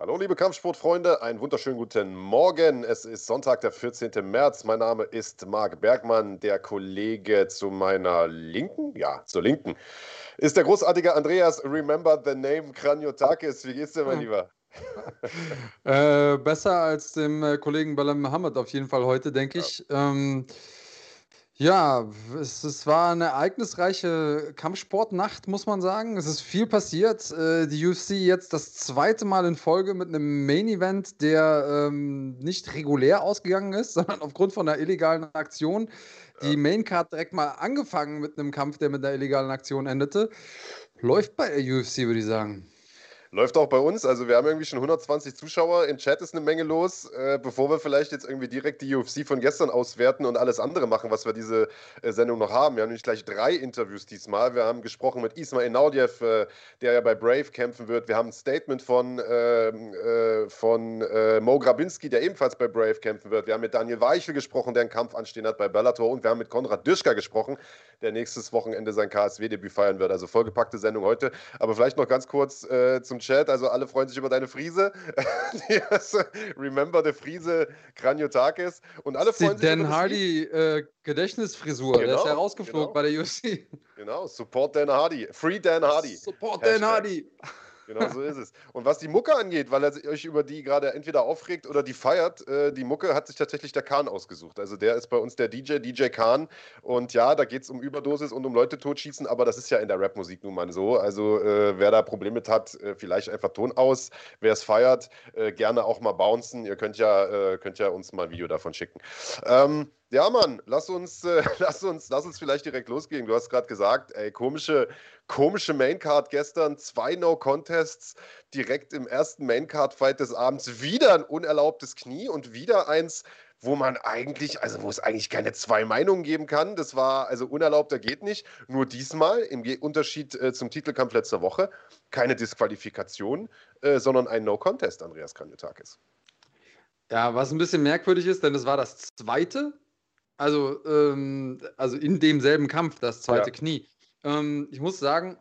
Hallo, liebe Kampfsportfreunde, einen wunderschönen guten Morgen. Es ist Sonntag, der 14. März. Mein Name ist Marc Bergmann. Der Kollege zu meiner Linken, ja, zur Linken, ist der großartige Andreas Remember the Name Kranjotakis. Wie geht's dir, mein Lieber? äh, besser als dem äh, Kollegen Balam Mohammed auf jeden Fall heute, denke ja. ich. Ähm, ja, es, es, war eine ereignisreiche Kampfsportnacht, muss man sagen. Es ist viel passiert. Äh, die UFC jetzt das zweite Mal in Folge mit einem Main Event, der ähm, nicht regulär ausgegangen ist, sondern aufgrund von einer illegalen Aktion. Die Main Card direkt mal angefangen mit einem Kampf, der mit einer illegalen Aktion endete. Läuft bei der UFC, würde ich sagen. Läuft auch bei uns. Also wir haben irgendwie schon 120 Zuschauer. Im Chat ist eine Menge los. Äh, bevor wir vielleicht jetzt irgendwie direkt die UFC von gestern auswerten und alles andere machen, was wir diese äh, Sendung noch haben. Wir haben nämlich gleich drei Interviews diesmal. Wir haben gesprochen mit Ismail Naudiev, äh, der ja bei Brave kämpfen wird. Wir haben ein Statement von, ähm, äh, von äh, Mo Grabinski, der ebenfalls bei Brave kämpfen wird. Wir haben mit Daniel Weichel gesprochen, der einen Kampf anstehen hat bei Bellator. Und wir haben mit Konrad Dirschka gesprochen, der nächstes Wochenende sein KSW-Debüt feiern wird. Also vollgepackte Sendung heute. Aber vielleicht noch ganz kurz äh, Chat. Also alle freuen sich über deine Friese. Remember the Friese Kranjotakis. Und alle freuen sich Dan Hardy äh, Gedächtnisfrisur. Genau, der ist ja genau, rausgeflogen genau. bei der UFC. Genau, Support Dan Hardy. Free Dan Hardy. Support Hashtag. Dan Hardy. Genau so ist es. Und was die Mucke angeht, weil er euch über die gerade entweder aufregt oder die feiert, äh, die Mucke hat sich tatsächlich der Kahn ausgesucht. Also der ist bei uns der DJ, DJ Kahn. Und ja, da geht es um Überdosis und um Leute totschießen, aber das ist ja in der Rapmusik nun mal so. Also äh, wer da Probleme mit hat, äh, vielleicht einfach Ton aus. Wer es feiert, äh, gerne auch mal bouncen. Ihr könnt ja, äh, könnt ja uns mal ein Video davon schicken. Ähm, ja, Mann, lass uns, äh, lass uns, lass uns vielleicht direkt losgehen. Du hast gerade gesagt, ey, komische, komische Maincard gestern, zwei No-Contests, direkt im ersten Maincard-Fight des Abends, wieder ein unerlaubtes Knie und wieder eins, wo man eigentlich, also wo es eigentlich keine zwei Meinungen geben kann. Das war, also unerlaubter geht nicht. Nur diesmal, im Unterschied äh, zum Titelkampf letzter Woche, keine Disqualifikation, äh, sondern ein No-Contest, Andreas Kanyotakis. Ja, was ein bisschen merkwürdig ist, denn es war das zweite also, ähm, also in demselben Kampf, das zweite ja. Knie. Ähm, ich muss sagen,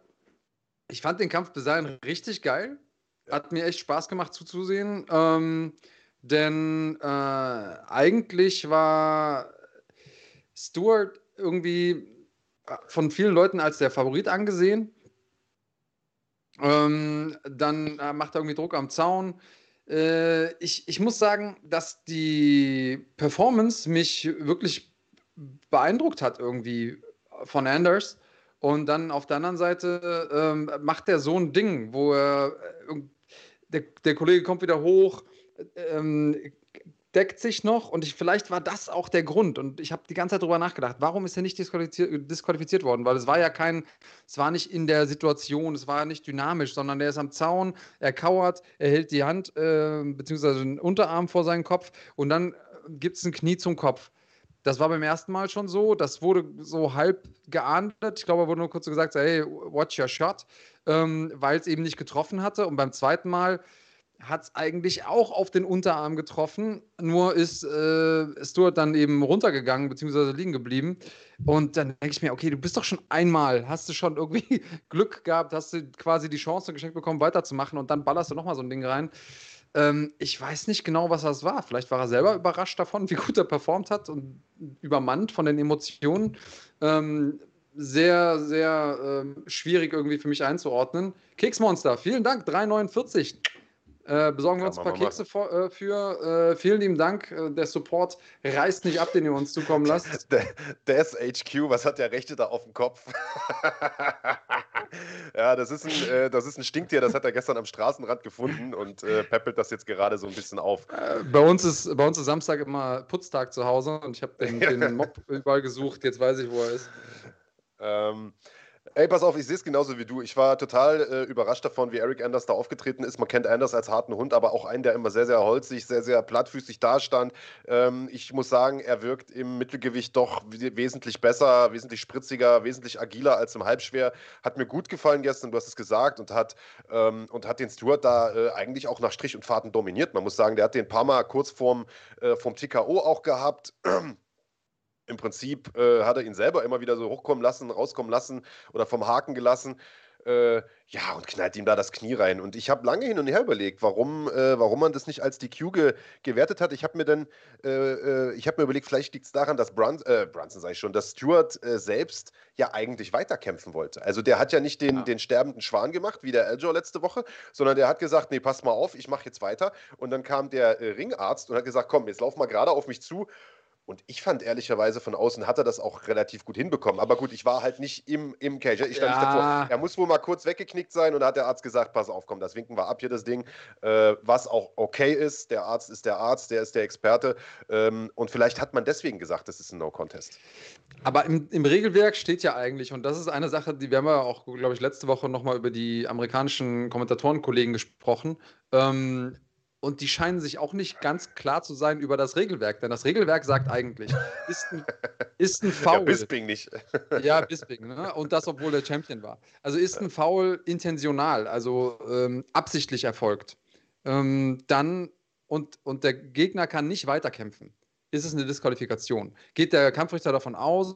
ich fand den Kampf bis dahin richtig geil. Hat mir echt Spaß gemacht zuzusehen. Ähm, denn äh, eigentlich war Stuart irgendwie äh, von vielen Leuten als der Favorit angesehen. Ähm, dann äh, macht er irgendwie Druck am Zaun. Äh, ich, ich muss sagen, dass die Performance mich wirklich beeindruckt hat irgendwie von Anders. Und dann auf der anderen Seite ähm, macht er so ein Ding, wo er, äh, der, der Kollege kommt wieder hoch, ähm, deckt sich noch und ich, vielleicht war das auch der Grund. Und ich habe die ganze Zeit darüber nachgedacht, warum ist er nicht disqualifiziert, disqualifiziert, worden? Weil es war ja kein, es war nicht in der Situation, es war nicht dynamisch, sondern der ist am Zaun, er kauert, er hält die Hand äh, bzw. den Unterarm vor seinen Kopf und dann gibt es ein Knie zum Kopf. Das war beim ersten Mal schon so. Das wurde so halb geahndet. Ich glaube, er wurde nur kurz gesagt, hey, watch your shot, ähm, weil es eben nicht getroffen hatte. Und beim zweiten Mal hat es eigentlich auch auf den Unterarm getroffen. Nur ist äh, Stuart dann eben runtergegangen, beziehungsweise liegen geblieben. Und dann denke ich mir, okay, du bist doch schon einmal, hast du schon irgendwie Glück gehabt, hast du quasi die Chance geschenkt bekommen, weiterzumachen und dann ballerst du nochmal so ein Ding rein. Ähm, ich weiß nicht genau, was das war. Vielleicht war er selber überrascht davon, wie gut er performt hat und übermannt von den Emotionen. Ähm, sehr, sehr äh, schwierig irgendwie für mich einzuordnen. Keksmonster, vielen Dank, 3,49. Äh, besorgen wir uns ein paar Kekse vor, äh, für. Äh, vielen lieben Dank. Äh, der Support reißt nicht ab, den ihr uns zukommen lasst. Das HQ, was hat der Rechte da auf dem Kopf? ja, das ist, ein, äh, das ist ein Stinktier, das hat er gestern am Straßenrand gefunden und äh, peppelt das jetzt gerade so ein bisschen auf. bei, uns ist, bei uns ist Samstag immer Putztag zu Hause und ich habe den, den Mob überall gesucht. Jetzt weiß ich, wo er ist. Ähm, Ey, pass auf, ich sehe es genauso wie du. Ich war total äh, überrascht davon, wie Eric Anders da aufgetreten ist. Man kennt Anders als harten Hund, aber auch einen, der immer sehr, sehr holzig, sehr, sehr plattfüßig dastand. Ähm, ich muss sagen, er wirkt im Mittelgewicht doch wesentlich besser, wesentlich spritziger, wesentlich agiler als im Halbschwer. Hat mir gut gefallen gestern, du hast es gesagt, und hat, ähm, und hat den Stuart da äh, eigentlich auch nach Strich und Fahrten dominiert. Man muss sagen, der hat den ein paar Mal kurz vorm, äh, vorm TKO auch gehabt im Prinzip äh, hat er ihn selber immer wieder so hochkommen lassen, rauskommen lassen oder vom Haken gelassen. Äh, ja, und knallt ihm da das Knie rein. Und ich habe lange hin und her überlegt, warum, äh, warum man das nicht als DQ ge gewertet hat. Ich habe mir dann, äh, äh ich habe mir überlegt, vielleicht liegt es daran, dass Brun äh, Brunson, sage ich schon, dass Stewart selbst ja eigentlich weiterkämpfen wollte. Also der hat ja nicht den, ja. den sterbenden Schwan gemacht, wie der Eljo letzte Woche, sondern der hat gesagt, nee, pass mal auf, ich mache jetzt weiter. Und dann kam der Ringarzt und hat gesagt, komm, jetzt lauf mal gerade auf mich zu und ich fand ehrlicherweise von außen hat er das auch relativ gut hinbekommen. Aber gut, ich war halt nicht im, im Cage. Ich stand ja. nicht davor. Er muss wohl mal kurz weggeknickt sein und da hat der Arzt gesagt: Pass auf, komm, das winken wir ab hier, das Ding. Äh, was auch okay ist. Der Arzt ist der Arzt, der ist der Experte. Ähm, und vielleicht hat man deswegen gesagt, das ist ein No-Contest. Aber im, im, Regelwerk steht ja eigentlich, und das ist eine Sache, die wir haben ja auch, glaube ich, letzte Woche nochmal über die amerikanischen Kommentatorenkollegen gesprochen. Ähm, und die scheinen sich auch nicht ganz klar zu sein über das Regelwerk, denn das Regelwerk sagt eigentlich, ist ein, ist ein Foul. Ja, Bisping nicht. ja, Bisping, ne? und das, obwohl der Champion war. Also ist ein Foul intentional, also ähm, absichtlich erfolgt, ähm, dann und, und der Gegner kann nicht weiterkämpfen, ist es eine Disqualifikation. Geht der Kampfrichter davon aus,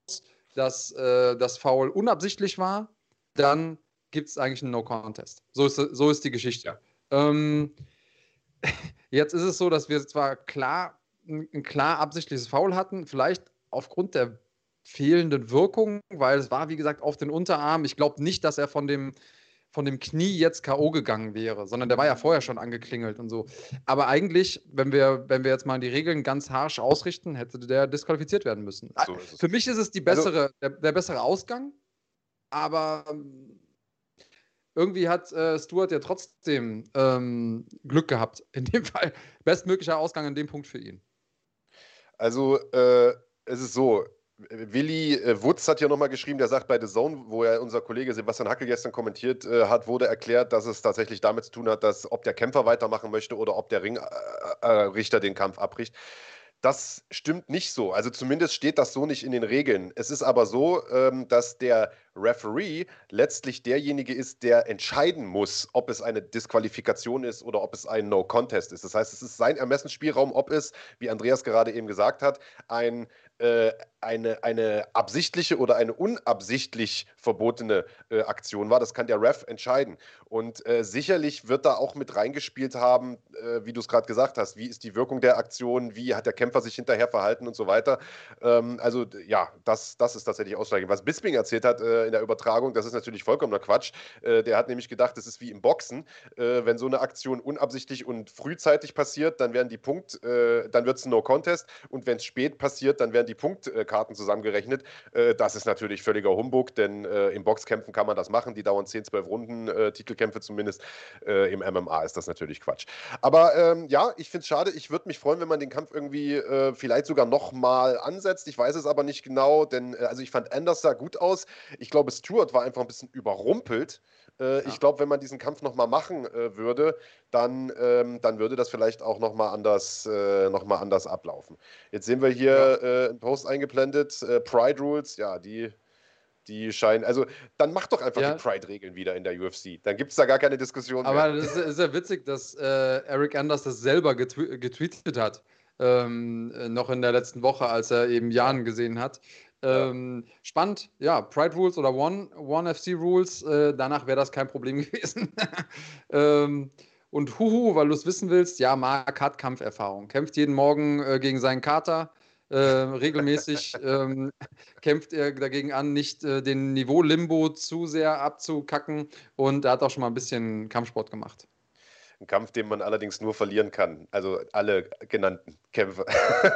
dass äh, das Foul unabsichtlich war, dann gibt es eigentlich einen No-Contest. So ist, so ist die Geschichte. Ja. Ähm, Jetzt ist es so, dass wir zwar klar ein klar absichtliches Foul hatten, vielleicht aufgrund der fehlenden Wirkung, weil es war, wie gesagt, auf den Unterarm. Ich glaube nicht, dass er von dem, von dem Knie jetzt K.O. gegangen wäre, sondern der war ja vorher schon angeklingelt und so. Aber eigentlich, wenn wir, wenn wir jetzt mal die Regeln ganz harsch ausrichten, hätte der disqualifiziert werden müssen. So Für mich ist es die also bessere, also, der, der bessere Ausgang, aber irgendwie hat äh, Stuart ja trotzdem ähm, Glück gehabt. In dem Fall bestmöglicher Ausgang an dem Punkt für ihn. Also äh, es ist so, Willi äh, Wutz hat ja nochmal geschrieben, der sagt bei The Zone, wo er unser Kollege Sebastian Hackel gestern kommentiert äh, hat, wurde erklärt, dass es tatsächlich damit zu tun hat, dass ob der Kämpfer weitermachen möchte oder ob der Ringrichter äh, äh den Kampf abbricht. Das stimmt nicht so. Also zumindest steht das so nicht in den Regeln. Es ist aber so, ähm, dass der Referee letztlich derjenige ist, der entscheiden muss, ob es eine Disqualifikation ist oder ob es ein No-Contest ist. Das heißt, es ist sein Ermessensspielraum, ob es, wie Andreas gerade eben gesagt hat, ein äh, eine, eine absichtliche oder eine unabsichtlich verbotene äh, Aktion war. Das kann der Ref entscheiden. Und äh, sicherlich wird da auch mit reingespielt haben, äh, wie du es gerade gesagt hast, wie ist die Wirkung der Aktion, wie hat der Kämpfer sich hinterher verhalten und so weiter. Ähm, also ja, das, das ist tatsächlich ausschlaggebend. Was Bisping erzählt hat in der Übertragung, das ist natürlich vollkommener Quatsch. der hat nämlich gedacht, das ist wie im Boxen. wenn so eine Aktion unabsichtlich und frühzeitig passiert, dann werden die Punkt, dann wird es ein No-Contest. Und wenn es spät passiert, dann werden die Punktkarten zusammengerechnet. Äh, das ist natürlich völliger Humbug, denn äh, im Boxkämpfen kann man das machen. Die dauern 10, 12 Runden, äh, Titelkämpfe zumindest. Im MMA ist das natürlich Quatsch. Aber ähm, ja, ich finde es schade. Ich würde mich freuen, wenn man den Kampf irgendwie vielleicht sogar nochmal ansetzt. Ich weiß es aber nicht genau, denn also ich fand Anders sah gut aus. Ich glaube, Stewart war einfach ein bisschen überrumpelt. Äh, ja. Ich glaube, wenn man diesen Kampf nochmal machen äh, würde, dann, ähm, dann würde das vielleicht auch nochmal anders, äh, noch anders ablaufen. Jetzt sehen wir hier ja. äh, einen Post eingeblendet, äh, Pride Rules, ja, die, die scheinen, also dann mach doch einfach ja. die Pride-Regeln wieder in der UFC. Dann gibt es da gar keine Diskussion Aber mehr. das ist ja witzig, dass äh, Eric Anders das selber getwe getweetet hat. Ähm, äh, noch in der letzten Woche, als er eben Jan gesehen hat. Ähm, spannend, ja, Pride Rules oder One, One FC Rules, äh, danach wäre das kein Problem gewesen. ähm, und Huhu, weil du es wissen willst, ja, Marc hat Kampferfahrung, kämpft jeden Morgen äh, gegen seinen Kater. Äh, regelmäßig ähm, kämpft er dagegen an, nicht äh, den Niveau Limbo zu sehr abzukacken und er hat auch schon mal ein bisschen Kampfsport gemacht. Ein Kampf, den man allerdings nur verlieren kann. Also alle genannten Kämpfe.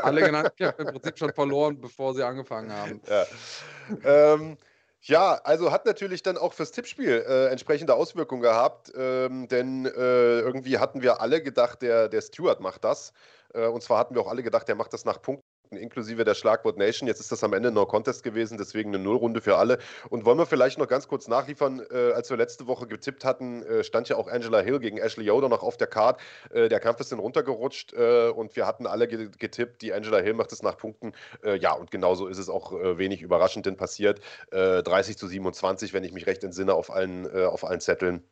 Alle genannten Kämpfe im Prinzip schon verloren, bevor sie angefangen haben. Ja. Ähm, ja, also hat natürlich dann auch fürs Tippspiel äh, entsprechende Auswirkungen gehabt, ähm, denn äh, irgendwie hatten wir alle gedacht, der, der Stewart macht das. Äh, und zwar hatten wir auch alle gedacht, der macht das nach Punkten inklusive der Schlagwort Nation. Jetzt ist das am Ende No Contest gewesen, deswegen eine Nullrunde für alle. Und wollen wir vielleicht noch ganz kurz nachliefern, äh, als wir letzte Woche getippt hatten, äh, stand ja auch Angela Hill gegen Ashley Yoder noch auf der Card. Äh, der Kampf ist dann runtergerutscht äh, und wir hatten alle getippt, die Angela Hill macht es nach Punkten. Äh, ja, und genauso ist es auch äh, wenig überraschend denn passiert. 30 zu 27, wenn ich mich recht entsinne, auf allen, auf allen Zetteln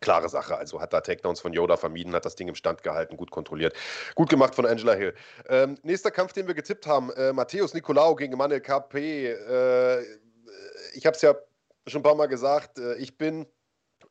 klare Sache. Also hat da Takedowns von Yoda vermieden, hat das Ding im Stand gehalten, gut kontrolliert. Gut gemacht von Angela Hill. Ähm, nächster Kampf, den wir getippt haben: äh, Matthäus Nicolau gegen Manuel KP. Äh, ich habe es ja schon ein paar Mal gesagt, äh, ich bin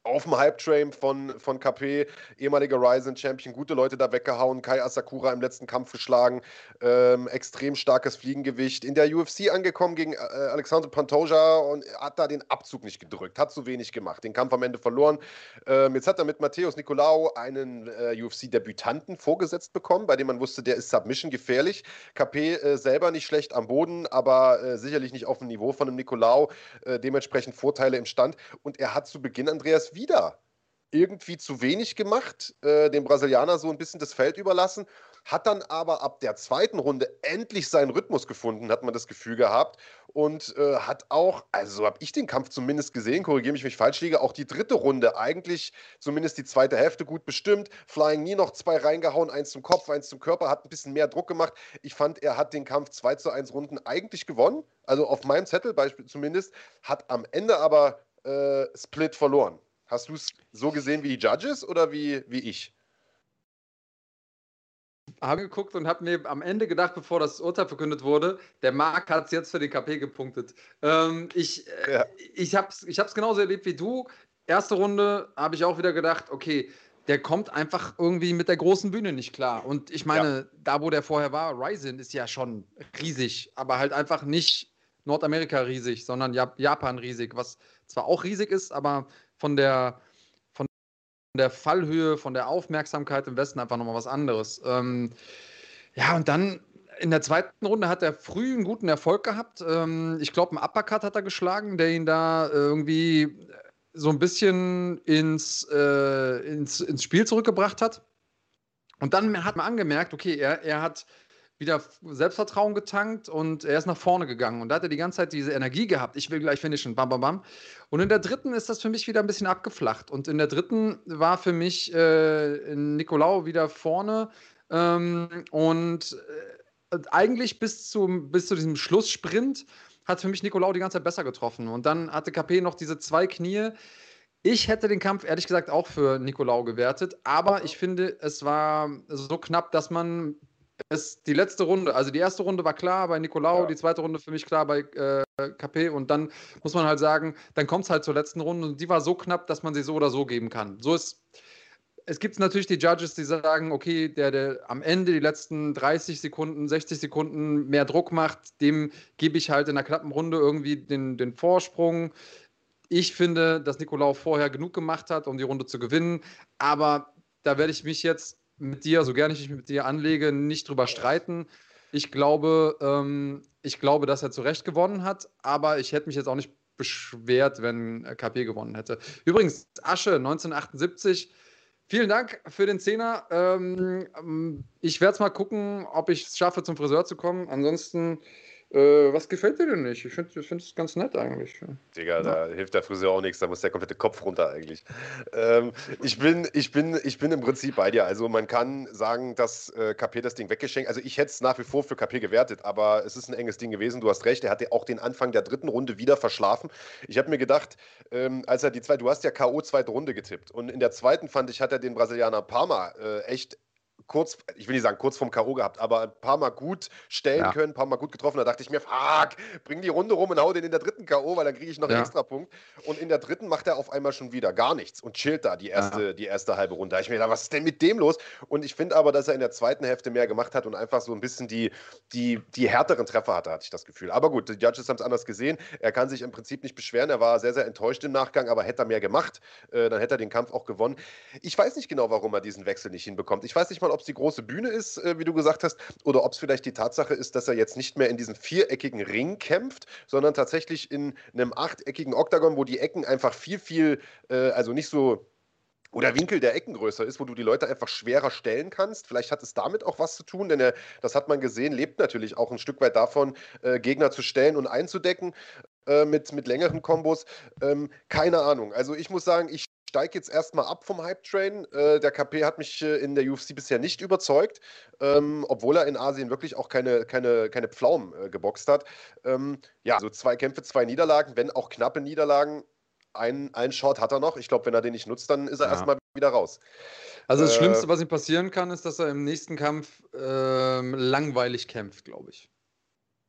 auf dem Hype-Train von, von KP, ehemaliger Ryzen-Champion, gute Leute da weggehauen, Kai Asakura im letzten Kampf geschlagen, ähm, extrem starkes Fliegengewicht, in der UFC angekommen gegen äh, Alexander Pantoja und hat da den Abzug nicht gedrückt, hat zu wenig gemacht, den Kampf am Ende verloren. Ähm, jetzt hat er mit Matthäus Nicolaou einen äh, UFC-Debütanten vorgesetzt bekommen, bei dem man wusste, der ist Submission gefährlich. KP äh, selber nicht schlecht am Boden, aber äh, sicherlich nicht auf dem Niveau von einem Nicolaou, äh, dementsprechend Vorteile im Stand und er hat zu Beginn, Andreas, wieder irgendwie zu wenig gemacht, äh, dem Brasilianer so ein bisschen das Feld überlassen, hat dann aber ab der zweiten Runde endlich seinen Rhythmus gefunden, hat man das Gefühl gehabt und äh, hat auch, also so habe ich den Kampf zumindest gesehen, korrigiere mich, wenn ich falsch liege, auch die dritte Runde eigentlich zumindest die zweite Hälfte gut bestimmt. Flying nie noch zwei reingehauen, eins zum Kopf, eins zum Körper, hat ein bisschen mehr Druck gemacht. Ich fand, er hat den Kampf 2 zu 1 Runden eigentlich gewonnen, also auf meinem Zettel zumindest, hat am Ende aber äh, Split verloren. Hast du es so gesehen wie die Judges oder wie, wie ich? Habe geguckt und habe mir am Ende gedacht, bevor das Urteil verkündet wurde, der Marc hat es jetzt für den KP gepunktet. Ähm, ich äh, ja. ich habe es ich genauso erlebt wie du. Erste Runde habe ich auch wieder gedacht, okay, der kommt einfach irgendwie mit der großen Bühne nicht klar. Und ich meine, ja. da wo der vorher war, Ryzen ist ja schon riesig, aber halt einfach nicht Nordamerika riesig, sondern Japan riesig, was zwar auch riesig ist, aber von der, von der Fallhöhe, von der Aufmerksamkeit im Westen einfach nochmal was anderes. Ähm, ja, und dann in der zweiten Runde hat er früh einen guten Erfolg gehabt. Ähm, ich glaube, einen Uppercut hat er geschlagen, der ihn da irgendwie so ein bisschen ins, äh, ins, ins Spiel zurückgebracht hat. Und dann hat man angemerkt, okay, er, er hat wieder Selbstvertrauen getankt und er ist nach vorne gegangen. Und da hat er die ganze Zeit diese Energie gehabt. Ich will gleich finishen. Bam, bam, bam. Und in der dritten ist das für mich wieder ein bisschen abgeflacht. Und in der dritten war für mich äh, Nicolau wieder vorne. Ähm, und äh, eigentlich bis, zum, bis zu diesem Schlusssprint hat für mich Nicolau die ganze Zeit besser getroffen. Und dann hatte KP noch diese zwei Knie. Ich hätte den Kampf ehrlich gesagt auch für Nicolau gewertet, aber ich finde, es war so knapp, dass man es die letzte Runde, also die erste Runde war klar bei Nicolau, ja. die zweite Runde für mich klar bei äh, KP und dann muss man halt sagen, dann kommt es halt zur letzten Runde und die war so knapp, dass man sie so oder so geben kann. So ist es gibt natürlich die Judges, die sagen, okay, der, der am Ende die letzten 30 Sekunden, 60 Sekunden mehr Druck macht, dem gebe ich halt in einer knappen Runde irgendwie den, den Vorsprung. Ich finde, dass Nicolau vorher genug gemacht hat, um die Runde zu gewinnen, aber da werde ich mich jetzt mit dir, so gerne ich mich mit dir anlege, nicht drüber streiten. Ich glaube, ähm, ich glaube, dass er zu Recht gewonnen hat, aber ich hätte mich jetzt auch nicht beschwert, wenn KP gewonnen hätte. Übrigens, Asche 1978. Vielen Dank für den Zehner. Ähm, ich werde es mal gucken, ob ich es schaffe, zum Friseur zu kommen. Ansonsten äh, was gefällt dir denn nicht? Ich finde es find ganz nett eigentlich. Digga, ja. da hilft der Friseur auch nichts, da muss der komplette Kopf runter eigentlich. Ähm, ich, bin, ich, bin, ich bin im Prinzip bei dir. Also man kann sagen, dass äh, KP das Ding weggeschenkt Also ich hätte es nach wie vor für KP gewertet, aber es ist ein enges Ding gewesen. Du hast recht, er hatte auch den Anfang der dritten Runde wieder verschlafen. Ich habe mir gedacht, ähm, als er die zweite, du hast ja K.O. zweite Runde getippt und in der zweiten fand ich, hat er den Brasilianer Parma äh, echt kurz, ich will nicht sagen kurz vom K.O. gehabt, aber ein paar Mal gut stellen ja. können, ein paar Mal gut getroffen. Da dachte ich mir, fuck, bring die Runde rum und hau den in der dritten K.O., weil dann kriege ich noch einen ja. extra Punkt. Und in der dritten macht er auf einmal schon wieder gar nichts und chillt da die erste, ja. die erste halbe Runde. Da ich mir gedacht, was ist denn mit dem los? Und ich finde aber, dass er in der zweiten Hälfte mehr gemacht hat und einfach so ein bisschen die, die, die härteren Treffer hatte, hatte ich das Gefühl. Aber gut, die Judges haben es anders gesehen. Er kann sich im Prinzip nicht beschweren. Er war sehr, sehr enttäuscht im Nachgang, aber hätte er mehr gemacht, äh, dann hätte er den Kampf auch gewonnen. Ich weiß nicht genau, warum er diesen Wechsel nicht hinbekommt. Ich weiß nicht mal, ob es die große Bühne ist, äh, wie du gesagt hast, oder ob es vielleicht die Tatsache ist, dass er jetzt nicht mehr in diesem viereckigen Ring kämpft, sondern tatsächlich in einem achteckigen Oktagon, wo die Ecken einfach viel, viel, äh, also nicht so oder Winkel der Ecken größer ist, wo du die Leute einfach schwerer stellen kannst. Vielleicht hat es damit auch was zu tun, denn er, das hat man gesehen, lebt natürlich auch ein Stück weit davon, äh, Gegner zu stellen und einzudecken äh, mit, mit längeren Kombos. Ähm, keine Ahnung. Also ich muss sagen, ich steige jetzt erstmal ab vom Hype-Train. Äh, der KP hat mich äh, in der UFC bisher nicht überzeugt, ähm, obwohl er in Asien wirklich auch keine, keine, keine Pflaumen äh, geboxt hat. Ähm, ja, so zwei Kämpfe, zwei Niederlagen, wenn auch knappe Niederlagen. Ein, ein Shot hat er noch. Ich glaube, wenn er den nicht nutzt, dann ist er ja. erstmal wieder raus. Also das äh, Schlimmste, was ihm passieren kann, ist, dass er im nächsten Kampf ähm, langweilig kämpft, glaube ich.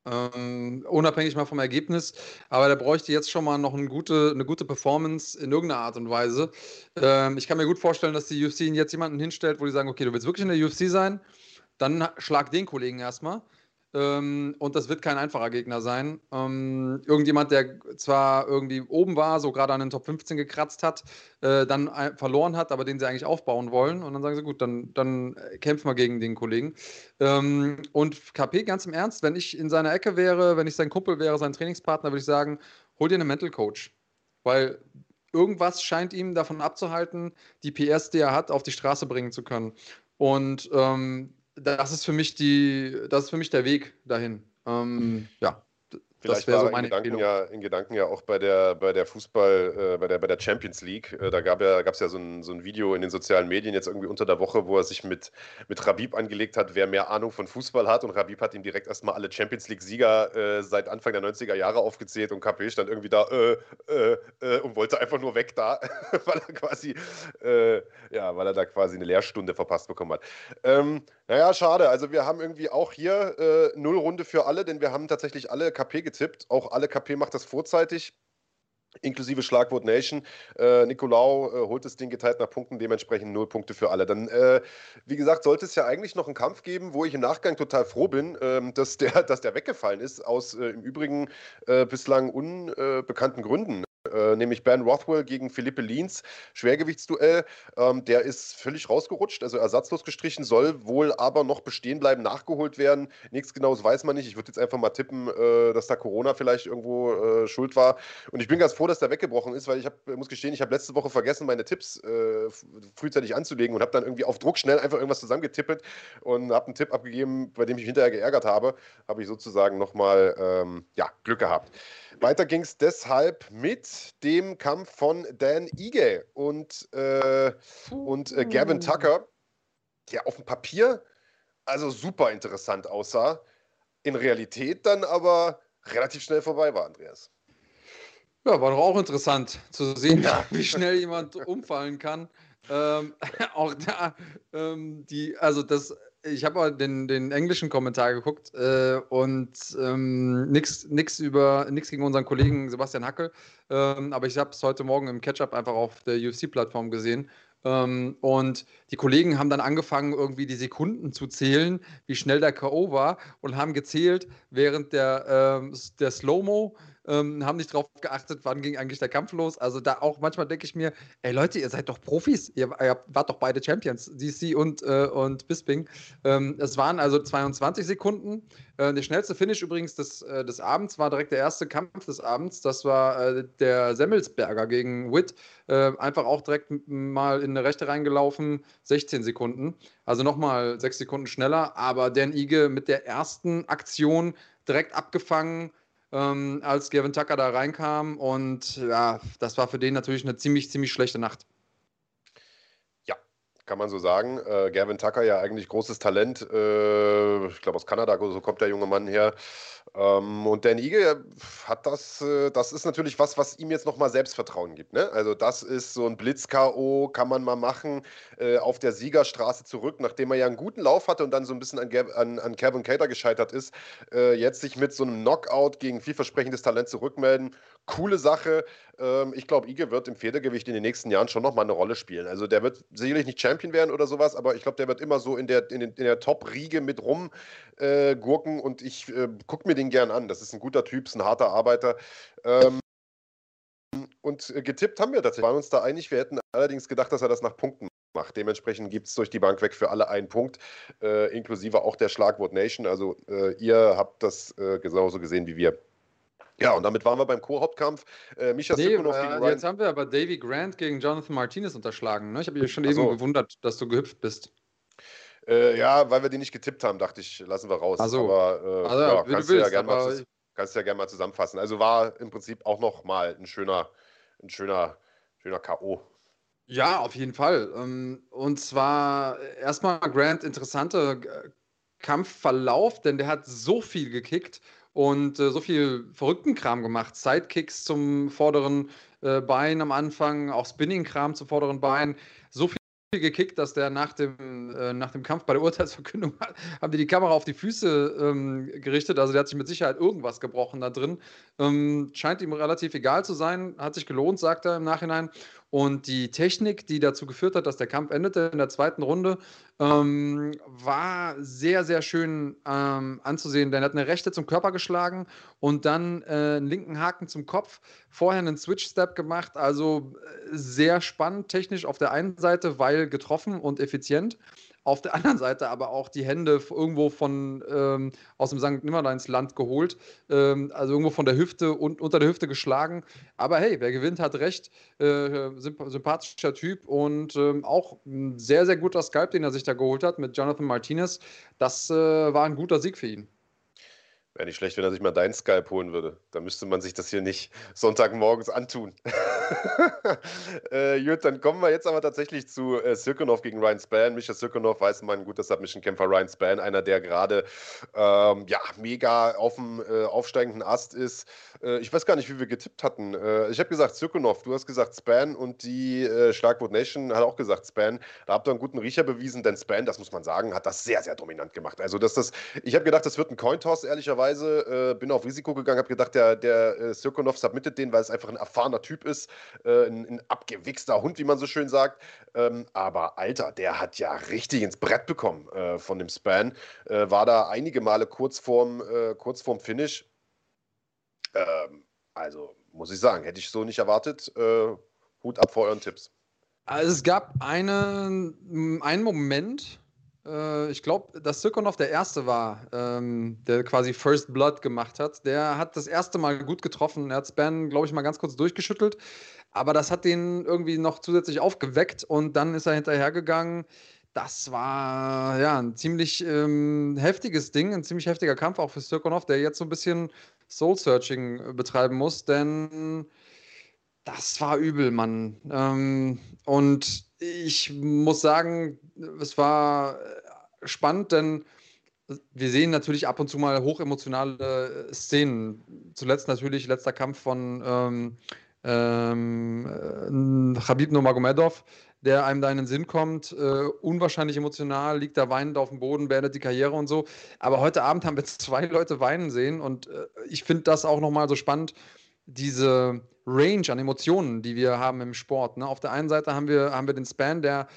Ähm, unabhängig mal vom Ergebnis. Aber der bräuchte jetzt schon mal noch eine gute, eine gute Performance in irgendeiner Art und Weise. Ähm, ich kann mir gut vorstellen, dass die UFC jetzt jemanden hinstellt, wo die sagen, okay, du willst wirklich in der UFC sein, dann schlag den Kollegen erstmal. Ähm, und das wird kein einfacher Gegner sein. Ähm, irgendjemand, der zwar irgendwie oben war, so gerade an den Top 15 gekratzt hat, äh, dann verloren hat, aber den sie eigentlich aufbauen wollen. Und dann sagen sie, gut, dann, dann kämpfen wir gegen den Kollegen. Ähm, und KP, ganz im Ernst, wenn ich in seiner Ecke wäre, wenn ich sein Kumpel wäre, sein Trainingspartner, würde ich sagen, hol dir einen Mental Coach. Weil irgendwas scheint ihm davon abzuhalten, die PS, die er hat, auf die Straße bringen zu können. Und ähm, das ist für mich die, das ist für mich der Weg dahin. Ähm, ja. Vielleicht war so in, Gedanken ja, in Gedanken ja auch bei der, bei der Fußball, äh, bei, der, bei der Champions League. Äh, da gab ja, es ja so ein, so ein Video in den sozialen Medien jetzt irgendwie unter der Woche, wo er sich mit, mit Rabib angelegt hat, wer mehr Ahnung von Fußball hat. Und Rabib hat ihm direkt erstmal alle Champions League-Sieger äh, seit Anfang der 90er Jahre aufgezählt und KP stand irgendwie da äh, äh, äh, und wollte einfach nur weg da, weil er quasi, ja, weil er da quasi eine Lehrstunde verpasst bekommen hat. Ähm, naja, schade. Also wir haben irgendwie auch hier null Runde für alle, denn wir haben tatsächlich alle KP getippt. Auch alle KP macht das vorzeitig inklusive Schlagwort Nation. Äh, Nicolau äh, holt das Ding geteilt nach Punkten, dementsprechend null Punkte für alle. Dann, äh, wie gesagt, sollte es ja eigentlich noch einen Kampf geben, wo ich im Nachgang total froh bin, ähm, dass, der, dass der weggefallen ist, aus äh, im Übrigen äh, bislang unbekannten Gründen äh, nämlich Ben Rothwell gegen Philippe Lienz, Schwergewichtsduell. Ähm, der ist völlig rausgerutscht, also ersatzlos gestrichen, soll wohl aber noch bestehen bleiben, nachgeholt werden. Nichts Genaues weiß man nicht. Ich würde jetzt einfach mal tippen, äh, dass da Corona vielleicht irgendwo äh, schuld war. Und ich bin ganz froh, dass der weggebrochen ist, weil ich hab, muss gestehen, ich habe letzte Woche vergessen, meine Tipps äh, frühzeitig anzulegen und habe dann irgendwie auf Druck schnell einfach irgendwas zusammengetippt und habe einen Tipp abgegeben, bei dem ich mich hinterher geärgert habe. Habe ich sozusagen nochmal ähm, ja, Glück gehabt. Weiter ging es deshalb mit dem Kampf von Dan Ige und, äh, und äh, Gavin Tucker, der auf dem Papier also super interessant aussah, in Realität dann aber relativ schnell vorbei war, Andreas. Ja, war doch auch interessant zu sehen, ja. wie schnell jemand umfallen kann. Ähm, auch da, ähm, die, also das ich habe den, den englischen Kommentar geguckt äh, und ähm, nichts über nichts gegen unseren Kollegen Sebastian Hackel, ähm, aber ich habe es heute Morgen im Catch-up einfach auf der UFC-Plattform gesehen. Ähm, und die Kollegen haben dann angefangen, irgendwie die Sekunden zu zählen, wie schnell der K.O. war und haben gezählt, während der, ähm, der Slow-Mo ähm, haben nicht darauf geachtet, wann ging eigentlich der Kampf los. Also da auch manchmal denke ich mir, ey Leute, ihr seid doch Profis, ihr, ihr wart doch beide Champions, DC und, äh, und Bisping. Ähm, es waren also 22 Sekunden. Äh, der schnellste Finish übrigens des, äh, des Abends war direkt der erste Kampf des Abends. Das war äh, der Semmelsberger gegen Witt. Äh, einfach auch direkt mal in eine Rechte reingelaufen, 16 Sekunden. Also nochmal sechs Sekunden schneller. Aber Dan Ige mit der ersten Aktion direkt abgefangen ähm, als Gavin Tucker da reinkam. Und ja, das war für den natürlich eine ziemlich, ziemlich schlechte Nacht. Ja, kann man so sagen. Äh, Gavin Tucker ja eigentlich großes Talent. Äh, ich glaube aus Kanada, so kommt der junge Mann her. Ähm, und Dan Ige hat das, äh, das ist natürlich was, was ihm jetzt nochmal Selbstvertrauen gibt. Ne? Also das ist so ein Blitz-K.O., kann man mal machen, äh, auf der Siegerstraße zurück, nachdem er ja einen guten Lauf hatte und dann so ein bisschen an, an, an Kevin Cater gescheitert ist, äh, jetzt sich mit so einem Knockout gegen vielversprechendes Talent zurückmelden. Coole Sache. Ähm, ich glaube, Ige wird im Federgewicht in den nächsten Jahren schon nochmal eine Rolle spielen. Also der wird sicherlich nicht Champion werden oder sowas, aber ich glaube, der wird immer so in der, in, in der Top-Riege mit rumgurken äh, und ich äh, gucke mir den gern an. Das ist ein guter Typ, ist ein harter Arbeiter. Ähm, und getippt haben wir tatsächlich, Wir waren uns da einig. Wir hätten allerdings gedacht, dass er das nach Punkten macht. Dementsprechend gibt es durch die Bank weg für alle einen Punkt, äh, inklusive auch der Schlagwort Nation. Also äh, ihr habt das äh, genauso gesehen wie wir. Ja, und damit waren wir beim Co-Hauptkampf. Äh, Mischa nee, Sikonov gegen äh, Ryan. Jetzt haben wir aber Davy Grant gegen Jonathan Martinez unterschlagen. Ne? Ich habe mich schon eben gewundert, dass du gehüpft bist. Äh, ja, weil wir die nicht getippt haben, dachte ich, lassen wir raus. Also, aber äh, also, ja, kannst, du ja gerne mal, kannst ja gerne mal zusammenfassen. Also war im Prinzip auch noch mal ein schöner, ein schöner, schöner K.O. Ja, auf jeden Fall. Ähm, und zwar erstmal Grant interessanter Kampfverlauf, denn der hat so viel gekickt und äh, so viel verrückten Kram gemacht. Sidekicks zum vorderen äh, Bein am Anfang, auch Spinning-Kram zum vorderen Bein. So viel gekickt, dass der nach dem, äh, nach dem Kampf bei der Urteilsverkündung haben die die Kamera auf die Füße ähm, gerichtet. Also der hat sich mit Sicherheit irgendwas gebrochen da drin. Ähm, scheint ihm relativ egal zu sein. Hat sich gelohnt, sagt er im Nachhinein. Und die Technik, die dazu geführt hat, dass der Kampf endete in der zweiten Runde, ähm, war sehr, sehr schön ähm, anzusehen. Denn er hat eine rechte zum Körper geschlagen und dann äh, einen linken Haken zum Kopf. Vorher einen Switch-Step gemacht. Also äh, sehr spannend technisch auf der einen Seite, weil getroffen und effizient auf der anderen Seite aber auch die Hände irgendwo von ähm, aus dem St. Nimmerleins Land geholt, ähm, also irgendwo von der Hüfte und unter der Hüfte geschlagen. Aber hey, wer gewinnt, hat recht. Äh, sympathischer Typ und ähm, auch ein sehr, sehr guter Skype, den er sich da geholt hat mit Jonathan Martinez. Das äh, war ein guter Sieg für ihn. Wäre nicht schlecht, wenn er sich mal deinen Skype holen würde. Da müsste man sich das hier nicht Sonntagmorgens antun. äh, gut, dann kommen wir jetzt aber tatsächlich zu äh, Sirkunov gegen Ryan Span. Micha Sirkunov weiß man, ein guter Submission-Kämpfer. Ryan Span, einer, der gerade ähm, ja, mega auf dem äh, aufsteigenden Ast ist. Äh, ich weiß gar nicht, wie wir getippt hatten. Äh, ich habe gesagt Sirkunov, du hast gesagt Span und die äh, Schlagwort Nation hat auch gesagt Span. Da habt ihr einen guten Riecher bewiesen, denn Span, das muss man sagen, hat das sehr, sehr dominant gemacht. Also, dass das, ich habe gedacht, das wird ein Cointoss, ehrlicherweise ehrlicherweise äh, bin auf Risiko gegangen, habe gedacht, der, der äh, Sirkonov submittet den, weil es einfach ein erfahrener Typ ist, äh, ein, ein, abgewichster Hund, wie man so schön sagt. Ähm, aber Alter, der hat ja richtig ins Brett bekommen äh, von dem Span. Äh, war da einige Male kurz vorm, äh, kurz vorm Finish. Ähm, also muss ich sagen, hätte ich so nicht erwartet. Hut ab vor euren Tipps. Also es gab eine, einen Moment, ich glaube, dass Sirkonov der Erste war, ähm, der quasi First Blood gemacht hat. Der hat das erste Mal gut getroffen. Er hat Span, glaube ich, mal ganz kurz durchgeschüttelt. Aber das hat den irgendwie noch zusätzlich aufgeweckt und dann ist er hinterhergegangen. Das war ja ein ziemlich ähm, heftiges Ding, ein ziemlich heftiger Kampf auch für Sirkonov, der jetzt so ein bisschen Soul-Searching betreiben muss, denn das war übel, Mann. Ähm, und ich muss sagen, es war äh, spannend, denn wir sehen natürlich ab und zu mal hochemotionale Szenen. Zuletzt natürlich letzter Kampf von ähm, ähm, Khabib Nurmagomedov, der einem da in den Sinn kommt. Äh, unwahrscheinlich emotional, liegt da weinend auf dem Boden, beendet die Karriere und so. Aber heute Abend haben wir zwei Leute weinen sehen und äh, ich finde das auch nochmal so spannend diese Range an Emotionen, die wir haben im Sport. Ne? Auf der einen Seite haben wir, haben wir den Span, der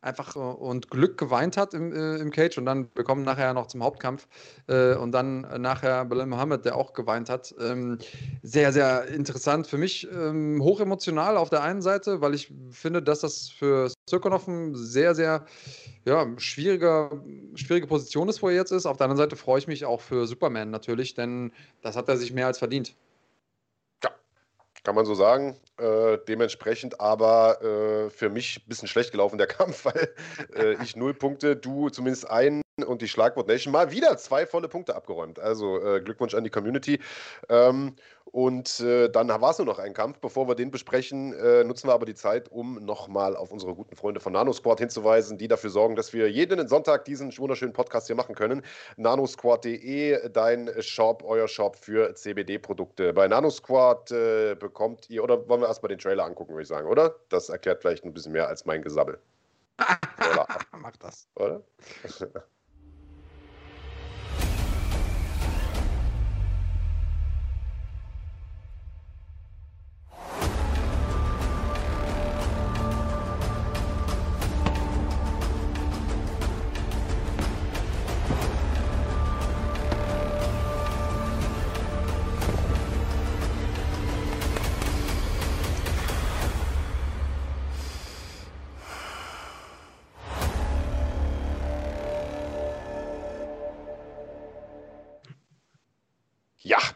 einfach äh, und Glück geweint hat im, äh, im Cage und dann wir kommen nachher noch zum Hauptkampf äh, und dann nachher Bilal Mohammed, der auch geweint hat. Ähm, sehr, sehr interessant für mich, ähm, hochemotional auf der einen Seite, weil ich finde, dass das für Sirkonov ein sehr, sehr ja, schwieriger, schwierige Position ist, wo er jetzt ist. Auf der anderen Seite freue ich mich auch für Superman natürlich, denn das hat er sich mehr als verdient. Kann man so sagen. Äh, dementsprechend aber äh, für mich ein bisschen schlecht gelaufen der Kampf, weil äh, ich null Punkte, du zumindest einen und die Schlagwort Nation mal wieder zwei volle Punkte abgeräumt. Also äh, Glückwunsch an die Community. Ähm, und äh, dann war es nur noch ein Kampf. Bevor wir den besprechen, äh, nutzen wir aber die Zeit, um nochmal auf unsere guten Freunde von NanoSquad hinzuweisen, die dafür sorgen, dass wir jeden Sonntag diesen wunderschönen Podcast hier machen können. nanosquad.de, dein Shop, euer Shop für CBD-Produkte. Bei NanoSquad äh, bekommt ihr, oder wollen wir erstmal den Trailer angucken, würde ich sagen, oder? Das erklärt vielleicht ein bisschen mehr als mein Gesabbel. Mach das. Oder?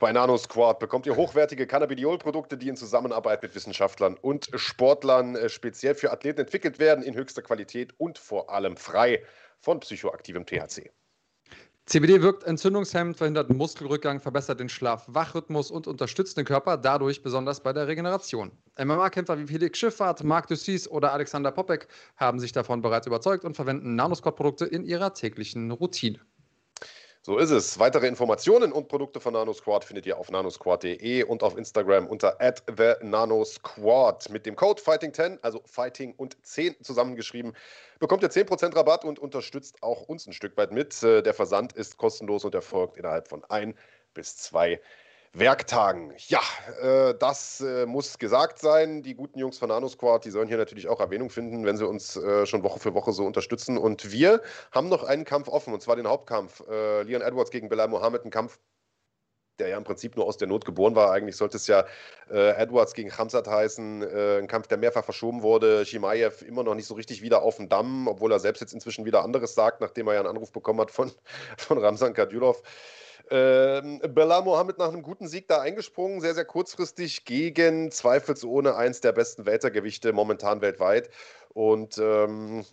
Bei NanoSquad bekommt ihr hochwertige Cannabidiol-Produkte, die in Zusammenarbeit mit Wissenschaftlern und Sportlern äh, speziell für Athleten entwickelt werden, in höchster Qualität und vor allem frei von psychoaktivem THC. CBD wirkt entzündungshemmend, verhindert Muskelrückgang, verbessert den Schlaf-Wachrhythmus und unterstützt den Körper dadurch besonders bei der Regeneration. MMA-Kämpfer wie Felix Schifffahrt, Marc Dussis oder Alexander Popek haben sich davon bereits überzeugt und verwenden Nanosquad-Produkte in ihrer täglichen Routine. So ist es. Weitere Informationen und Produkte von NanoSquad findet ihr auf nanosquad.de und auf Instagram unter @the_nanosquad mit dem Code Fighting10, also Fighting und 10 zusammengeschrieben, bekommt ihr 10% Rabatt und unterstützt auch uns ein Stück weit mit. Äh, der Versand ist kostenlos und erfolgt innerhalb von ein bis zwei Werktagen. Ja, äh, das äh, muss gesagt sein. Die guten Jungs von Nano Squad, die sollen hier natürlich auch Erwähnung finden, wenn sie uns äh, schon Woche für Woche so unterstützen. Und wir haben noch einen Kampf offen, und zwar den Hauptkampf. Äh, Leon Edwards gegen Belal Mohammed, ein Kampf, der ja im Prinzip nur aus der Not geboren war. Eigentlich sollte es ja äh, Edwards gegen Khamzat heißen, äh, ein Kampf, der mehrfach verschoben wurde. Shimaev immer noch nicht so richtig wieder auf dem Damm, obwohl er selbst jetzt inzwischen wieder anderes sagt, nachdem er ja einen Anruf bekommen hat von, von Ramzan Kadyrov. Ähm, Belal Mohammed nach einem guten Sieg da eingesprungen, sehr, sehr kurzfristig gegen zweifelsohne eins der besten Weltergewichte momentan weltweit. Und ähm,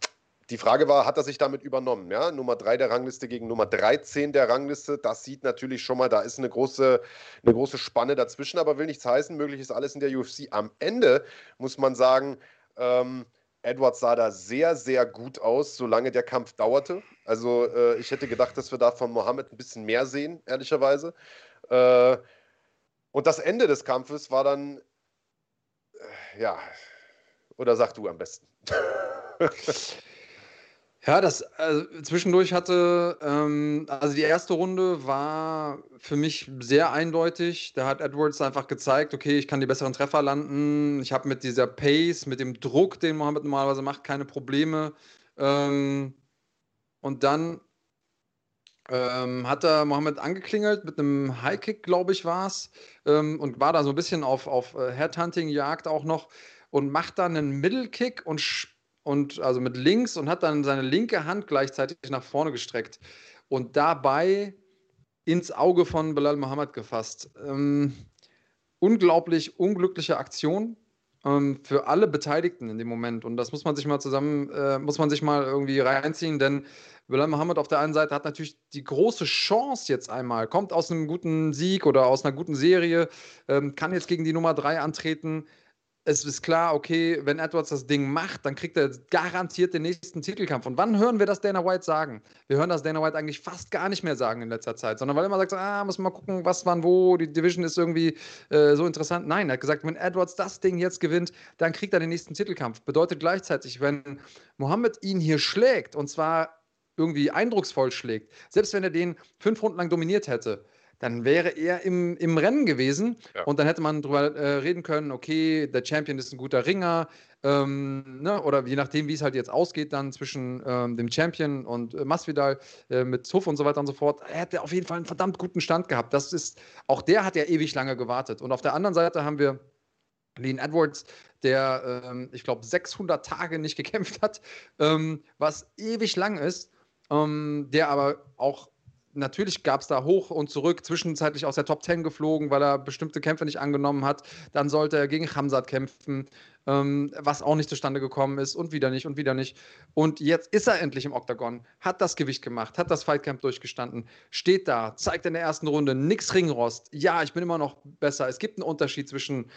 die Frage war, hat er sich damit übernommen? Ja? Nummer 3 der Rangliste gegen Nummer 13 der Rangliste. Das sieht natürlich schon mal, da ist eine große, eine große Spanne dazwischen, aber will nichts heißen. Möglich ist alles in der UFC. Am Ende muss man sagen, ähm, Edwards sah da sehr, sehr gut aus, solange der Kampf dauerte. Also äh, ich hätte gedacht, dass wir da von Mohammed ein bisschen mehr sehen, ehrlicherweise. Äh, und das Ende des Kampfes war dann, äh, ja, oder sag du am besten. Ja, das also zwischendurch hatte, ähm, also die erste Runde war für mich sehr eindeutig. Da hat Edwards einfach gezeigt, okay, ich kann die besseren Treffer landen. Ich habe mit dieser Pace, mit dem Druck, den Mohammed normalerweise macht, keine Probleme. Ähm, und dann ähm, hat er Mohammed angeklingelt mit einem High-Kick, glaube ich, war es. Ähm, und war da so ein bisschen auf, auf äh, Headhunting-Jagd auch noch und macht dann einen Middle-Kick und und also mit links und hat dann seine linke Hand gleichzeitig nach vorne gestreckt und dabei ins Auge von Bilal Mohammed gefasst. Ähm, unglaublich unglückliche Aktion ähm, für alle Beteiligten in dem Moment und das muss man sich mal zusammen, äh, muss man sich mal irgendwie reinziehen, denn Bilal Mohammed auf der einen Seite hat natürlich die große Chance jetzt einmal, kommt aus einem guten Sieg oder aus einer guten Serie, ähm, kann jetzt gegen die Nummer 3 antreten, es ist klar, okay, wenn Edwards das Ding macht, dann kriegt er garantiert den nächsten Titelkampf. Und wann hören wir das Dana White sagen? Wir hören das Dana White eigentlich fast gar nicht mehr sagen in letzter Zeit, sondern weil er immer sagt, ah, muss mal gucken, was, wann, wo, die Division ist irgendwie äh, so interessant. Nein, er hat gesagt, wenn Edwards das Ding jetzt gewinnt, dann kriegt er den nächsten Titelkampf. Bedeutet gleichzeitig, wenn Mohammed ihn hier schlägt, und zwar irgendwie eindrucksvoll schlägt, selbst wenn er den fünf Runden lang dominiert hätte, dann wäre er im, im Rennen gewesen ja. und dann hätte man darüber äh, reden können, okay, der Champion ist ein guter Ringer, ähm, ne, oder je nachdem, wie es halt jetzt ausgeht, dann zwischen ähm, dem Champion und äh, Masvidal äh, mit Zuff und so weiter und so fort, er hätte auf jeden Fall einen verdammt guten Stand gehabt. Das ist, auch der hat ja ewig lange gewartet. Und auf der anderen Seite haben wir Lean Edwards, der, ähm, ich glaube, 600 Tage nicht gekämpft hat, ähm, was ewig lang ist, ähm, der aber auch natürlich gab es da hoch und zurück, zwischenzeitlich aus der Top 10 geflogen, weil er bestimmte Kämpfe nicht angenommen hat. Dann sollte er gegen Hamzat kämpfen, ähm, was auch nicht zustande gekommen ist und wieder nicht und wieder nicht. Und jetzt ist er endlich im Oktagon, hat das Gewicht gemacht, hat das Fightcamp durchgestanden, steht da, zeigt in der ersten Runde nix Ringrost. Ja, ich bin immer noch besser. Es gibt einen Unterschied zwischen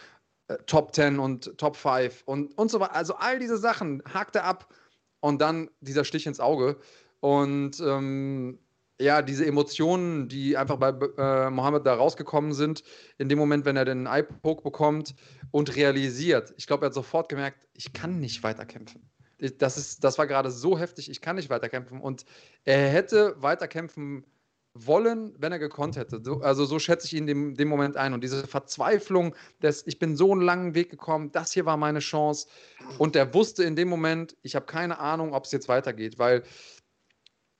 äh, Top 10 und Top 5 und, und so weiter. Also all diese Sachen hakt er ab und dann dieser Stich ins Auge. Und ähm, ja, diese Emotionen, die einfach bei äh, Mohammed da rausgekommen sind, in dem Moment, wenn er den Eye-Poke bekommt und realisiert, ich glaube, er hat sofort gemerkt, ich kann nicht weiterkämpfen. Das, ist, das war gerade so heftig, ich kann nicht weiterkämpfen. Und er hätte weiterkämpfen wollen, wenn er gekonnt hätte. So, also so schätze ich ihn in dem, dem Moment ein. Und diese Verzweiflung, dass ich bin so einen langen Weg gekommen, das hier war meine Chance. Und er wusste in dem Moment, ich habe keine Ahnung, ob es jetzt weitergeht, weil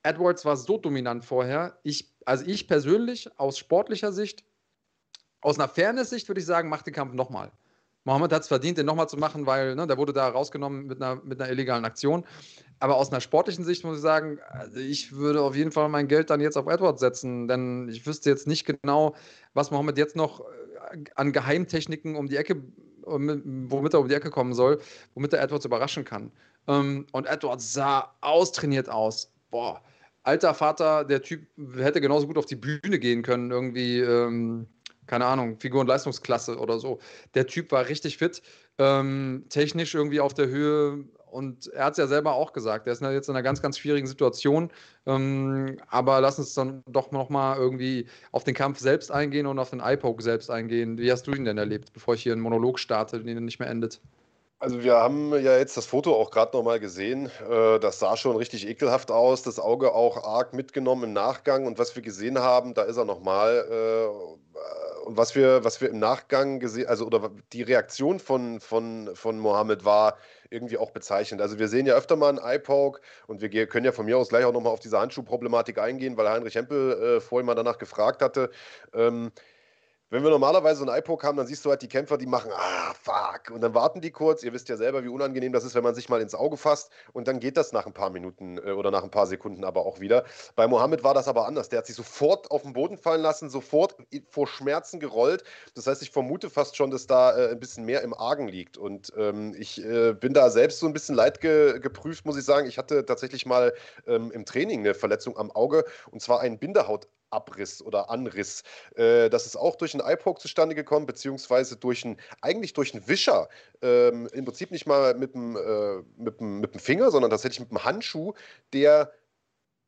Edwards war so dominant vorher. Ich, also ich persönlich aus sportlicher Sicht, aus einer Fairness-Sicht würde ich sagen, mach den Kampf nochmal. Mohammed hat es verdient, den nochmal zu machen, weil ne, der wurde da rausgenommen mit einer, mit einer illegalen Aktion. Aber aus einer sportlichen Sicht muss ich sagen, also ich würde auf jeden Fall mein Geld dann jetzt auf Edwards setzen, denn ich wüsste jetzt nicht genau, was Mohammed jetzt noch äh, an Geheimtechniken um die Ecke, womit er um die Ecke kommen soll, womit er Edwards überraschen kann. Ähm, und Edwards sah austrainiert aus. Boah, alter Vater, der Typ hätte genauso gut auf die Bühne gehen können, irgendwie, ähm, keine Ahnung, Figur- und Leistungsklasse oder so. Der Typ war richtig fit, ähm, technisch irgendwie auf der Höhe und er hat es ja selber auch gesagt, er ist jetzt in einer ganz, ganz schwierigen Situation. Ähm, aber lass uns dann doch nochmal irgendwie auf den Kampf selbst eingehen und auf den Eye-Poke selbst eingehen. Wie hast du ihn denn erlebt, bevor ich hier einen Monolog starte, den nicht mehr endet? Also wir haben ja jetzt das Foto auch gerade nochmal gesehen. Äh, das sah schon richtig ekelhaft aus. Das Auge auch arg mitgenommen im Nachgang. Und was wir gesehen haben, da ist er nochmal. Äh, und was wir, was wir im Nachgang gesehen, also oder die Reaktion von, von, von Mohammed war irgendwie auch bezeichnend. Also wir sehen ja öfter mal einen Eye-Poke und wir können ja von mir aus gleich auch nochmal auf diese Handschuhproblematik eingehen, weil Heinrich Hempel äh, vorhin mal danach gefragt hatte. Ähm, wenn wir normalerweise so einen iPoke haben, dann siehst du halt die Kämpfer, die machen, ah, fuck. Und dann warten die kurz. Ihr wisst ja selber, wie unangenehm das ist, wenn man sich mal ins Auge fasst. Und dann geht das nach ein paar Minuten äh, oder nach ein paar Sekunden aber auch wieder. Bei Mohammed war das aber anders. Der hat sich sofort auf den Boden fallen lassen, sofort vor Schmerzen gerollt. Das heißt, ich vermute fast schon, dass da äh, ein bisschen mehr im Argen liegt. Und ähm, ich äh, bin da selbst so ein bisschen leid ge geprüft, muss ich sagen. Ich hatte tatsächlich mal ähm, im Training eine Verletzung am Auge und zwar einen Bindehaut. Abriss oder Anriss. Äh, das ist auch durch einen iPoke zustande gekommen, beziehungsweise durch einen, eigentlich durch einen Wischer. Ähm, Im Prinzip nicht mal mit dem, äh, mit, dem, mit dem Finger, sondern tatsächlich mit dem Handschuh, der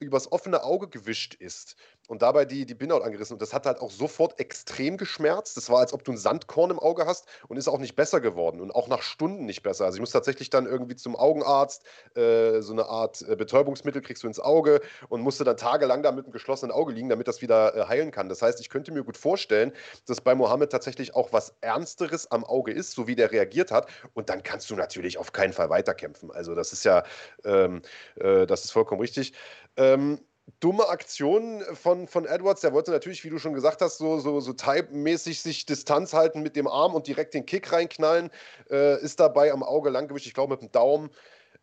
übers offene Auge gewischt ist und dabei die, die Bindehaut angerissen. Und das hat halt auch sofort extrem geschmerzt. Das war, als ob du ein Sandkorn im Auge hast und ist auch nicht besser geworden und auch nach Stunden nicht besser. Also ich muss tatsächlich dann irgendwie zum Augenarzt, äh, so eine Art äh, Betäubungsmittel kriegst du ins Auge und musste dann tagelang da mit einem geschlossenen Auge liegen, damit das wieder äh, heilen kann. Das heißt, ich könnte mir gut vorstellen, dass bei Mohammed tatsächlich auch was Ernsteres am Auge ist, so wie der reagiert hat. Und dann kannst du natürlich auf keinen Fall weiterkämpfen. Also das ist ja, ähm, äh, das ist vollkommen richtig. Ähm, dumme Aktion von, von Edwards. Der wollte natürlich, wie du schon gesagt hast, so, so, so Type-mäßig sich Distanz halten mit dem Arm und direkt den Kick reinknallen. Äh, ist dabei am Auge langgewischt, ich glaube mit dem Daumen.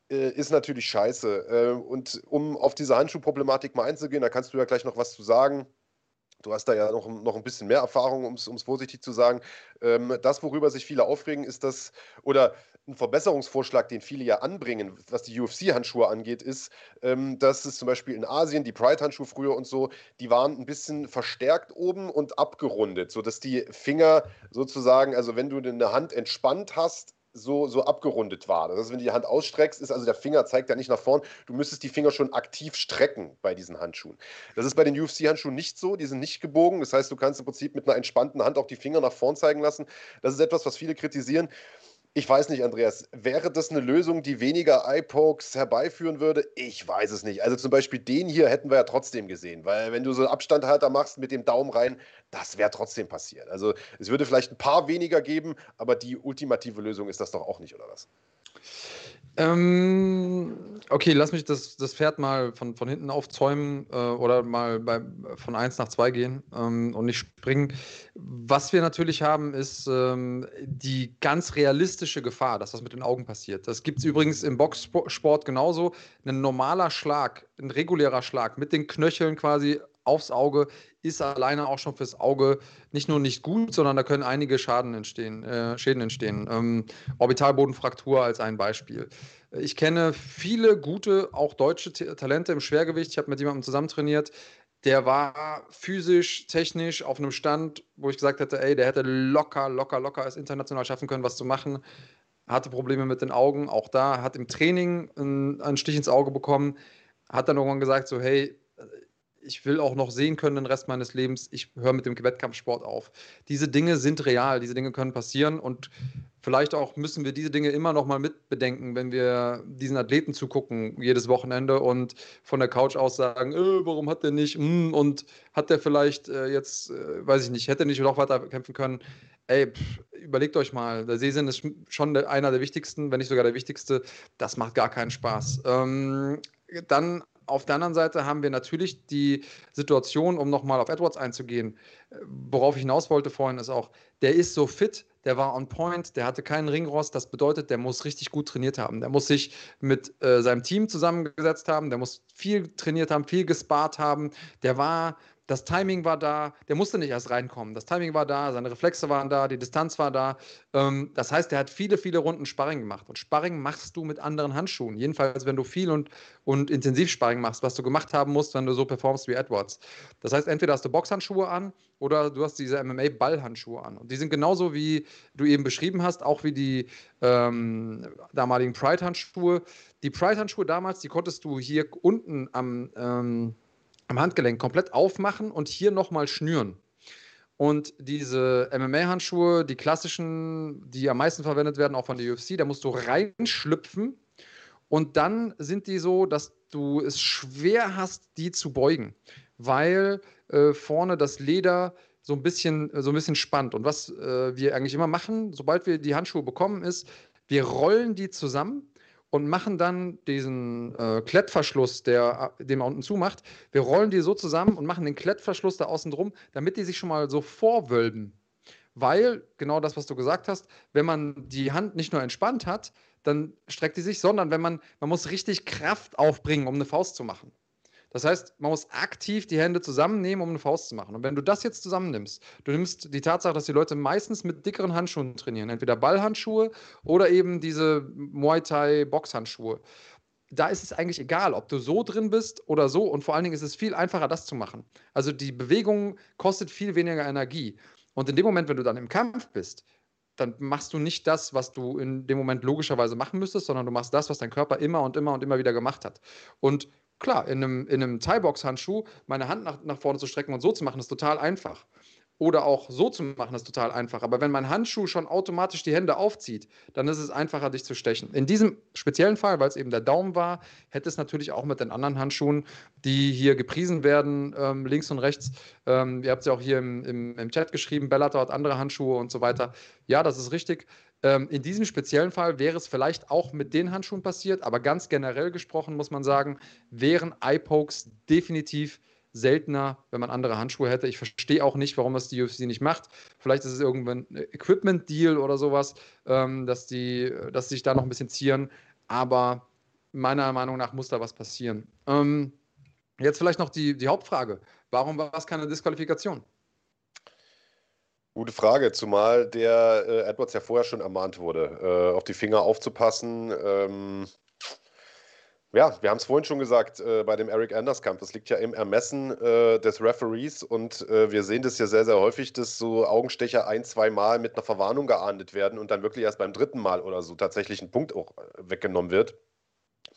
Äh, ist natürlich scheiße. Äh, und um auf diese Handschuhproblematik mal einzugehen, da kannst du ja gleich noch was zu sagen. Du hast da ja noch, noch ein bisschen mehr Erfahrung, um es vorsichtig zu sagen. Ähm, das, worüber sich viele aufregen, ist das, oder ein Verbesserungsvorschlag, den viele ja anbringen, was die UFC-Handschuhe angeht, ist, ähm, dass es zum Beispiel in Asien, die Pride-Handschuhe früher und so, die waren ein bisschen verstärkt oben und abgerundet, sodass die Finger sozusagen, also wenn du eine Hand entspannt hast, so, so abgerundet war. Das heißt, wenn du die Hand ausstreckst, ist also der Finger zeigt ja nicht nach vorn. Du müsstest die Finger schon aktiv strecken bei diesen Handschuhen. Das ist bei den UFC-Handschuhen nicht so. Die sind nicht gebogen. Das heißt, du kannst im Prinzip mit einer entspannten Hand auch die Finger nach vorn zeigen lassen. Das ist etwas, was viele kritisieren. Ich weiß nicht, Andreas, wäre das eine Lösung, die weniger Eye-Pokes herbeiführen würde? Ich weiß es nicht. Also zum Beispiel den hier hätten wir ja trotzdem gesehen, weil wenn du so einen Abstandhalter machst mit dem Daumen rein, das wäre trotzdem passiert. Also es würde vielleicht ein paar weniger geben, aber die ultimative Lösung ist das doch auch nicht, oder was? Ähm, okay, lass mich das, das Pferd mal von, von hinten aufzäumen äh, oder mal bei, von 1 nach 2 gehen ähm, und nicht springen. Was wir natürlich haben, ist ähm, die ganz realistische Gefahr, dass was mit den Augen passiert. Das gibt es übrigens im Boxsport genauso. Ein normaler Schlag, ein regulärer Schlag mit den Knöcheln quasi aufs Auge ist alleine auch schon fürs Auge nicht nur nicht gut, sondern da können einige Schaden entstehen, äh, Schäden entstehen. Ähm, Orbitalbodenfraktur als ein Beispiel. Ich kenne viele gute, auch deutsche Talente im Schwergewicht. Ich habe mit jemandem zusammen trainiert. Der war physisch, technisch auf einem Stand, wo ich gesagt hätte, ey, der hätte locker, locker, locker es international schaffen können, was zu machen. Hatte Probleme mit den Augen, auch da, hat im Training einen, einen Stich ins Auge bekommen, hat dann irgendwann gesagt, so, hey, ich will auch noch sehen können den Rest meines Lebens, ich höre mit dem Wettkampfsport auf. Diese Dinge sind real, diese Dinge können passieren und vielleicht auch müssen wir diese Dinge immer noch mal mitbedenken, wenn wir diesen Athleten zugucken jedes Wochenende und von der Couch aus sagen, äh, warum hat der nicht mm, und hat der vielleicht äh, jetzt, äh, weiß ich nicht, hätte nicht noch weiter kämpfen können. Ey, pff, überlegt euch mal, der Sehsinn ist schon einer der wichtigsten, wenn nicht sogar der wichtigste. Das macht gar keinen Spaß. Ähm, dann auf der anderen Seite haben wir natürlich die Situation, um nochmal auf Edwards einzugehen, worauf ich hinaus wollte vorhin, ist auch, der ist so fit, der war on point, der hatte keinen Ringrost. Das bedeutet, der muss richtig gut trainiert haben. Der muss sich mit äh, seinem Team zusammengesetzt haben, der muss viel trainiert haben, viel gespart haben. Der war das Timing war da, der musste nicht erst reinkommen. Das Timing war da, seine Reflexe waren da, die Distanz war da. Ähm, das heißt, er hat viele, viele Runden Sparring gemacht. Und Sparring machst du mit anderen Handschuhen. Jedenfalls, wenn du viel und, und intensiv Sparring machst, was du gemacht haben musst, wenn du so performst wie Edwards. Das heißt, entweder hast du Boxhandschuhe an oder du hast diese MMA-Ballhandschuhe an. Und die sind genauso wie du eben beschrieben hast, auch wie die ähm, damaligen Pride-Handschuhe. Die Pride-Handschuhe damals, die konntest du hier unten am, ähm, am Handgelenk komplett aufmachen und hier nochmal schnüren. Und diese MMA-Handschuhe, die klassischen, die am meisten verwendet werden, auch von der UFC, da musst du reinschlüpfen und dann sind die so, dass du es schwer hast, die zu beugen, weil äh, vorne das Leder so ein bisschen, so ein bisschen spannt. Und was äh, wir eigentlich immer machen, sobald wir die Handschuhe bekommen, ist, wir rollen die zusammen und machen dann diesen äh, Klettverschluss, der, den man unten zumacht. Wir rollen die so zusammen und machen den Klettverschluss da außen drum, damit die sich schon mal so vorwölben. Weil, genau das, was du gesagt hast, wenn man die Hand nicht nur entspannt hat, dann streckt die sich, sondern wenn man, man muss richtig Kraft aufbringen, um eine Faust zu machen. Das heißt, man muss aktiv die Hände zusammennehmen, um eine Faust zu machen. Und wenn du das jetzt zusammennimmst, du nimmst die Tatsache, dass die Leute meistens mit dickeren Handschuhen trainieren, entweder Ballhandschuhe oder eben diese Muay Thai Boxhandschuhe. Da ist es eigentlich egal, ob du so drin bist oder so. Und vor allen Dingen ist es viel einfacher, das zu machen. Also die Bewegung kostet viel weniger Energie. Und in dem Moment, wenn du dann im Kampf bist, dann machst du nicht das, was du in dem Moment logischerweise machen müsstest, sondern du machst das, was dein Körper immer und immer und immer wieder gemacht hat. Und klar, in einem, in einem Thai-Box-Handschuh meine Hand nach, nach vorne zu strecken und so zu machen, ist total einfach oder auch so zu machen, ist total einfach. Aber wenn mein Handschuh schon automatisch die Hände aufzieht, dann ist es einfacher, dich zu stechen. In diesem speziellen Fall, weil es eben der Daumen war, hätte es natürlich auch mit den anderen Handschuhen, die hier gepriesen werden, ähm, links und rechts. Ähm, ihr habt es ja auch hier im, im, im, Chat geschrieben, Bellator hat andere Handschuhe und so weiter. Ja, das ist richtig. Ähm, in diesem speziellen Fall wäre es vielleicht auch mit den Handschuhen passiert, aber ganz generell gesprochen muss man sagen, wären Eye-Pokes definitiv seltener, wenn man andere Handschuhe hätte. Ich verstehe auch nicht, warum das die UFC nicht macht. Vielleicht ist es irgendwann ein Equipment-Deal oder sowas, ähm, dass, die, dass sie sich da noch ein bisschen zieren. Aber meiner Meinung nach muss da was passieren. Ähm, jetzt vielleicht noch die, die Hauptfrage. Warum war es keine Disqualifikation? Gute Frage, zumal der äh, Edwards ja vorher schon ermahnt wurde, äh, auf die Finger aufzupassen. Ähm, ja, wir haben es vorhin schon gesagt äh, bei dem Eric Anders-Kampf. Das liegt ja im Ermessen äh, des Referees und äh, wir sehen das ja sehr, sehr häufig, dass so Augenstecher ein, zwei Mal mit einer Verwarnung geahndet werden und dann wirklich erst beim dritten Mal oder so tatsächlich ein Punkt auch äh, weggenommen wird.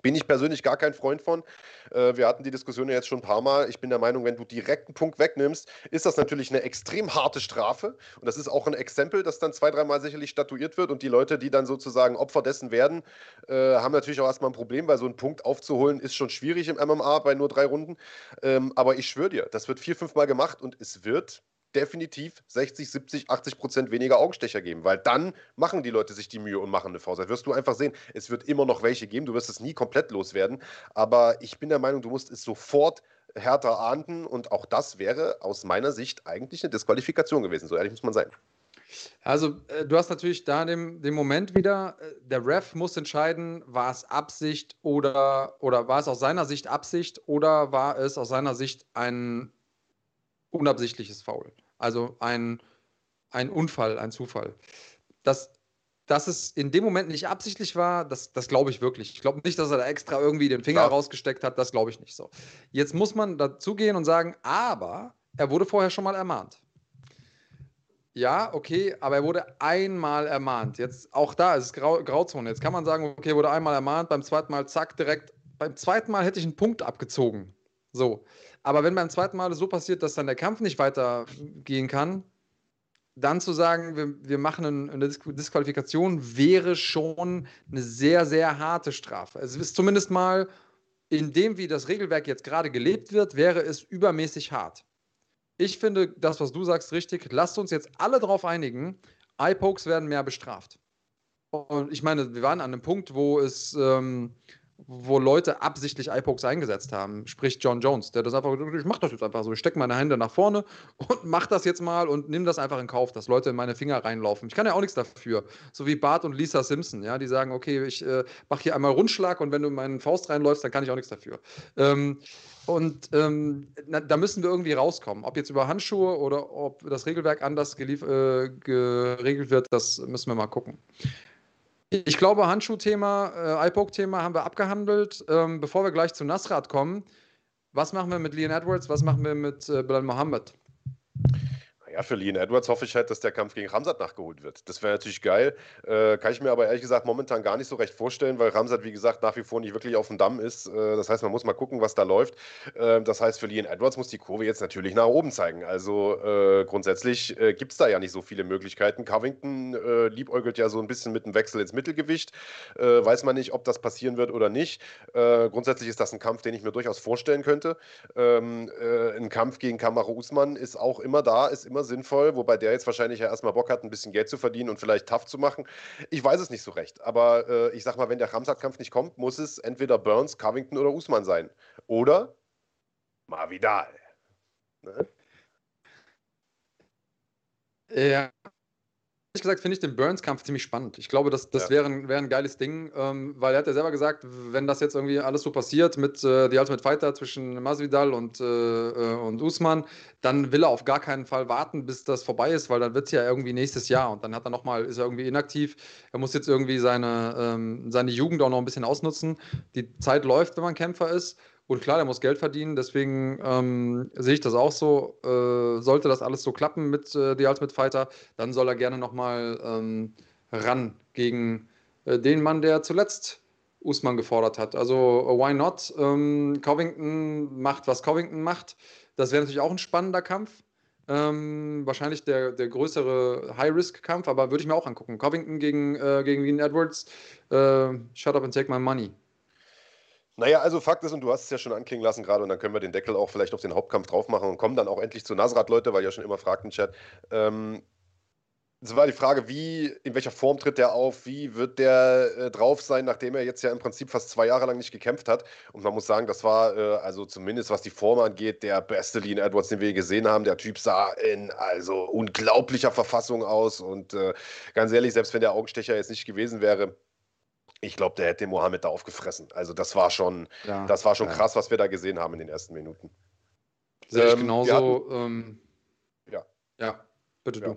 Bin ich persönlich gar kein Freund von. Äh, wir hatten die Diskussion jetzt schon ein paar Mal. Ich bin der Meinung, wenn du direkt einen Punkt wegnimmst, ist das natürlich eine extrem harte Strafe. Und das ist auch ein Exempel, das dann zwei, dreimal sicherlich statuiert wird. Und die Leute, die dann sozusagen Opfer dessen werden, äh, haben natürlich auch erstmal ein Problem, weil so einen Punkt aufzuholen ist schon schwierig im MMA bei nur drei Runden. Ähm, aber ich schwöre dir, das wird vier, fünf Mal gemacht und es wird definitiv 60, 70, 80 Prozent weniger Augenstecher geben, weil dann machen die Leute sich die Mühe und machen eine. Da wirst du einfach sehen, es wird immer noch welche geben, du wirst es nie komplett loswerden, aber ich bin der Meinung, du musst es sofort härter ahnden und auch das wäre aus meiner Sicht eigentlich eine Disqualifikation gewesen, so ehrlich muss man sein. Also, äh, du hast natürlich da den, den Moment wieder, äh, der Ref muss entscheiden, war es Absicht oder, oder war es aus seiner Sicht Absicht oder war es aus seiner Sicht ein unabsichtliches Foul. Also ein, ein Unfall, ein Zufall. Dass, dass es in dem Moment nicht absichtlich war, das, das glaube ich wirklich. Ich glaube nicht, dass er da extra irgendwie den Finger ja. rausgesteckt hat, das glaube ich nicht so. Jetzt muss man dazugehen und sagen, aber er wurde vorher schon mal ermahnt. Ja, okay, aber er wurde einmal ermahnt. Jetzt auch da ist es Grau, Grauzone. Jetzt kann man sagen, okay, wurde einmal ermahnt, beim zweiten Mal zack, direkt. Beim zweiten Mal hätte ich einen Punkt abgezogen. So. Aber wenn beim zweiten Mal so passiert, dass dann der Kampf nicht weitergehen kann, dann zu sagen, wir, wir machen eine Disqualifikation, wäre schon eine sehr, sehr harte Strafe. Es ist zumindest mal, in dem, wie das Regelwerk jetzt gerade gelebt wird, wäre es übermäßig hart. Ich finde das, was du sagst, richtig. Lasst uns jetzt alle darauf einigen, Eye-Pokes werden mehr bestraft. Und ich meine, wir waren an einem Punkt, wo es ähm, wo Leute absichtlich iPokes eingesetzt haben. Sprich John Jones, der das einfach, ich mach das jetzt einfach so, ich stecke meine Hände nach vorne und mach das jetzt mal und nimm das einfach in Kauf, dass Leute in meine Finger reinlaufen. Ich kann ja auch nichts dafür. So wie Bart und Lisa Simpson, ja, die sagen, okay, ich äh, mache hier einmal Rundschlag und wenn du in meinen Faust reinläufst, dann kann ich auch nichts dafür. Ähm, und ähm, na, da müssen wir irgendwie rauskommen. Ob jetzt über Handschuhe oder ob das Regelwerk anders äh, geregelt wird, das müssen wir mal gucken. Ich glaube, Handschuhthema, äh, iPoke-Thema haben wir abgehandelt. Ähm, bevor wir gleich zu Nasrat kommen, was machen wir mit Leon Edwards? Was machen wir mit äh, Bilal Mohammed? Ja, für Leon Edwards hoffe ich halt, dass der Kampf gegen Ramsat nachgeholt wird. Das wäre natürlich geil. Äh, kann ich mir aber ehrlich gesagt momentan gar nicht so recht vorstellen, weil Ramsat, wie gesagt, nach wie vor nicht wirklich auf dem Damm ist. Äh, das heißt, man muss mal gucken, was da läuft. Äh, das heißt, für Leon Edwards muss die Kurve jetzt natürlich nach oben zeigen. Also äh, grundsätzlich äh, gibt es da ja nicht so viele Möglichkeiten. Covington äh, liebäugelt ja so ein bisschen mit dem Wechsel ins Mittelgewicht. weiß man nicht, ob das passieren wird oder nicht. grundsätzlich ist das ein Kampf, den ich mir durchaus vorstellen könnte. Ähm, ein Kampf gegen Kamara Usman ist auch immer da, ist immer sinnvoll, wobei der jetzt wahrscheinlich ja erstmal Bock hat, ein bisschen Geld zu verdienen und vielleicht tough zu machen. Ich weiß es nicht so recht, aber äh, ich sag mal, wenn der Ramsat-Kampf nicht kommt, muss es entweder Burns, Covington oder Usman sein. Oder Mavidal. Ne? Ja, gesagt finde ich den Burns-Kampf ziemlich spannend. Ich glaube, das, das ja. wäre, ein, wär ein geiles Ding, ähm, weil er hat ja selber gesagt, wenn das jetzt irgendwie alles so passiert mit äh, The Ultimate Fighter zwischen Masvidal und, äh, äh, und Usman, dann will er auf gar keinen Fall warten, bis das vorbei ist, weil dann wird es ja irgendwie nächstes Jahr und dann hat er noch mal, ist er irgendwie inaktiv. Er muss jetzt irgendwie seine, ähm, seine Jugend auch noch ein bisschen ausnutzen. Die Zeit läuft, wenn man Kämpfer ist. Und klar, der muss Geld verdienen, deswegen ähm, sehe ich das auch so. Äh, sollte das alles so klappen mit äh, The Ultimate Fighter, dann soll er gerne nochmal ähm, ran gegen äh, den Mann, der zuletzt Usman gefordert hat. Also, why not? Ähm, Covington macht, was Covington macht. Das wäre natürlich auch ein spannender Kampf. Ähm, wahrscheinlich der, der größere High-Risk-Kampf, aber würde ich mir auch angucken. Covington gegen, äh, gegen Lean Edwards. Äh, shut up and take my money. Naja, also Fakt ist, und du hast es ja schon anklingen lassen gerade, und dann können wir den Deckel auch vielleicht auf den Hauptkampf drauf machen und kommen dann auch endlich zu Nasrat, Leute, weil ihr schon immer fragt im Chat. Ähm, es war die Frage, wie, in welcher Form tritt der auf, wie wird der äh, drauf sein, nachdem er jetzt ja im Prinzip fast zwei Jahre lang nicht gekämpft hat. Und man muss sagen, das war, äh, also zumindest was die Form angeht, der beste Lean Edwards, den wir gesehen haben. Der Typ sah in also unglaublicher Verfassung aus. Und äh, ganz ehrlich, selbst wenn der Augenstecher jetzt nicht gewesen wäre, ich glaube, der hätte Mohammed da aufgefressen. Also das war schon, ja, das war schon ja. krass, was wir da gesehen haben in den ersten Minuten. Sehe ich ähm, genauso. Hatten, ähm, ja. Ja, bitte du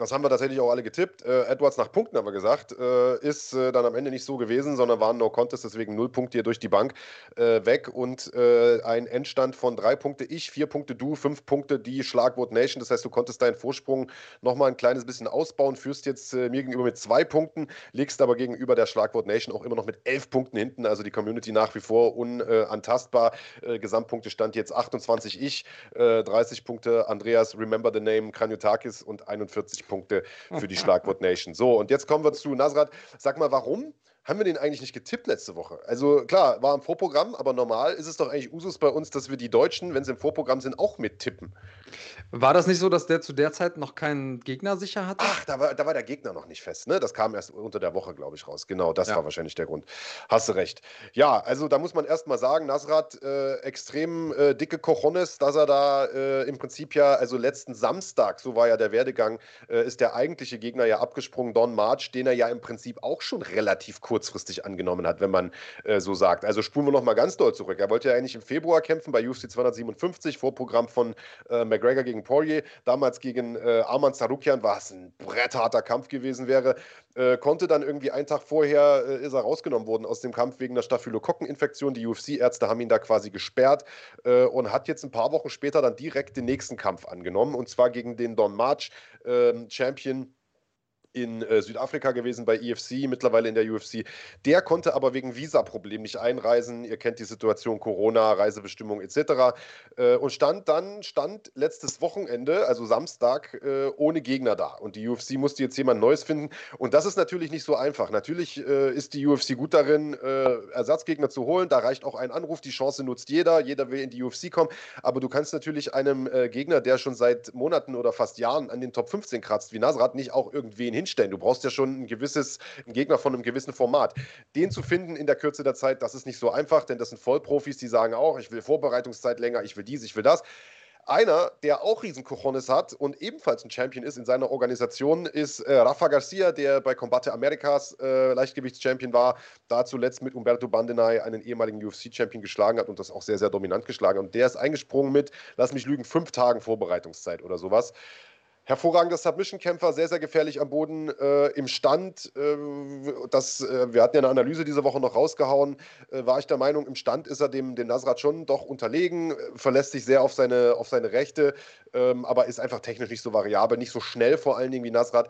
das haben wir tatsächlich auch alle getippt. Äh, Edwards nach Punkten haben wir gesagt. Äh, ist äh, dann am Ende nicht so gewesen, sondern waren No Contest, deswegen null Punkte hier durch die Bank äh, weg und äh, ein Endstand von drei Punkte ich, vier Punkte du, fünf Punkte die Schlagwort Nation. Das heißt, du konntest deinen Vorsprung nochmal ein kleines bisschen ausbauen, führst jetzt äh, mir gegenüber mit zwei Punkten, liegst aber gegenüber der Schlagwort Nation auch immer noch mit elf Punkten hinten. Also die Community nach wie vor unantastbar. Gesamtpunkte stand jetzt 28 ich, 30 Punkte Andreas, Remember the Name, Kranjotakis und 41 Punkte für die Schlagwort Nation. So, und jetzt kommen wir zu Nasrat. Sag mal, warum haben wir den eigentlich nicht getippt letzte Woche? Also klar, war im Vorprogramm, aber normal ist es doch eigentlich Usus bei uns, dass wir die Deutschen, wenn sie im Vorprogramm sind, auch mittippen. War das nicht so, dass der zu der Zeit noch keinen Gegner sicher hatte? Ach, da war, da war der Gegner noch nicht fest, ne? Das kam erst unter der Woche, glaube ich, raus. Genau, das ja. war wahrscheinlich der Grund. Hast du recht. Ja, also da muss man erst mal sagen, Nasrat, äh, extrem äh, dicke Cojones, dass er da äh, im Prinzip ja, also letzten Samstag, so war ja der Werdegang, äh, ist der eigentliche Gegner ja abgesprungen, Don March, den er ja im Prinzip auch schon relativ kurz kurzfristig angenommen hat, wenn man äh, so sagt. Also spulen wir nochmal ganz doll zurück. Er wollte ja eigentlich im Februar kämpfen bei UFC 257, Vorprogramm von äh, McGregor gegen Poirier. Damals gegen äh, Arman Sarukian war es ein brettharter Kampf gewesen wäre. Äh, konnte dann irgendwie einen Tag vorher, äh, ist er rausgenommen worden aus dem Kampf wegen einer Staphylokokkeninfektion. Die UFC-Ärzte haben ihn da quasi gesperrt äh, und hat jetzt ein paar Wochen später dann direkt den nächsten Kampf angenommen und zwar gegen den Don March ähm, Champion in äh, Südafrika gewesen bei EFC, mittlerweile in der UFC. Der konnte aber wegen Visaproblemen nicht einreisen. Ihr kennt die Situation Corona, Reisebestimmung etc. Äh, und stand dann, stand letztes Wochenende, also Samstag, äh, ohne Gegner da. Und die UFC musste jetzt jemand Neues finden. Und das ist natürlich nicht so einfach. Natürlich äh, ist die UFC gut darin, äh, Ersatzgegner zu holen. Da reicht auch ein Anruf. Die Chance nutzt jeder. Jeder will in die UFC kommen. Aber du kannst natürlich einem äh, Gegner, der schon seit Monaten oder fast Jahren an den Top 15 kratzt, wie Nasrat, nicht auch irgendwen hinstellen. Du brauchst ja schon ein gewisses, einen Gegner von einem gewissen Format. Den zu finden in der Kürze der Zeit, das ist nicht so einfach, denn das sind Vollprofis, die sagen auch, ich will Vorbereitungszeit länger, ich will dies, ich will das. Einer, der auch Riesenkochones hat und ebenfalls ein Champion ist in seiner Organisation, ist äh, Rafa Garcia, der bei Combate Americas äh, Leichtgewichtschampion war, da zuletzt mit Umberto Bandenay einen ehemaligen UFC-Champion geschlagen hat und das auch sehr, sehr dominant geschlagen. Und der ist eingesprungen mit, lass mich lügen, fünf Tagen Vorbereitungszeit oder sowas. Hervorragender Submission-Kämpfer, sehr, sehr gefährlich am Boden, äh, im Stand. Äh, das, äh, wir hatten ja eine Analyse diese Woche noch rausgehauen. Äh, war ich der Meinung, im Stand ist er dem, dem Nasrat schon doch unterlegen, verlässt sich sehr auf seine, auf seine Rechte, ähm, aber ist einfach technisch nicht so variabel, nicht so schnell vor allen Dingen wie Nasrat.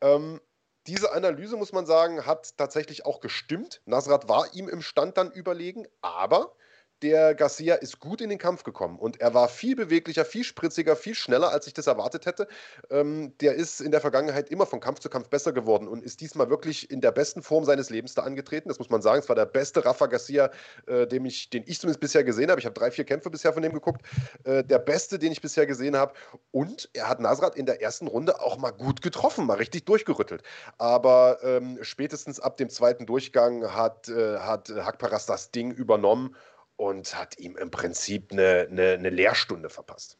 Ähm, diese Analyse, muss man sagen, hat tatsächlich auch gestimmt. Nasrat war ihm im Stand dann überlegen, aber der Garcia ist gut in den Kampf gekommen und er war viel beweglicher, viel spritziger, viel schneller, als ich das erwartet hätte. Ähm, der ist in der Vergangenheit immer von Kampf zu Kampf besser geworden und ist diesmal wirklich in der besten Form seines Lebens da angetreten. Das muss man sagen. Es war der beste Rafa Garcia, äh, den, ich, den ich zumindest bisher gesehen habe. Ich habe drei, vier Kämpfe bisher von dem geguckt. Äh, der beste, den ich bisher gesehen habe. Und er hat Nasrat in der ersten Runde auch mal gut getroffen, mal richtig durchgerüttelt. Aber ähm, spätestens ab dem zweiten Durchgang hat, äh, hat Hakparas das Ding übernommen und hat ihm im Prinzip eine, eine, eine Lehrstunde verpasst.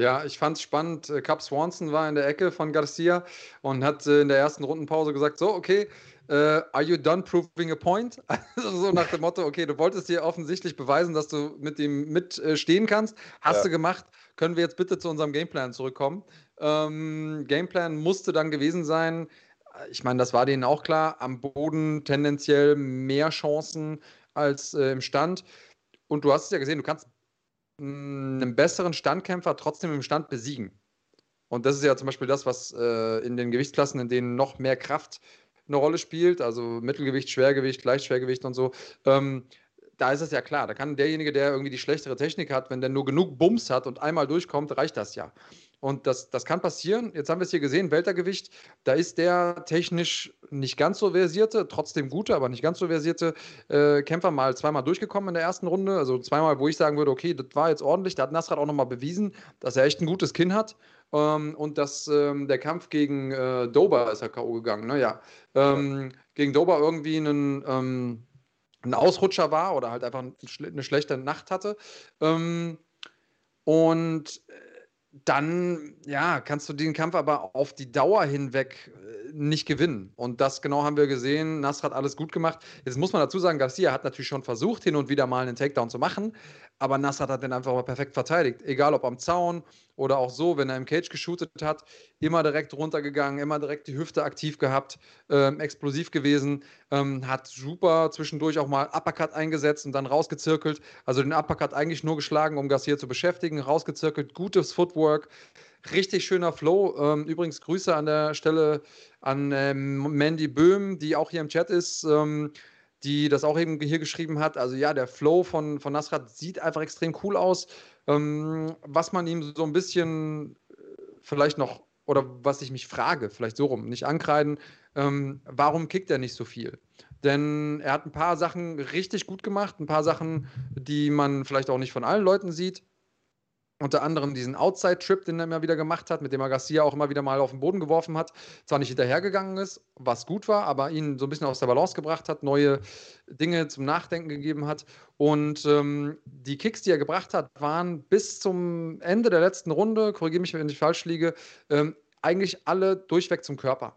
Ja, ich fand es spannend. Äh, Cap Swanson war in der Ecke von Garcia und hat äh, in der ersten Rundenpause gesagt: So, okay, uh, are you done proving a point? Also so nach dem Motto: Okay, du wolltest dir offensichtlich beweisen, dass du mit ihm mitstehen kannst. Hast ja. du gemacht. Können wir jetzt bitte zu unserem Gameplan zurückkommen? Ähm, Gameplan musste dann gewesen sein. Ich meine, das war denen auch klar. Am Boden tendenziell mehr Chancen als äh, im Stand. Und du hast es ja gesehen, du kannst mm, einen besseren Standkämpfer trotzdem im Stand besiegen. Und das ist ja zum Beispiel das, was äh, in den Gewichtsklassen, in denen noch mehr Kraft eine Rolle spielt, also Mittelgewicht, Schwergewicht, Leichtschwergewicht und so. Ähm, da ist es ja klar, da kann derjenige, der irgendwie die schlechtere Technik hat, wenn der nur genug Bums hat und einmal durchkommt, reicht das ja. Und das, das kann passieren. Jetzt haben wir es hier gesehen, Weltergewicht, da ist der technisch nicht ganz so versierte, trotzdem gute, aber nicht ganz so versierte äh, Kämpfer mal zweimal durchgekommen in der ersten Runde. Also zweimal, wo ich sagen würde, okay, das war jetzt ordentlich. Da hat Nasrat auch nochmal bewiesen, dass er echt ein gutes Kinn hat. Ähm, und dass ähm, der Kampf gegen äh, Dober ist er K.O. gegangen. Ne? Ja. Ähm, gegen Dober irgendwie einen, ähm, ein Ausrutscher war oder halt einfach eine schlechte Nacht hatte. Ähm, und äh, dann ja, kannst du den Kampf aber auf die Dauer hinweg äh, nicht gewinnen. Und das genau haben wir gesehen. Nasr hat alles gut gemacht. Jetzt muss man dazu sagen, Garcia hat natürlich schon versucht, hin und wieder mal einen Takedown zu machen, aber Nasrat hat den einfach mal perfekt verteidigt. Egal ob am Zaun oder auch so, wenn er im Cage geshootet hat, immer direkt runtergegangen, immer direkt die Hüfte aktiv gehabt, ähm, explosiv gewesen, ähm, hat super zwischendurch auch mal Uppercut eingesetzt und dann rausgezirkelt. Also den Uppercut eigentlich nur geschlagen, um Garcia zu beschäftigen, rausgezirkelt, gutes Footwork. Richtig schöner Flow. Ähm, übrigens Grüße an der Stelle an ähm, Mandy Böhm, die auch hier im Chat ist. Ähm, die das auch eben hier geschrieben hat. Also ja, der Flow von, von Nasrat sieht einfach extrem cool aus. Ähm, was man ihm so ein bisschen äh, vielleicht noch, oder was ich mich frage, vielleicht so rum, nicht ankreiden, ähm, warum kickt er nicht so viel? Denn er hat ein paar Sachen richtig gut gemacht, ein paar Sachen, die man vielleicht auch nicht von allen Leuten sieht. Unter anderem diesen Outside-Trip, den er immer wieder gemacht hat, mit dem er Garcia auch immer wieder mal auf den Boden geworfen hat. Zwar nicht hinterhergegangen ist, was gut war, aber ihn so ein bisschen aus der Balance gebracht hat, neue Dinge zum Nachdenken gegeben hat. Und ähm, die Kicks, die er gebracht hat, waren bis zum Ende der letzten Runde, korrigiere mich, wenn ich falsch liege, ähm, eigentlich alle durchweg zum Körper.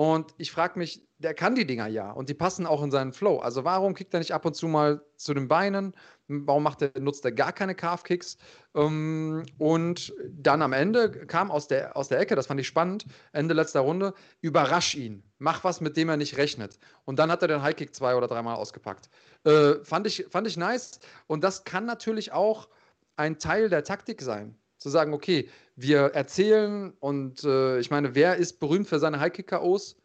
Und ich frage mich, der kann die Dinger ja und die passen auch in seinen Flow. Also warum kickt er nicht ab und zu mal zu den Beinen? Warum macht er, nutzt er gar keine Calf-Kicks? Ähm, und dann am Ende kam aus der, aus der Ecke, das fand ich spannend, Ende letzter Runde, überrasch ihn. Mach was, mit dem er nicht rechnet. Und dann hat er den High-Kick zwei oder dreimal ausgepackt. Äh, fand, ich, fand ich nice. Und das kann natürlich auch ein Teil der Taktik sein zu sagen, okay, wir erzählen und äh, ich meine, wer ist berühmt für seine High-Kick-KOs?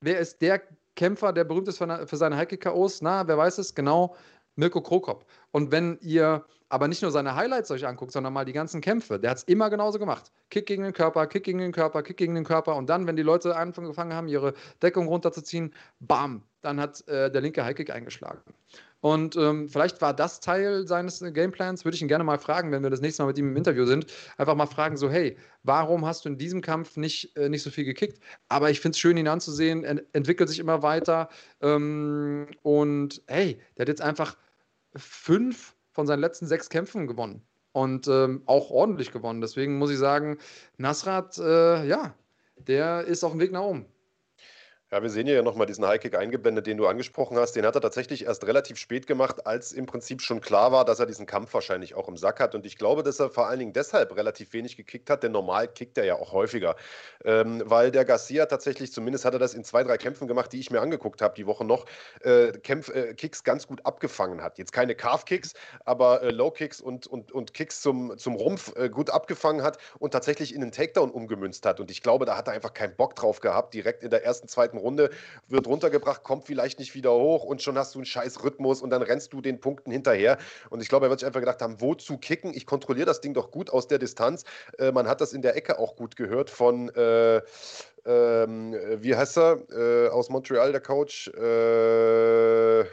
Wer ist der Kämpfer, der berühmt ist für, für seine High-Kick-KOs? Na, wer weiß es? Genau, Mirko Krokop. Und wenn ihr aber nicht nur seine Highlights euch anguckt, sondern mal die ganzen Kämpfe, der hat es immer genauso gemacht. Kick gegen den Körper, Kick gegen den Körper, Kick gegen den Körper. Und dann, wenn die Leute angefangen haben, ihre Deckung runterzuziehen, bam, dann hat äh, der linke Highkick eingeschlagen. Und ähm, vielleicht war das Teil seines äh, Gameplans. Würde ich ihn gerne mal fragen, wenn wir das nächste Mal mit ihm im Interview sind. Einfach mal fragen, so, hey, warum hast du in diesem Kampf nicht, äh, nicht so viel gekickt? Aber ich finde es schön, ihn anzusehen. Er entwickelt sich immer weiter. Ähm, und hey, der hat jetzt einfach fünf von seinen letzten sechs Kämpfen gewonnen. Und ähm, auch ordentlich gewonnen. Deswegen muss ich sagen, Nasrat, äh, ja, der ist auf dem Weg nach oben. Ja, wir sehen hier ja nochmal diesen Highkick eingeblendet, den du angesprochen hast. Den hat er tatsächlich erst relativ spät gemacht, als im Prinzip schon klar war, dass er diesen Kampf wahrscheinlich auch im Sack hat. Und ich glaube, dass er vor allen Dingen deshalb relativ wenig gekickt hat, denn normal kickt er ja auch häufiger. Ähm, weil der Garcia tatsächlich, zumindest hat er das in zwei, drei Kämpfen gemacht, die ich mir angeguckt habe, die Woche noch, äh, Kämpf, äh, Kicks ganz gut abgefangen hat. Jetzt keine Calf-Kicks, aber äh, Low-Kicks und, und, und Kicks zum, zum Rumpf äh, gut abgefangen hat und tatsächlich in einen Takedown umgemünzt hat. Und ich glaube, da hat er einfach keinen Bock drauf gehabt. Direkt in der ersten, zweiten Runde wird runtergebracht, kommt vielleicht nicht wieder hoch und schon hast du einen scheiß Rhythmus und dann rennst du den Punkten hinterher. Und ich glaube, er wird sich einfach gedacht haben, wozu kicken? Ich kontrolliere das Ding doch gut aus der Distanz. Äh, man hat das in der Ecke auch gut gehört von, äh, ähm, wie heißt er, äh, aus Montreal, der Coach? Äh,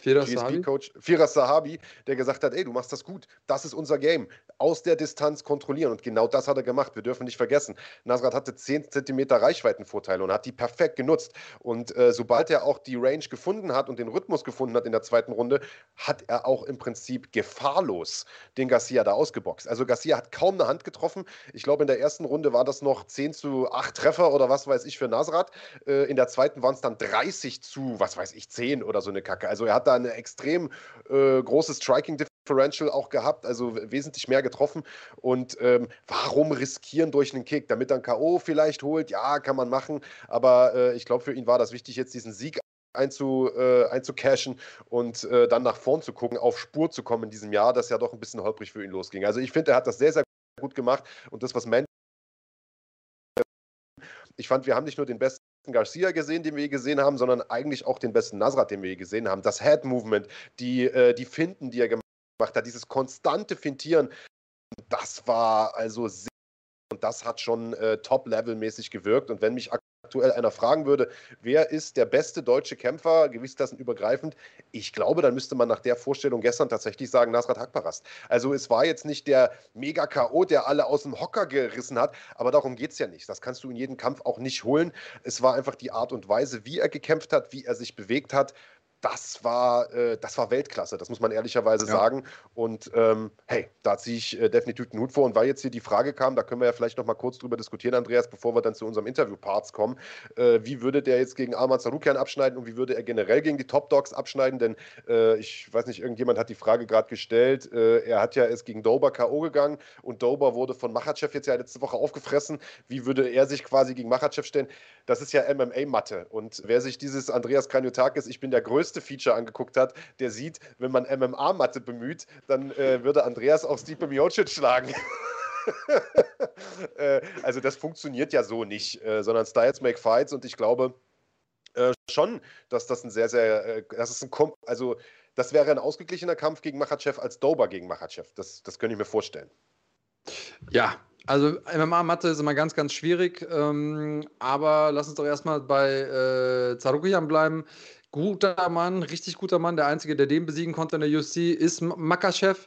Firas Sahabi? Coach Firas Sahabi, der gesagt hat, ey, du machst das gut, das ist unser Game. Aus der Distanz kontrollieren und genau das hat er gemacht. Wir dürfen nicht vergessen, Nasrat hatte 10 cm Reichweitenvorteile und hat die perfekt genutzt. Und äh, sobald er auch die Range gefunden hat und den Rhythmus gefunden hat in der zweiten Runde, hat er auch im Prinzip gefahrlos den Garcia da ausgeboxt. Also Garcia hat kaum eine Hand getroffen. Ich glaube, in der ersten Runde war das noch 10 zu 8 Treffer oder was weiß ich für Nasrat. Äh, in der zweiten waren es dann 30 zu, was weiß ich, 10 oder so eine Kacke. Also er hat da eine extrem äh, große Striking Differential auch gehabt, also wesentlich mehr getroffen. Und ähm, warum riskieren durch einen Kick? Damit dann K.O. vielleicht holt, ja, kann man machen. Aber äh, ich glaube, für ihn war das wichtig, jetzt diesen Sieg einzu, äh, einzucashen und äh, dann nach vorn zu gucken, auf Spur zu kommen in diesem Jahr, das ja doch ein bisschen holprig für ihn losging. Also ich finde, er hat das sehr, sehr gut gemacht und das, was Man ich fand, wir haben nicht nur den besten Garcia gesehen, den wir je gesehen haben, sondern eigentlich auch den besten Nasrat, den wir je gesehen haben. Das Head-Movement, die, äh, die Finten, die er gemacht hat, dieses konstante Fintieren, das war also sehr und das hat schon äh, top-level-mäßig gewirkt. Und wenn mich aktuell einer fragen würde, wer ist der beste deutsche Kämpfer, gewichtsklassen ich glaube, dann müsste man nach der Vorstellung gestern tatsächlich sagen, Nasrat Hakparast. Also es war jetzt nicht der Mega-K.O., der alle aus dem Hocker gerissen hat, aber darum geht es ja nicht. Das kannst du in jedem Kampf auch nicht holen. Es war einfach die Art und Weise, wie er gekämpft hat, wie er sich bewegt hat das war, äh, das war Weltklasse, das muss man ehrlicherweise ja. sagen. Und ähm, hey, da ziehe ich äh, definitiv den Hut vor. Und weil jetzt hier die Frage kam, da können wir ja vielleicht noch mal kurz drüber diskutieren, Andreas, bevor wir dann zu unserem Interview-Parts kommen. Äh, wie würde der jetzt gegen Arman Sarukian abschneiden und wie würde er generell gegen die Top Dogs abschneiden? Denn äh, ich weiß nicht, irgendjemand hat die Frage gerade gestellt. Äh, er hat ja es gegen Dober K.O. gegangen und Dober wurde von Machachev jetzt ja letzte Woche aufgefressen. Wie würde er sich quasi gegen Machachev stellen? Das ist ja MMA-Matte. Und wer sich dieses Andreas Kranjotakis, ich bin der größte größte Feature angeguckt hat, der sieht, wenn man MMA-Matte bemüht, dann äh, würde Andreas auch Stipe Miocic schlagen. äh, also das funktioniert ja so nicht, äh, sondern Styles make fights und ich glaube äh, schon, dass das ein sehr, sehr, äh, das ist ein, Kom also das wäre ein ausgeglichener Kampf gegen Machachev als Dober gegen Machachev. Das, das könnte ich mir vorstellen. Ja, also MMA-Matte ist immer ganz, ganz schwierig. Ähm, aber lass uns doch erstmal bei äh, Zarukian bleiben. Guter Mann, richtig guter Mann. Der Einzige, der den besiegen konnte in der UFC, ist Makachev.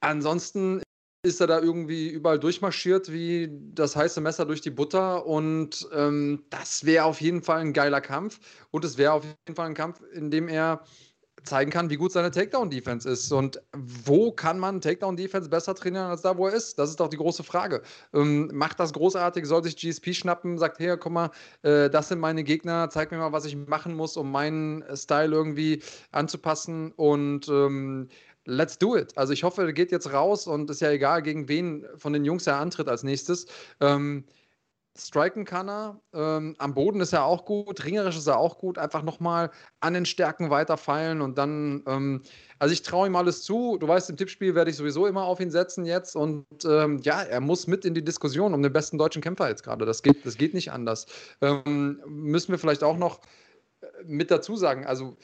Ansonsten ist er da irgendwie überall durchmarschiert wie das heiße Messer durch die Butter. Und ähm, das wäre auf jeden Fall ein geiler Kampf. Und es wäre auf jeden Fall ein Kampf, in dem er zeigen kann, wie gut seine Takedown-Defense ist. Und wo kann man Takedown-Defense besser trainieren als da, wo er ist? Das ist doch die große Frage. Ähm, macht das großartig, soll sich GSP schnappen, sagt, hey, guck mal, äh, das sind meine Gegner, zeig mir mal, was ich machen muss, um meinen Style irgendwie anzupassen und ähm, let's do it. Also ich hoffe, er geht jetzt raus und ist ja egal, gegen wen von den Jungs er antritt als nächstes. Ähm, Striken kann er. Ähm, am Boden ist er auch gut. Ringerisch ist er auch gut. Einfach nochmal an den Stärken weiterfeilen und dann. Ähm, also, ich traue ihm alles zu. Du weißt, im Tippspiel werde ich sowieso immer auf ihn setzen jetzt. Und ähm, ja, er muss mit in die Diskussion um den besten deutschen Kämpfer jetzt gerade. Das geht, das geht nicht anders. Ähm, müssen wir vielleicht auch noch äh, mit dazu sagen. Also,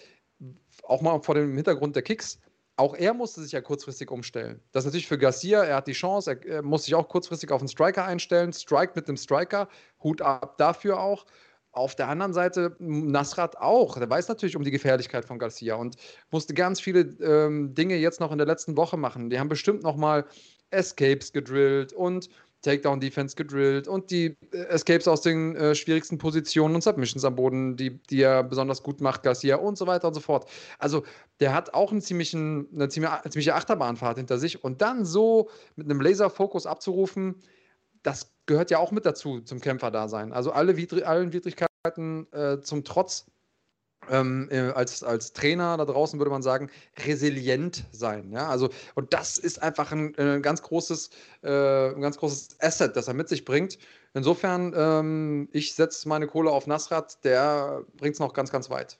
auch mal vor dem Hintergrund der Kicks auch er musste sich ja kurzfristig umstellen. Das ist natürlich für Garcia, er hat die Chance, er, er muss sich auch kurzfristig auf einen Striker einstellen. Strike mit einem Striker, Hut ab dafür auch. Auf der anderen Seite Nasrat auch. Der weiß natürlich um die Gefährlichkeit von Garcia und musste ganz viele ähm, Dinge jetzt noch in der letzten Woche machen. Die haben bestimmt noch mal Escapes gedrillt und Takedown-Defense gedrillt und die äh, Escapes aus den äh, schwierigsten Positionen und Submissions am Boden, die, die er besonders gut macht, Garcia und so weiter und so fort. Also der hat auch einen ziemlichen, eine ziemliche Achterbahnfahrt hinter sich und dann so mit einem Laserfokus abzurufen, das gehört ja auch mit dazu zum Kämpfer-Dasein. Also alle Widri allen Widrigkeiten äh, zum Trotz ähm, äh, als, als Trainer da draußen würde man sagen, resilient sein. Ja? Also, und das ist einfach ein, ein ganz, großes, äh, ein ganz großes Asset, das er mit sich bringt. Insofern, ähm, ich setze meine Kohle auf Nasrat, der bringt es noch ganz, ganz weit.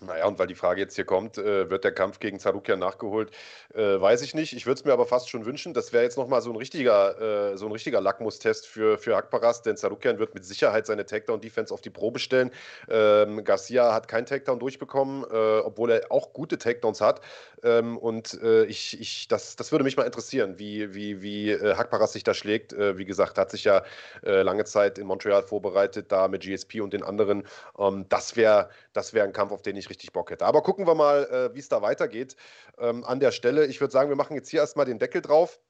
Naja, und weil die Frage jetzt hier kommt, äh, wird der Kampf gegen Zarukian nachgeholt, äh, weiß ich nicht. Ich würde es mir aber fast schon wünschen. Das wäre jetzt nochmal so ein richtiger, äh, so ein richtiger Lackmustest für, für Akparas, denn Zarukian wird mit Sicherheit seine Takedown-Defense auf die Probe stellen. Ähm, Garcia hat keinen Takedown durchbekommen, äh, obwohl er auch gute Takedowns hat. Ähm, und äh, ich, ich, das, das würde mich mal interessieren, wie, wie, wie äh, Hakparas sich da schlägt. wie gesagt, hat sich ja lange Zeit in Montreal vorbereitet, da mit GSP und den anderen. Ähm, das wäre das wär ein Kampf, auf den ich richtig Bock hätte. Aber gucken wir mal, äh, wie es da weitergeht. Ähm, an der Stelle, ich würde sagen, wir machen jetzt hier erstmal den Deckel drauf.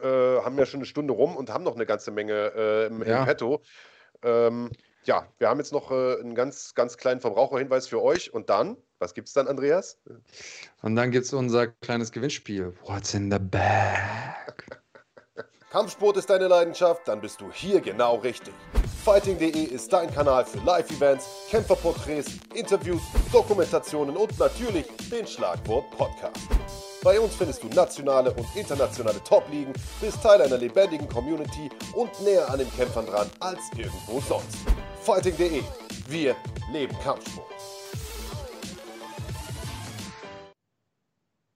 Äh, haben ja schon eine Stunde rum und haben noch eine ganze Menge äh, im, ja. im Petto. Ähm, ja, wir haben jetzt noch äh, einen ganz, ganz kleinen Verbraucherhinweis für euch. Und dann, was gibt es dann, Andreas? Und dann gibt es unser kleines Gewinnspiel. What's in the bag? Kampfsport ist deine Leidenschaft, dann bist du hier genau richtig. Fighting.de ist dein Kanal für Live-Events, Kämpferporträts, Interviews, Dokumentationen und natürlich den Schlagwort Podcast. Bei uns findest du nationale und internationale Top-Ligen, bist Teil einer lebendigen Community und näher an den Kämpfern dran als irgendwo sonst. Fighting.de. Wir leben Kampfsport.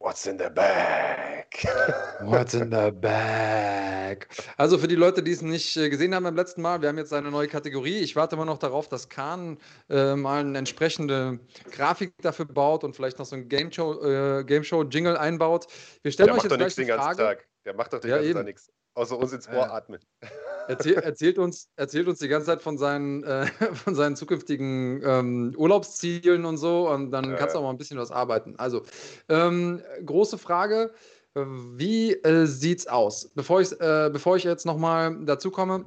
What's in the bag? What's in the bag? Also für die Leute, die es nicht äh, gesehen haben beim letzten Mal, wir haben jetzt eine neue Kategorie. Ich warte immer noch darauf, dass Kahn äh, mal eine entsprechende Grafik dafür baut und vielleicht noch so ein Game Show, äh, Game Show Jingle einbaut. Wir stellen Der euch jetzt gleich den ganzen Frage. Tag. Der macht doch den ja, ganzen Tag nichts. Außer uns ins Ohr atmen. Erzähl, erzählt, uns, erzählt uns die ganze Zeit von seinen, äh, von seinen zukünftigen ähm, Urlaubszielen und so und dann ja, kannst du auch mal ein bisschen was arbeiten. Also, ähm, große Frage, wie äh, sieht's aus? Bevor ich, äh, bevor ich jetzt nochmal dazu komme,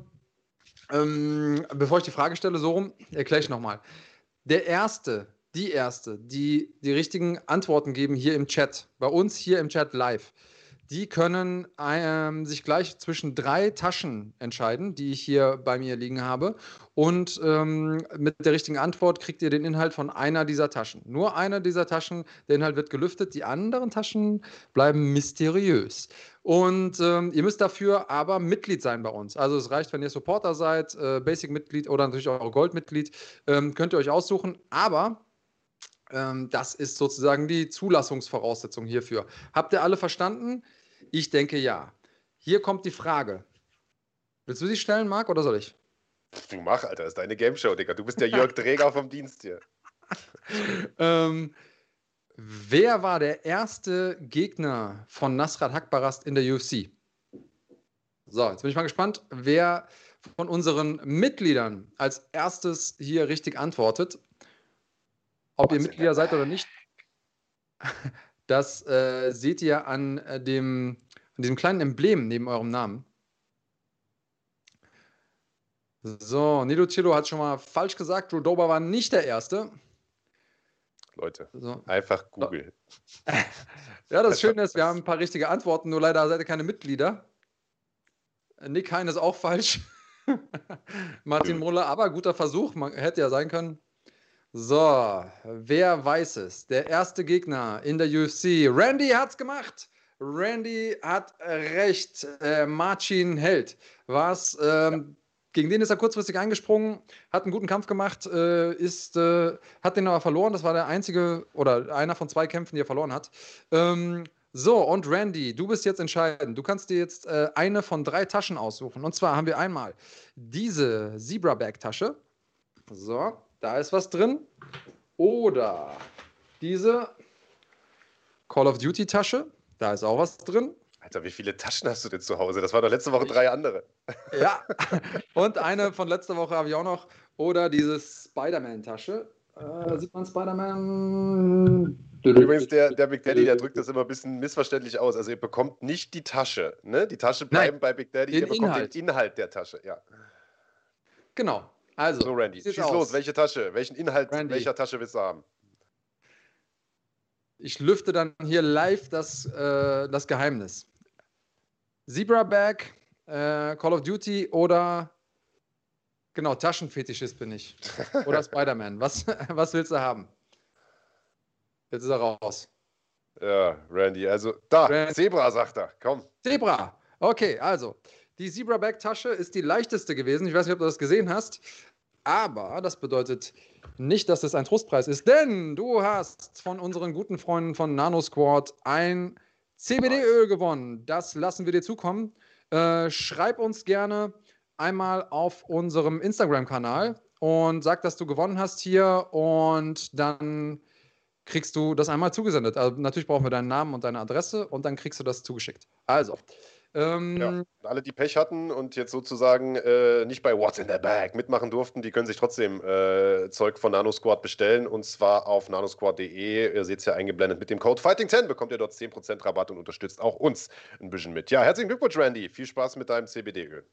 ähm, bevor ich die Frage stelle, so rum, erkläre ich nochmal. Der Erste, die Erste, die die richtigen Antworten geben hier im Chat, bei uns hier im Chat live, die können ähm, sich gleich zwischen drei Taschen entscheiden, die ich hier bei mir liegen habe. Und ähm, mit der richtigen Antwort kriegt ihr den Inhalt von einer dieser Taschen. Nur eine dieser Taschen, der Inhalt wird gelüftet, die anderen Taschen bleiben mysteriös. Und ähm, ihr müsst dafür aber Mitglied sein bei uns. Also es reicht, wenn ihr Supporter seid, äh, Basic-Mitglied oder natürlich auch Gold-Mitglied, ähm, könnt ihr euch aussuchen. Aber ähm, das ist sozusagen die Zulassungsvoraussetzung hierfür. Habt ihr alle verstanden? Ich denke ja. Hier kommt die Frage. Willst du sie stellen, Marc, oder soll ich? Du mach, Alter, das ist deine Game Show, Digga. Du bist der Jörg Träger vom Dienst hier. ähm, wer war der erste Gegner von Nasrat Hakbarast in der UFC? So, jetzt bin ich mal gespannt, wer von unseren Mitgliedern als erstes hier richtig antwortet. Ob ihr Mitglieder seid oder nicht. Das äh, seht ihr an, äh, dem, an diesem kleinen Emblem neben eurem Namen. So, Nido Chilo hat schon mal falsch gesagt. Rudoba war nicht der Erste. Leute, so. einfach Google. ja, das Schöne ist, wir haben ein paar richtige Antworten, nur leider seid ihr keine Mitglieder. Nick Hein ist auch falsch. Martin Muller, aber guter Versuch, man hätte ja sein können. So, wer weiß es? Der erste Gegner in der UFC. Randy hat's gemacht. Randy hat recht. Äh, Marcin Held Was ähm, gegen den ist er kurzfristig eingesprungen, hat einen guten Kampf gemacht, äh, ist, äh, hat den aber verloren. Das war der einzige oder einer von zwei Kämpfen, die er verloren hat. Ähm, so, und Randy, du bist jetzt entscheidend. Du kannst dir jetzt äh, eine von drei Taschen aussuchen. Und zwar haben wir einmal diese Zebra-Bag-Tasche. So, da ist was drin. Oder diese Call of Duty Tasche, da ist auch was drin. Alter, wie viele Taschen hast du denn zu Hause? Das waren doch letzte Woche drei andere. Ja, und eine von letzter Woche habe ich auch noch. Oder diese Spider-Man-Tasche. Äh, da sieht man Spider-Man. Übrigens, der, der Big Daddy, der drückt das immer ein bisschen missverständlich aus. Also ihr bekommt nicht die Tasche. Ne? Die Tasche bleibt Nein, bei Big Daddy, ihr bekommt Inhalt. den Inhalt der Tasche. Ja. Genau. Also, so, Randy, schieß aus. los. Welche Tasche? Welchen Inhalt Randy. welcher Tasche willst du haben? Ich lüfte dann hier live das, äh, das Geheimnis. Zebra Bag, äh, Call of Duty oder Genau, Taschenfetischist bin ich. Oder Spider-Man. Was, was willst du haben? Jetzt ist er raus. Ja, Randy, also da, Randy. Zebra, sagt er. Komm. Zebra. Okay, also. Die Zebra Bag Tasche ist die leichteste gewesen. Ich weiß nicht, ob du das gesehen hast. Aber das bedeutet nicht, dass es ein Trostpreis ist, denn du hast von unseren guten Freunden von Nano Squad ein CBD-Öl gewonnen. Das lassen wir dir zukommen. Äh, schreib uns gerne einmal auf unserem Instagram-Kanal und sag, dass du gewonnen hast hier und dann kriegst du das einmal zugesendet. Also natürlich brauchen wir deinen Namen und deine Adresse und dann kriegst du das zugeschickt. Also. Ähm, ja, alle, die Pech hatten und jetzt sozusagen äh, nicht bei What's in the Bag mitmachen durften, die können sich trotzdem äh, Zeug von NanoSquad bestellen und zwar auf nanosquad.de. Ihr seht es ja eingeblendet mit dem Code Fighting10 bekommt ihr dort 10% Rabatt und unterstützt auch uns ein bisschen mit. Ja, herzlichen Glückwunsch, Randy. Viel Spaß mit deinem CBD-Öl.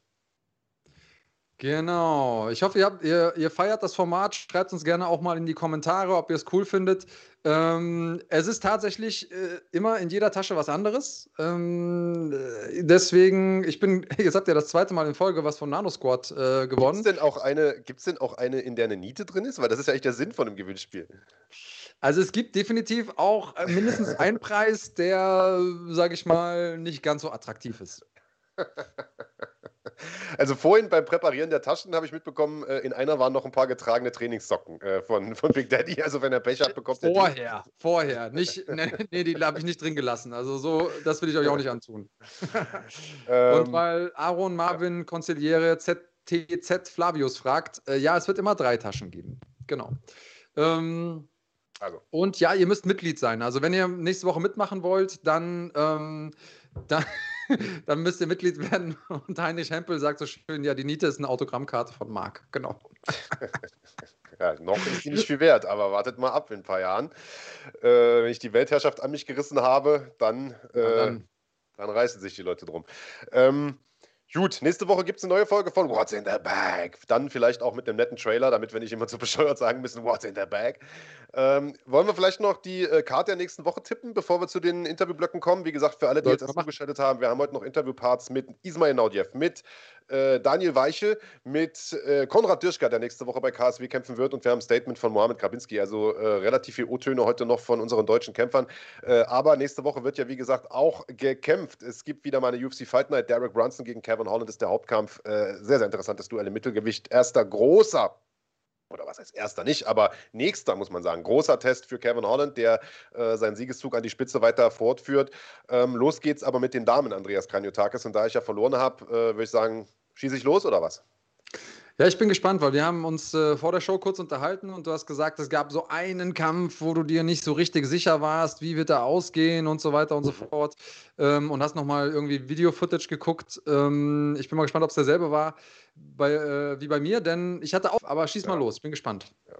Genau. Ich hoffe, ihr, habt, ihr, ihr, feiert das Format. Schreibt uns gerne auch mal in die Kommentare, ob ihr es cool findet. Ähm, es ist tatsächlich äh, immer in jeder Tasche was anderes. Ähm, äh, deswegen, ich bin, jetzt habt ihr das zweite Mal in Folge was von Nano Squad äh, gewonnen. Gibt es denn, auch eine, denn auch eine, in der eine Niete drin ist? Weil das ist ja eigentlich der Sinn von einem Gewinnspiel. Also es gibt definitiv auch äh, mindestens einen Preis, der, sage ich mal, nicht ganz so attraktiv ist. Also vorhin beim Präparieren der Taschen habe ich mitbekommen, äh, in einer waren noch ein paar getragene Trainingssocken äh, von, von Big Daddy. Also wenn er Pech hat, bekommt er Vorher, die. vorher. Nicht, nee, nee, die habe ich nicht drin gelassen. Also so, das will ich euch auch nicht antun. Ähm, Und weil Aaron Marvin ja. Consigliere ZTZ Flavius fragt, äh, ja, es wird immer drei Taschen geben. Genau. Ähm, also. Und ja, ihr müsst Mitglied sein. Also wenn ihr nächste Woche mitmachen wollt, dann, ähm, dann dann müsst ihr Mitglied werden. Und Heinrich Hempel sagt so schön: Ja, die Niete ist eine Autogrammkarte von Marc. Genau. Ja, noch ist die nicht viel wert, aber wartet mal ab in ein paar Jahren. Äh, wenn ich die Weltherrschaft an mich gerissen habe, dann, äh, dann. dann reißen sich die Leute drum. Ähm, Gut, nächste Woche gibt es eine neue Folge von What's in the Bag. Dann vielleicht auch mit einem netten Trailer, damit wir nicht immer zu bescheuert sagen müssen, What's in the Bag. Ähm, wollen wir vielleicht noch die äh, Karte der nächsten Woche tippen, bevor wir zu den Interviewblöcken kommen? Wie gesagt, für alle, die jetzt zugeschaltet haben, wir haben heute noch Interviewparts mit Ismail Naudjev, mit äh, Daniel Weiche, mit äh, Konrad Dirschka, der nächste Woche bei KSW kämpfen wird. Und wir haben ein Statement von Mohamed Grabinski. Also äh, relativ viel O-Töne heute noch von unseren deutschen Kämpfern. Äh, aber nächste Woche wird ja, wie gesagt, auch gekämpft. Es gibt wieder mal eine UFC Fight Night. Derek Brunson gegen Kevin Holland ist der Hauptkampf. Äh, sehr, sehr interessantes Duell im Mittelgewicht. Erster großer oder was heißt erster nicht, aber nächster, muss man sagen. Großer Test für Kevin Holland, der äh, seinen Siegeszug an die Spitze weiter fortführt. Ähm, los geht's aber mit den Damen, Andreas Kranjotakis. Und da ich ja verloren habe, äh, würde ich sagen, schieße ich los oder was? Ja, ich bin gespannt, weil wir haben uns äh, vor der Show kurz unterhalten und du hast gesagt, es gab so einen Kampf, wo du dir nicht so richtig sicher warst, wie wird er ausgehen und so weiter und so fort. Ähm, und hast nochmal irgendwie Video-Footage geguckt. Ähm, ich bin mal gespannt, ob es derselbe war bei, äh, wie bei mir, denn ich hatte auch, aber schieß mal los, ich bin gespannt. Ja.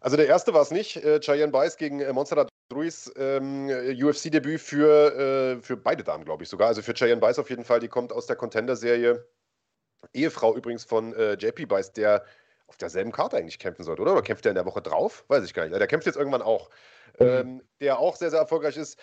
Also der erste war es nicht, äh, Cheyenne Bice gegen äh, Montserrat Ruiz, ähm, UFC-Debüt für, äh, für beide Damen, glaube ich sogar. Also für Cheyenne Bice auf jeden Fall, die kommt aus der Contender-Serie Ehefrau übrigens von äh, JP Beiß, der auf derselben Karte eigentlich kämpfen sollte, oder? Oder kämpft der in der Woche drauf? Weiß ich gar nicht. Der kämpft jetzt irgendwann auch. Ähm, der auch sehr, sehr erfolgreich ist.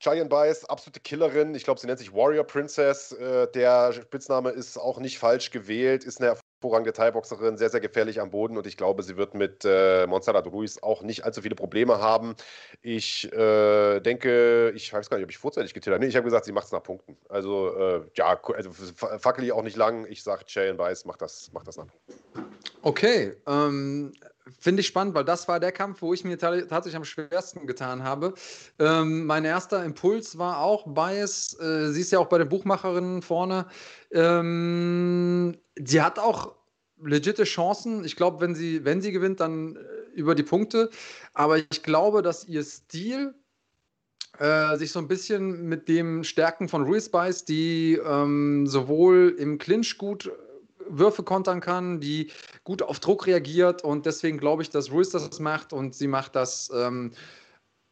Giant Bice, absolute Killerin. Ich glaube, sie nennt sich Warrior Princess. Äh, der Spitzname ist auch nicht falsch gewählt. Ist eine hervorragende Thai-Boxerin, sehr, sehr gefährlich am Boden und ich glaube, sie wird mit äh, Montserrat Ruiz auch nicht allzu viele Probleme haben. Ich äh, denke, ich weiß gar nicht, ob ich vorzeitig getippt habe. Nee, ich habe gesagt, sie macht es nach Punkten. Also, äh, ja, also fackel ich auch nicht lang. Ich sage, Cheyenne Weiss macht das, macht das nach Punkten. Okay, ähm, finde ich spannend, weil das war der Kampf, wo ich mir tatsächlich am schwersten getan habe. Ähm, mein erster Impuls war auch Bias. Äh, sie ist ja auch bei den Buchmacherinnen vorne. Ähm, sie hat auch legitime Chancen. Ich glaube, wenn sie, wenn sie gewinnt, dann äh, über die Punkte. Aber ich glaube, dass ihr Stil äh, sich so ein bisschen mit dem Stärken von Ruiz beißt, die ähm, sowohl im Clinch gut Würfe kontern kann, die gut auf Druck reagiert und deswegen glaube ich, dass Ruiz das macht und sie macht das ähm,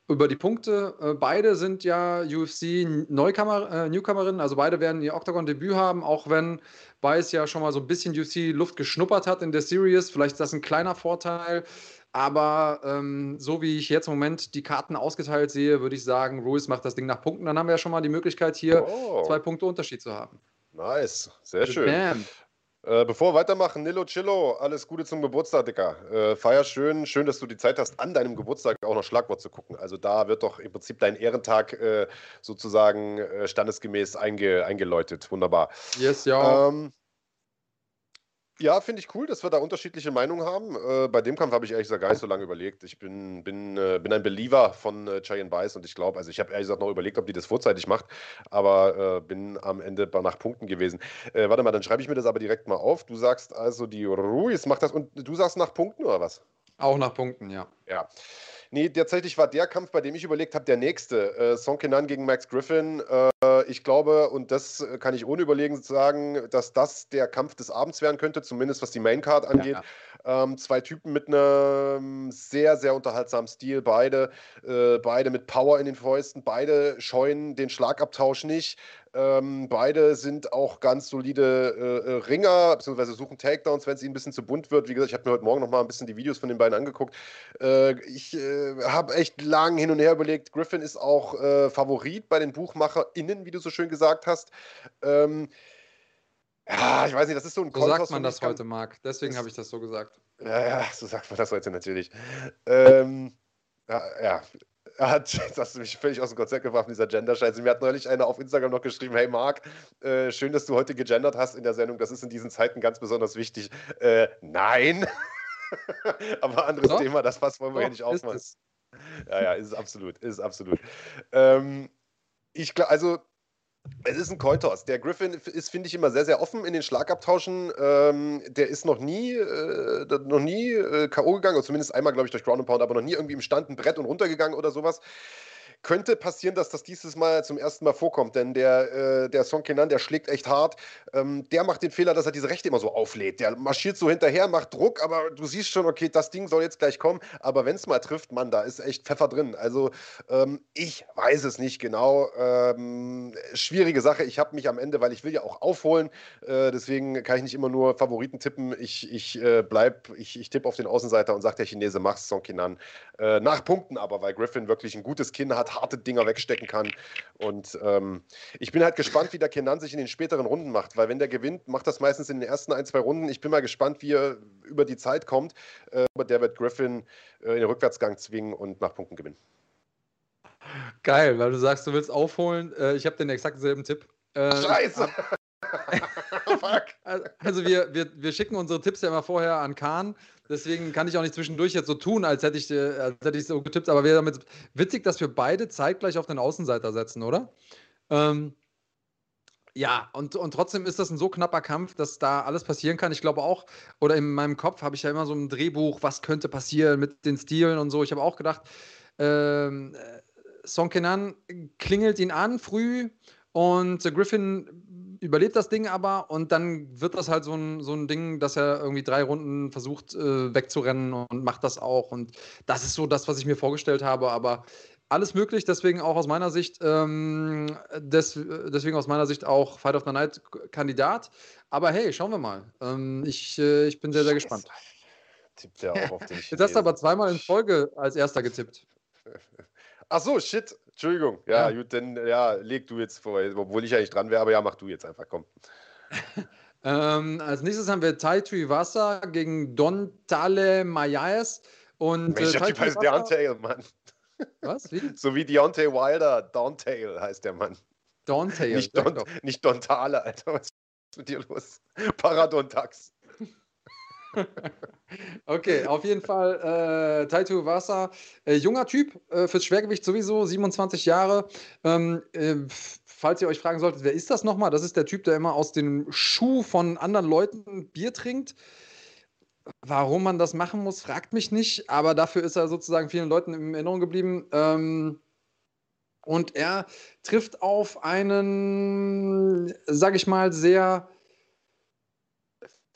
über die Punkte. Äh, beide sind ja UFC-Newcomerinnen, äh, also beide werden ihr Octagon-Debüt haben, auch wenn Bice ja schon mal so ein bisschen UFC-Luft geschnuppert hat in der Series. Vielleicht ist das ein kleiner Vorteil. Aber ähm, so wie ich jetzt im Moment die Karten ausgeteilt sehe, würde ich sagen, Ruiz macht das Ding nach Punkten. Dann haben wir ja schon mal die Möglichkeit, hier oh. zwei Punkte Unterschied zu haben. Nice, sehr schön. Bam. Äh, bevor wir weitermachen, Nilo Chillo, alles Gute zum Geburtstag, Dicker. Äh, feier schön, schön, dass du die Zeit hast, an deinem Geburtstag auch noch Schlagwort zu gucken. Also da wird doch im Prinzip dein Ehrentag äh, sozusagen äh, standesgemäß einge eingeläutet. Wunderbar. Yes, ja. Ähm, ja, finde ich cool, dass wir da unterschiedliche Meinungen haben. Äh, bei dem Kampf habe ich ehrlich gesagt gar nicht so lange überlegt. Ich bin, bin, äh, bin ein Believer von äh, Cheyenne Bice und ich glaube, also ich habe ehrlich gesagt noch überlegt, ob die das vorzeitig macht, aber äh, bin am Ende nach Punkten gewesen. Äh, warte mal, dann schreibe ich mir das aber direkt mal auf. Du sagst also, die Ruiz macht das und du sagst nach Punkten oder was? Auch nach Punkten, ja. Ja. Nee, tatsächlich war der Kampf, bei dem ich überlegt habe, der nächste. Äh, Song Kenan gegen Max Griffin. Äh, ich glaube, und das kann ich ohne Überlegen sagen, dass das der Kampf des Abends werden könnte, zumindest was die Maincard angeht. Ja, ja. Ähm, zwei Typen mit einem sehr, sehr unterhaltsamen Stil, beide, äh, beide mit Power in den Fäusten, beide scheuen den Schlagabtausch nicht. Ähm, beide sind auch ganz solide äh, äh, Ringer, beziehungsweise suchen Takedowns, wenn es ihnen ein bisschen zu bunt wird. Wie gesagt, ich habe mir heute Morgen noch mal ein bisschen die Videos von den beiden angeguckt. Äh, ich äh, habe echt lang hin und her überlegt. Griffin ist auch äh, Favorit bei den BuchmacherInnen, wie du so schön gesagt hast. Ähm, ja, ich weiß nicht, das ist so ein So sagt man das heute, Marc. Deswegen habe ich das so gesagt. Ja, ja, so sagt man das heute natürlich. Ähm, ja, ja, hat, jetzt hast du mich völlig aus dem Konzept gebracht dieser Gender-Scheiße. Mir hat neulich einer auf Instagram noch geschrieben: Hey Marc, äh, schön, dass du heute gegendert hast in der Sendung. Das ist in diesen Zeiten ganz besonders wichtig. Äh, nein. Aber anderes Doch. Thema, das was wollen wir Doch, hier nicht aufmachen. Ja, ja, ist es absolut, ist es absolut. Ähm, ich glaube, also es ist ein Cointoss. Der Griffin ist, finde ich, immer sehr, sehr offen in den Schlagabtauschen. Ähm, der ist noch nie, äh, noch nie äh, K.O. gegangen, oder zumindest einmal, glaube ich, durch Ground and Pound, aber noch nie irgendwie im Stand ein Brett und runtergegangen oder sowas könnte passieren, dass das dieses Mal zum ersten Mal vorkommt, denn der, äh, der Song Kenan, der schlägt echt hart. Ähm, der macht den Fehler, dass er diese Rechte immer so auflädt. Der marschiert so hinterher, macht Druck, aber du siehst schon, okay, das Ding soll jetzt gleich kommen. Aber wenn es mal trifft, Mann, da ist echt Pfeffer drin. Also ähm, ich weiß es nicht genau. Ähm, schwierige Sache. Ich habe mich am Ende, weil ich will ja auch aufholen, äh, deswegen kann ich nicht immer nur Favoriten tippen. Ich, ich äh, bleib, ich, ich tippe auf den Außenseiter und sage, der Chinese mach's, Song Kenan. Äh, nach Punkten aber, weil Griffin wirklich ein gutes Kinn hat, harte Dinger wegstecken kann. Und ähm, ich bin halt gespannt, wie der Kenan sich in den späteren Runden macht, weil wenn der gewinnt, macht das meistens in den ersten ein, zwei Runden. Ich bin mal gespannt, wie er über die Zeit kommt. Äh, der wird Griffin äh, in den Rückwärtsgang zwingen und nach Punkten gewinnen. Geil, weil du sagst, du willst aufholen. Äh, ich habe den exakt selben Tipp. Äh, Scheiße! also wir, wir, wir schicken unsere Tipps ja immer vorher an Kahn. Deswegen kann ich auch nicht zwischendurch jetzt so tun, als hätte ich, äh, als hätte ich so getippt. Aber wäre damit witzig, dass wir beide zeitgleich auf den Außenseiter setzen, oder? Ähm, ja, und, und trotzdem ist das ein so knapper Kampf, dass da alles passieren kann. Ich glaube auch, oder in meinem Kopf habe ich ja immer so ein Drehbuch, was könnte passieren mit den Stilen und so. Ich habe auch gedacht, ähm, äh, Son Kenan klingelt ihn an früh und Griffin überlebt das Ding aber und dann wird das halt so ein, so ein Ding, dass er irgendwie drei Runden versucht äh, wegzurennen und macht das auch. Und das ist so das, was ich mir vorgestellt habe. Aber alles möglich, deswegen auch aus meiner Sicht, ähm, des, deswegen aus meiner Sicht auch Fight of the Night Kandidat. Aber hey, schauen wir mal. Ähm, ich, äh, ich bin sehr, sehr gespannt. Tippt ja auch auf den Jetzt hast du aber zweimal in Folge als erster getippt. Ach so, shit. Entschuldigung. Ja, ja. gut, dann ja, leg du jetzt vor, obwohl ich eigentlich dran wäre, aber ja, mach du jetzt einfach, komm. ähm, als nächstes haben wir Tai Tuivasa gegen Don Tale Mayas. Und, Mensch, äh, der Typ heißt Deontay, Mann. Was? Wie? So wie Deontay Wilder, Dontale heißt der Mann. Dontale. Nicht, Don, nicht Dontale, Alter. Was ist mit dir los? Paradontax. Okay, auf jeden Fall äh, Taito Wasa, äh, junger Typ, äh, fürs Schwergewicht sowieso, 27 Jahre. Ähm, äh, falls ihr euch fragen solltet, wer ist das nochmal? Das ist der Typ, der immer aus dem Schuh von anderen Leuten Bier trinkt. Warum man das machen muss, fragt mich nicht, aber dafür ist er sozusagen vielen Leuten in Erinnerung geblieben. Ähm, und er trifft auf einen, sag ich mal, sehr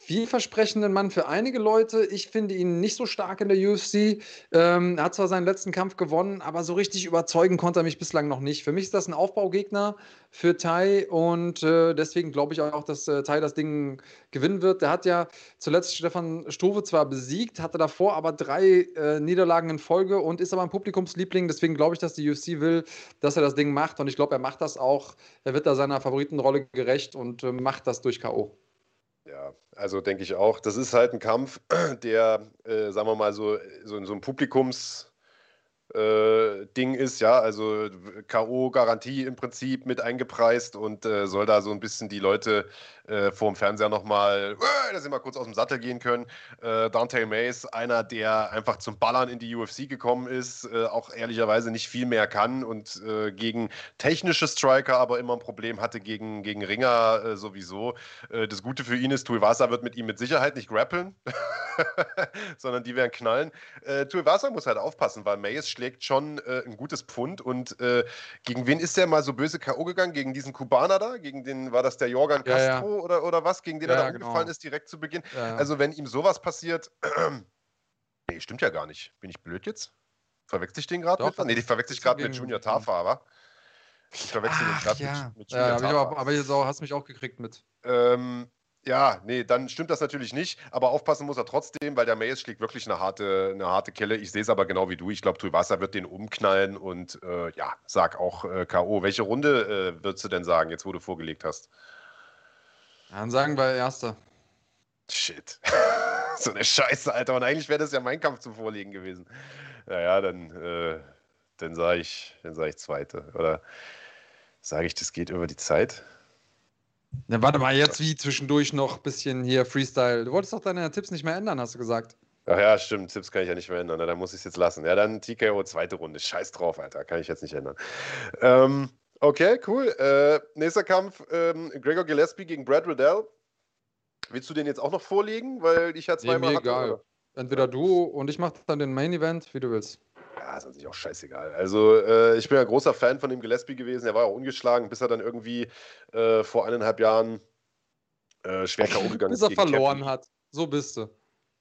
vielversprechenden Mann für einige Leute. Ich finde ihn nicht so stark in der UFC. Ähm, er hat zwar seinen letzten Kampf gewonnen, aber so richtig überzeugen konnte er mich bislang noch nicht. Für mich ist das ein Aufbaugegner für Tai und äh, deswegen glaube ich auch, dass äh, Tai das Ding gewinnen wird. Der hat ja zuletzt Stefan Struve zwar besiegt, hatte davor aber drei äh, Niederlagen in Folge und ist aber ein Publikumsliebling. Deswegen glaube ich, dass die UFC will, dass er das Ding macht und ich glaube, er macht das auch. Er wird da seiner Favoritenrolle gerecht und äh, macht das durch K.O. Ja, also denke ich auch. Das ist halt ein Kampf, der, äh, sagen wir mal, so, so, so ein Publikums- äh, Ding ist, ja, also K.O.-Garantie im Prinzip mit eingepreist und äh, soll da so ein bisschen die Leute äh, vor dem Fernseher nochmal, äh, dass sie mal kurz aus dem Sattel gehen können. Äh, Dante Mays, einer, der einfach zum Ballern in die UFC gekommen ist, äh, auch ehrlicherweise nicht viel mehr kann und äh, gegen technische Striker aber immer ein Problem hatte, gegen, gegen Ringer sowieso. das Gute für ihn ist, Tuivasa wird mit ihm mit Sicherheit nicht grappeln, sondern die werden knallen. Äh, Tuivasa muss halt aufpassen, weil Mays schlägt schon äh, ein gutes Pfund. Und äh, gegen wen ist der mal so böse K.O. gegangen? Gegen diesen Kubaner da? Gegen den, war das der Jorgan Castro ja, ja. Oder, oder was? Gegen den ja, er da genau. umgefallen ist direkt zu Beginn? Also, wenn ihm sowas passiert. nee, stimmt ja gar nicht. Bin ich blöd jetzt? Verwechsel ich den gerade mit? Nee, die verwechsel ich gerade mit Junior Tafa, aber. Ich verwechsel den gerade ja. mit, mit Junior ja, Tafa. Aber, aber jetzt auch, hast mich auch gekriegt mit. Ähm, ja, nee, dann stimmt das natürlich nicht. Aber aufpassen muss er trotzdem, weil der Mays schlägt wirklich eine harte, eine harte Kelle. Ich sehe es aber genau wie du. Ich glaube, Tuivasa wird den umknallen und äh, ja, sag auch äh, K.O. Welche Runde äh, würdest du denn sagen, jetzt wo du vorgelegt hast? Dann sagen wir erste. Shit. so eine Scheiße, Alter. Und eigentlich wäre das ja mein Kampf zum Vorlegen gewesen. Naja, dann, äh, dann sage ich, sag ich zweite. Oder sage ich, das geht über die Zeit? Na, warte mal, jetzt wie zwischendurch noch ein bisschen hier Freestyle. Du wolltest doch deine Tipps nicht mehr ändern, hast du gesagt. Ach ja, stimmt. Tipps kann ich ja nicht mehr ändern. Na, dann muss ich es jetzt lassen. Ja, dann TKO zweite Runde. Scheiß drauf, Alter. Kann ich jetzt nicht ändern. Ähm, okay, cool. Äh, nächster Kampf: ähm, Gregor Gillespie gegen Brad Riddell. Willst du den jetzt auch noch vorlegen? Weil ich ja zweimal. Nee, mir egal. Oder? Entweder du und ich mache dann den Main Event, wie du willst ja, ist an sich auch scheißegal. Also, äh, ich bin ja großer Fan von dem Gillespie gewesen. Er war ja ungeschlagen, bis er dann irgendwie äh, vor eineinhalb Jahren äh, schwer K.O. gegangen ist. Bis er verloren Kevin. hat. So bist du.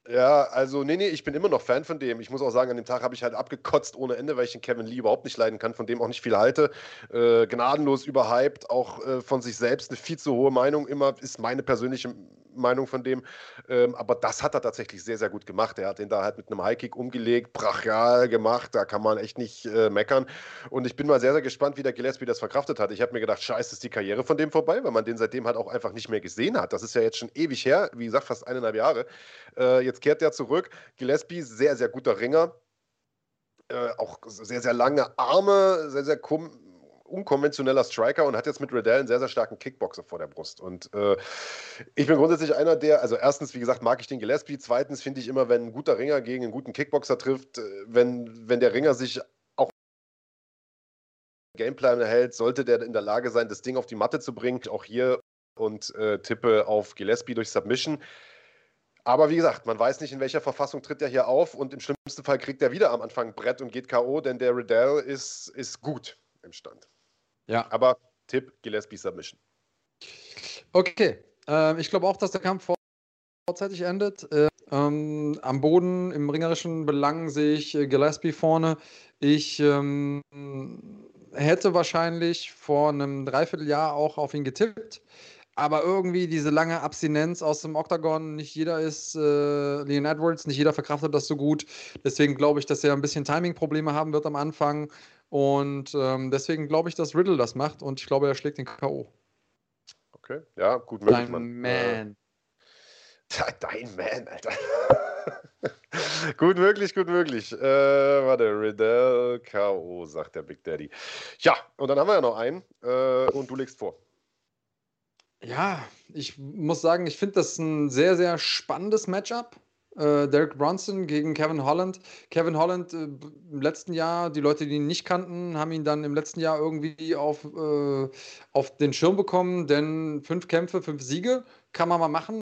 Ja, also, nee, nee, ich bin immer noch Fan von dem. Ich muss auch sagen, an dem Tag habe ich halt abgekotzt ohne Ende, weil ich den Kevin Lee überhaupt nicht leiden kann, von dem auch nicht viel halte. Äh, gnadenlos überhyped, auch äh, von sich selbst eine viel zu hohe Meinung immer, ist meine persönliche Meinung von dem. Ähm, aber das hat er tatsächlich sehr, sehr gut gemacht. Er hat den da halt mit einem Highkick umgelegt, brachial gemacht, da kann man echt nicht äh, meckern. Und ich bin mal sehr, sehr gespannt, wie der Gillespie das verkraftet hat. Ich habe mir gedacht, scheiße, ist die Karriere von dem vorbei, weil man den seitdem halt auch einfach nicht mehr gesehen hat. Das ist ja jetzt schon ewig her, wie gesagt, fast eineinhalb Jahre. Äh, jetzt kehrt der zurück. Gillespie, sehr, sehr guter Ringer. Äh, auch sehr, sehr lange Arme, sehr, sehr unkonventioneller Striker und hat jetzt mit Riddell einen sehr, sehr starken Kickboxer vor der Brust. Und äh, ich bin grundsätzlich einer, der, also erstens, wie gesagt, mag ich den Gillespie. Zweitens finde ich immer, wenn ein guter Ringer gegen einen guten Kickboxer trifft, äh, wenn, wenn der Ringer sich auch Gameplan erhält, sollte der in der Lage sein, das Ding auf die Matte zu bringen. Auch hier und äh, tippe auf Gillespie durch Submission. Aber wie gesagt, man weiß nicht, in welcher Verfassung tritt er hier auf und im schlimmsten Fall kriegt er wieder am Anfang Brett und geht K.O., denn der Riddell ist, ist gut im Stand. Ja. Aber Tipp: Gillespie Submission. Okay. Äh, ich glaube auch, dass der Kampf vorzeitig endet. Äh, ähm, am Boden im ringerischen Belang sehe ich äh, Gillespie vorne. Ich ähm, hätte wahrscheinlich vor einem Dreivierteljahr auch auf ihn getippt aber irgendwie diese lange Abstinenz aus dem Octagon, nicht jeder ist äh, Leon Edwards, nicht jeder verkraftet das so gut. Deswegen glaube ich, dass er ein bisschen Timing-Probleme haben wird am Anfang. Und ähm, deswegen glaube ich, dass Riddle das macht und ich glaube, er schlägt den K.O. Okay, ja, gut möglich. Dein Man. Äh, dein Man, Alter. gut möglich, gut möglich. Äh, warte, Riddle K.O., sagt der Big Daddy. Ja, und dann haben wir ja noch einen äh, und du legst vor. Ja, ich muss sagen, ich finde das ein sehr, sehr spannendes Matchup. Äh, Derek Bronson gegen Kevin Holland. Kevin Holland äh, im letzten Jahr, die Leute, die ihn nicht kannten, haben ihn dann im letzten Jahr irgendwie auf, äh, auf den Schirm bekommen, denn fünf Kämpfe, fünf Siege kann man mal machen.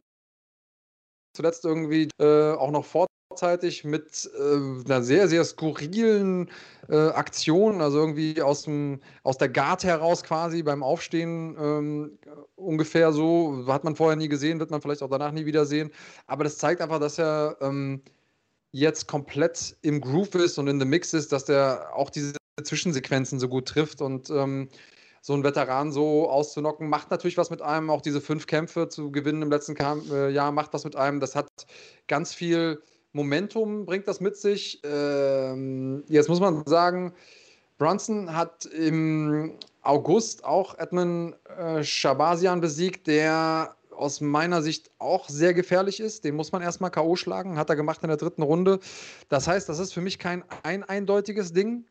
Zuletzt irgendwie äh, auch noch vor vorzeitig mit äh, einer sehr, sehr skurrilen äh, Aktion, also irgendwie aus, dem, aus der Guard heraus quasi beim Aufstehen ähm, ungefähr so, hat man vorher nie gesehen, wird man vielleicht auch danach nie wieder sehen. Aber das zeigt einfach, dass er ähm, jetzt komplett im Groove ist und in the Mix ist, dass der auch diese Zwischensequenzen so gut trifft und ähm, so einen Veteran so auszunocken, macht natürlich was mit einem. Auch diese fünf Kämpfe zu gewinnen im letzten äh, Jahr macht was mit einem. Das hat ganz viel Momentum bringt das mit sich. Ähm, jetzt muss man sagen, Brunson hat im August auch Edmund äh, Shabazian besiegt, der aus meiner Sicht auch sehr gefährlich ist. Den muss man erstmal K.O. schlagen, hat er gemacht in der dritten Runde. Das heißt, das ist für mich kein ein eindeutiges Ding.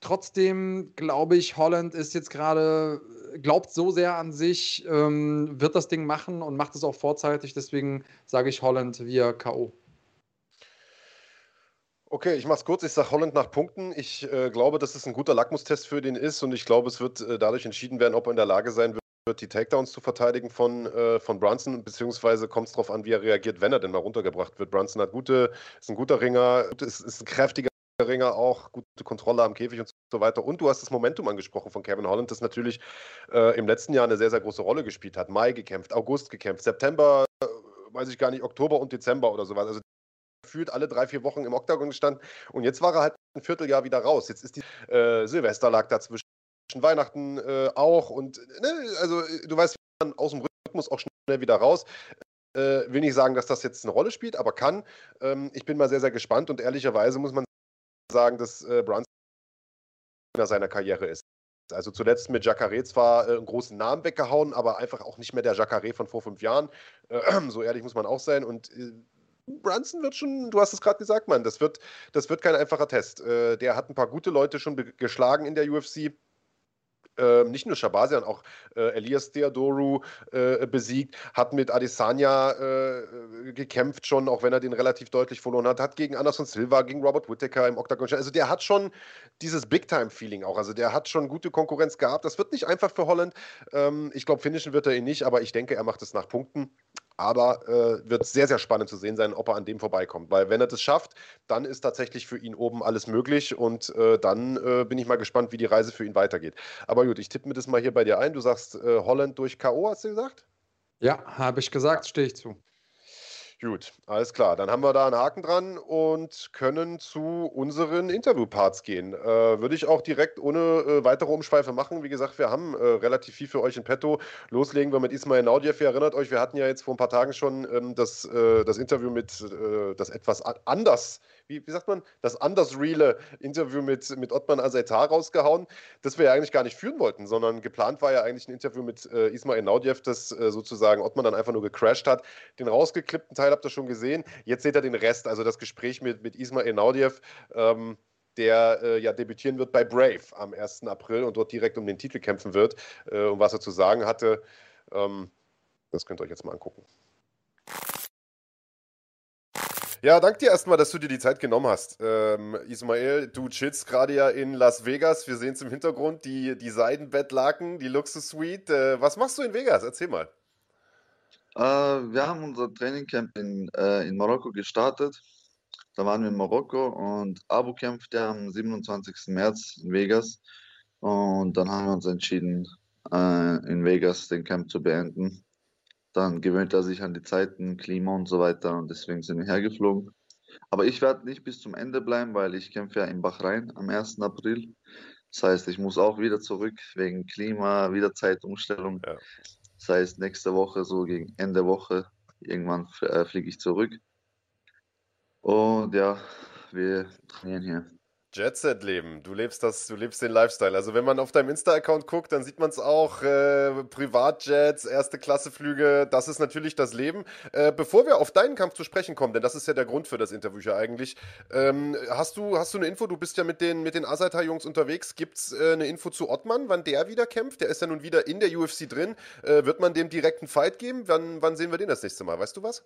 Trotzdem glaube ich, Holland ist jetzt gerade, glaubt so sehr an sich, ähm, wird das Ding machen und macht es auch vorzeitig. Deswegen sage ich Holland via K.O. Okay, ich mache es kurz. Ich sage Holland nach Punkten. Ich äh, glaube, dass es ein guter Lackmustest für den ist und ich glaube, es wird äh, dadurch entschieden werden, ob er in der Lage sein wird, die Takedowns zu verteidigen von, äh, von Brunson, beziehungsweise kommt es darauf an, wie er reagiert, wenn er denn mal runtergebracht wird. Brunson hat gute, ist ein guter Ringer, ist, ist ein kräftiger Ringer auch, gute Kontrolle am Käfig und so weiter. Und du hast das Momentum angesprochen von Kevin Holland, das natürlich äh, im letzten Jahr eine sehr, sehr große Rolle gespielt hat. Mai gekämpft, August gekämpft, September, äh, weiß ich gar nicht, Oktober und Dezember oder sowas. Also gefühlt alle drei, vier Wochen im Oktagon gestanden und jetzt war er halt ein Vierteljahr wieder raus. Jetzt ist die äh, Silvester lag dazwischen, Weihnachten äh, auch und ne, also du weißt, man aus dem Rhythmus auch schnell wieder raus. Äh, will nicht sagen, dass das jetzt eine Rolle spielt, aber kann. Ähm, ich bin mal sehr, sehr gespannt und ehrlicherweise muss man sagen, dass äh, Brunson seiner Karriere ist. Also zuletzt mit Jacare zwar äh, einen großen Namen weggehauen, aber einfach auch nicht mehr der Jacare von vor fünf Jahren. Äh, so ehrlich muss man auch sein. Und äh, Brunson wird schon, du hast es gerade gesagt, Mann, das wird, das wird kein einfacher Test. Äh, der hat ein paar gute Leute schon geschlagen in der UFC. Ähm, nicht nur Shabazian, auch äh, Elias Theodoru äh, besiegt, hat mit Adesanya äh, gekämpft schon, auch wenn er den relativ deutlich verloren hat, hat gegen Anderson Silva, gegen Robert Whittaker im Octagon. Also der hat schon dieses Big-Time-Feeling auch, also der hat schon gute Konkurrenz gehabt. Das wird nicht einfach für Holland. Ähm, ich glaube, finishen wird er ihn nicht, aber ich denke, er macht es nach Punkten. Aber äh, wird sehr, sehr spannend zu sehen sein, ob er an dem vorbeikommt. Weil wenn er das schafft, dann ist tatsächlich für ihn oben alles möglich und äh, dann äh, bin ich mal gespannt, wie die Reise für ihn weitergeht. Aber gut, ich tippe mir das mal hier bei dir ein. Du sagst äh, Holland durch K.O., hast du gesagt? Ja, habe ich gesagt, stehe ich zu. Gut, alles klar. Dann haben wir da einen Haken dran und können zu unseren Interviewparts gehen. Äh, würde ich auch direkt ohne äh, weitere Umschweife machen. Wie gesagt, wir haben äh, relativ viel für euch in petto. Loslegen wir mit Ismail Naudiev. Ihr erinnert euch, wir hatten ja jetzt vor ein paar Tagen schon ähm, das, äh, das Interview mit äh, das etwas anders wie, wie sagt man, das anders reale Interview mit, mit Ottman Azaitar rausgehauen, das wir ja eigentlich gar nicht führen wollten, sondern geplant war ja eigentlich ein Interview mit äh, Ismail Naudiev, das äh, sozusagen Ottman dann einfach nur gecrashed hat. Den rausgeklippten Teil habt ihr schon gesehen. Jetzt seht ihr den Rest, also das Gespräch mit, mit Ismail Naudiev. Ähm, der äh, ja debütieren wird bei Brave am 1. April und dort direkt um den Titel kämpfen wird. Äh, und was er zu sagen hatte, ähm, das könnt ihr euch jetzt mal angucken. Ja, danke dir erstmal, dass du dir die Zeit genommen hast. Ähm, Ismail, du chillst gerade ja in Las Vegas. Wir sehen es im Hintergrund, die, die Seidenbettlaken, die Luxus-Suite. Äh, was machst du in Vegas? Erzähl mal. Äh, wir haben unser Trainingcamp in, äh, in Marokko gestartet. Da waren wir in Marokko und Abu kämpfte am 27. März in Vegas. Und dann haben wir uns entschieden, äh, in Vegas den Camp zu beenden dann gewöhnt er sich an die Zeiten, Klima und so weiter und deswegen sind wir hergeflogen. Aber ich werde nicht bis zum Ende bleiben, weil ich kämpfe ja in Bahrain am 1. April. Das heißt, ich muss auch wieder zurück wegen Klima, wieder Zeitumstellung. Ja. Das heißt, nächste Woche, so gegen Ende Woche, irgendwann äh, fliege ich zurück. Und ja, wir trainieren hier. Jet-Set-Leben. Du lebst das, du lebst den Lifestyle. Also wenn man auf deinem Insta-Account guckt, dann sieht man es auch. Äh, Privatjets, erste Klasse-Flüge, das ist natürlich das Leben. Äh, bevor wir auf deinen Kampf zu sprechen kommen, denn das ist ja der Grund für das Interview ja eigentlich, ähm, hast, du, hast du eine Info? Du bist ja mit den, mit den Asaita-Jungs unterwegs. Gibt es äh, eine Info zu Ottmann, wann der wieder kämpft? Der ist ja nun wieder in der UFC drin. Äh, wird man dem direkt einen Fight geben? Wann, wann sehen wir den das nächste Mal? Weißt du was?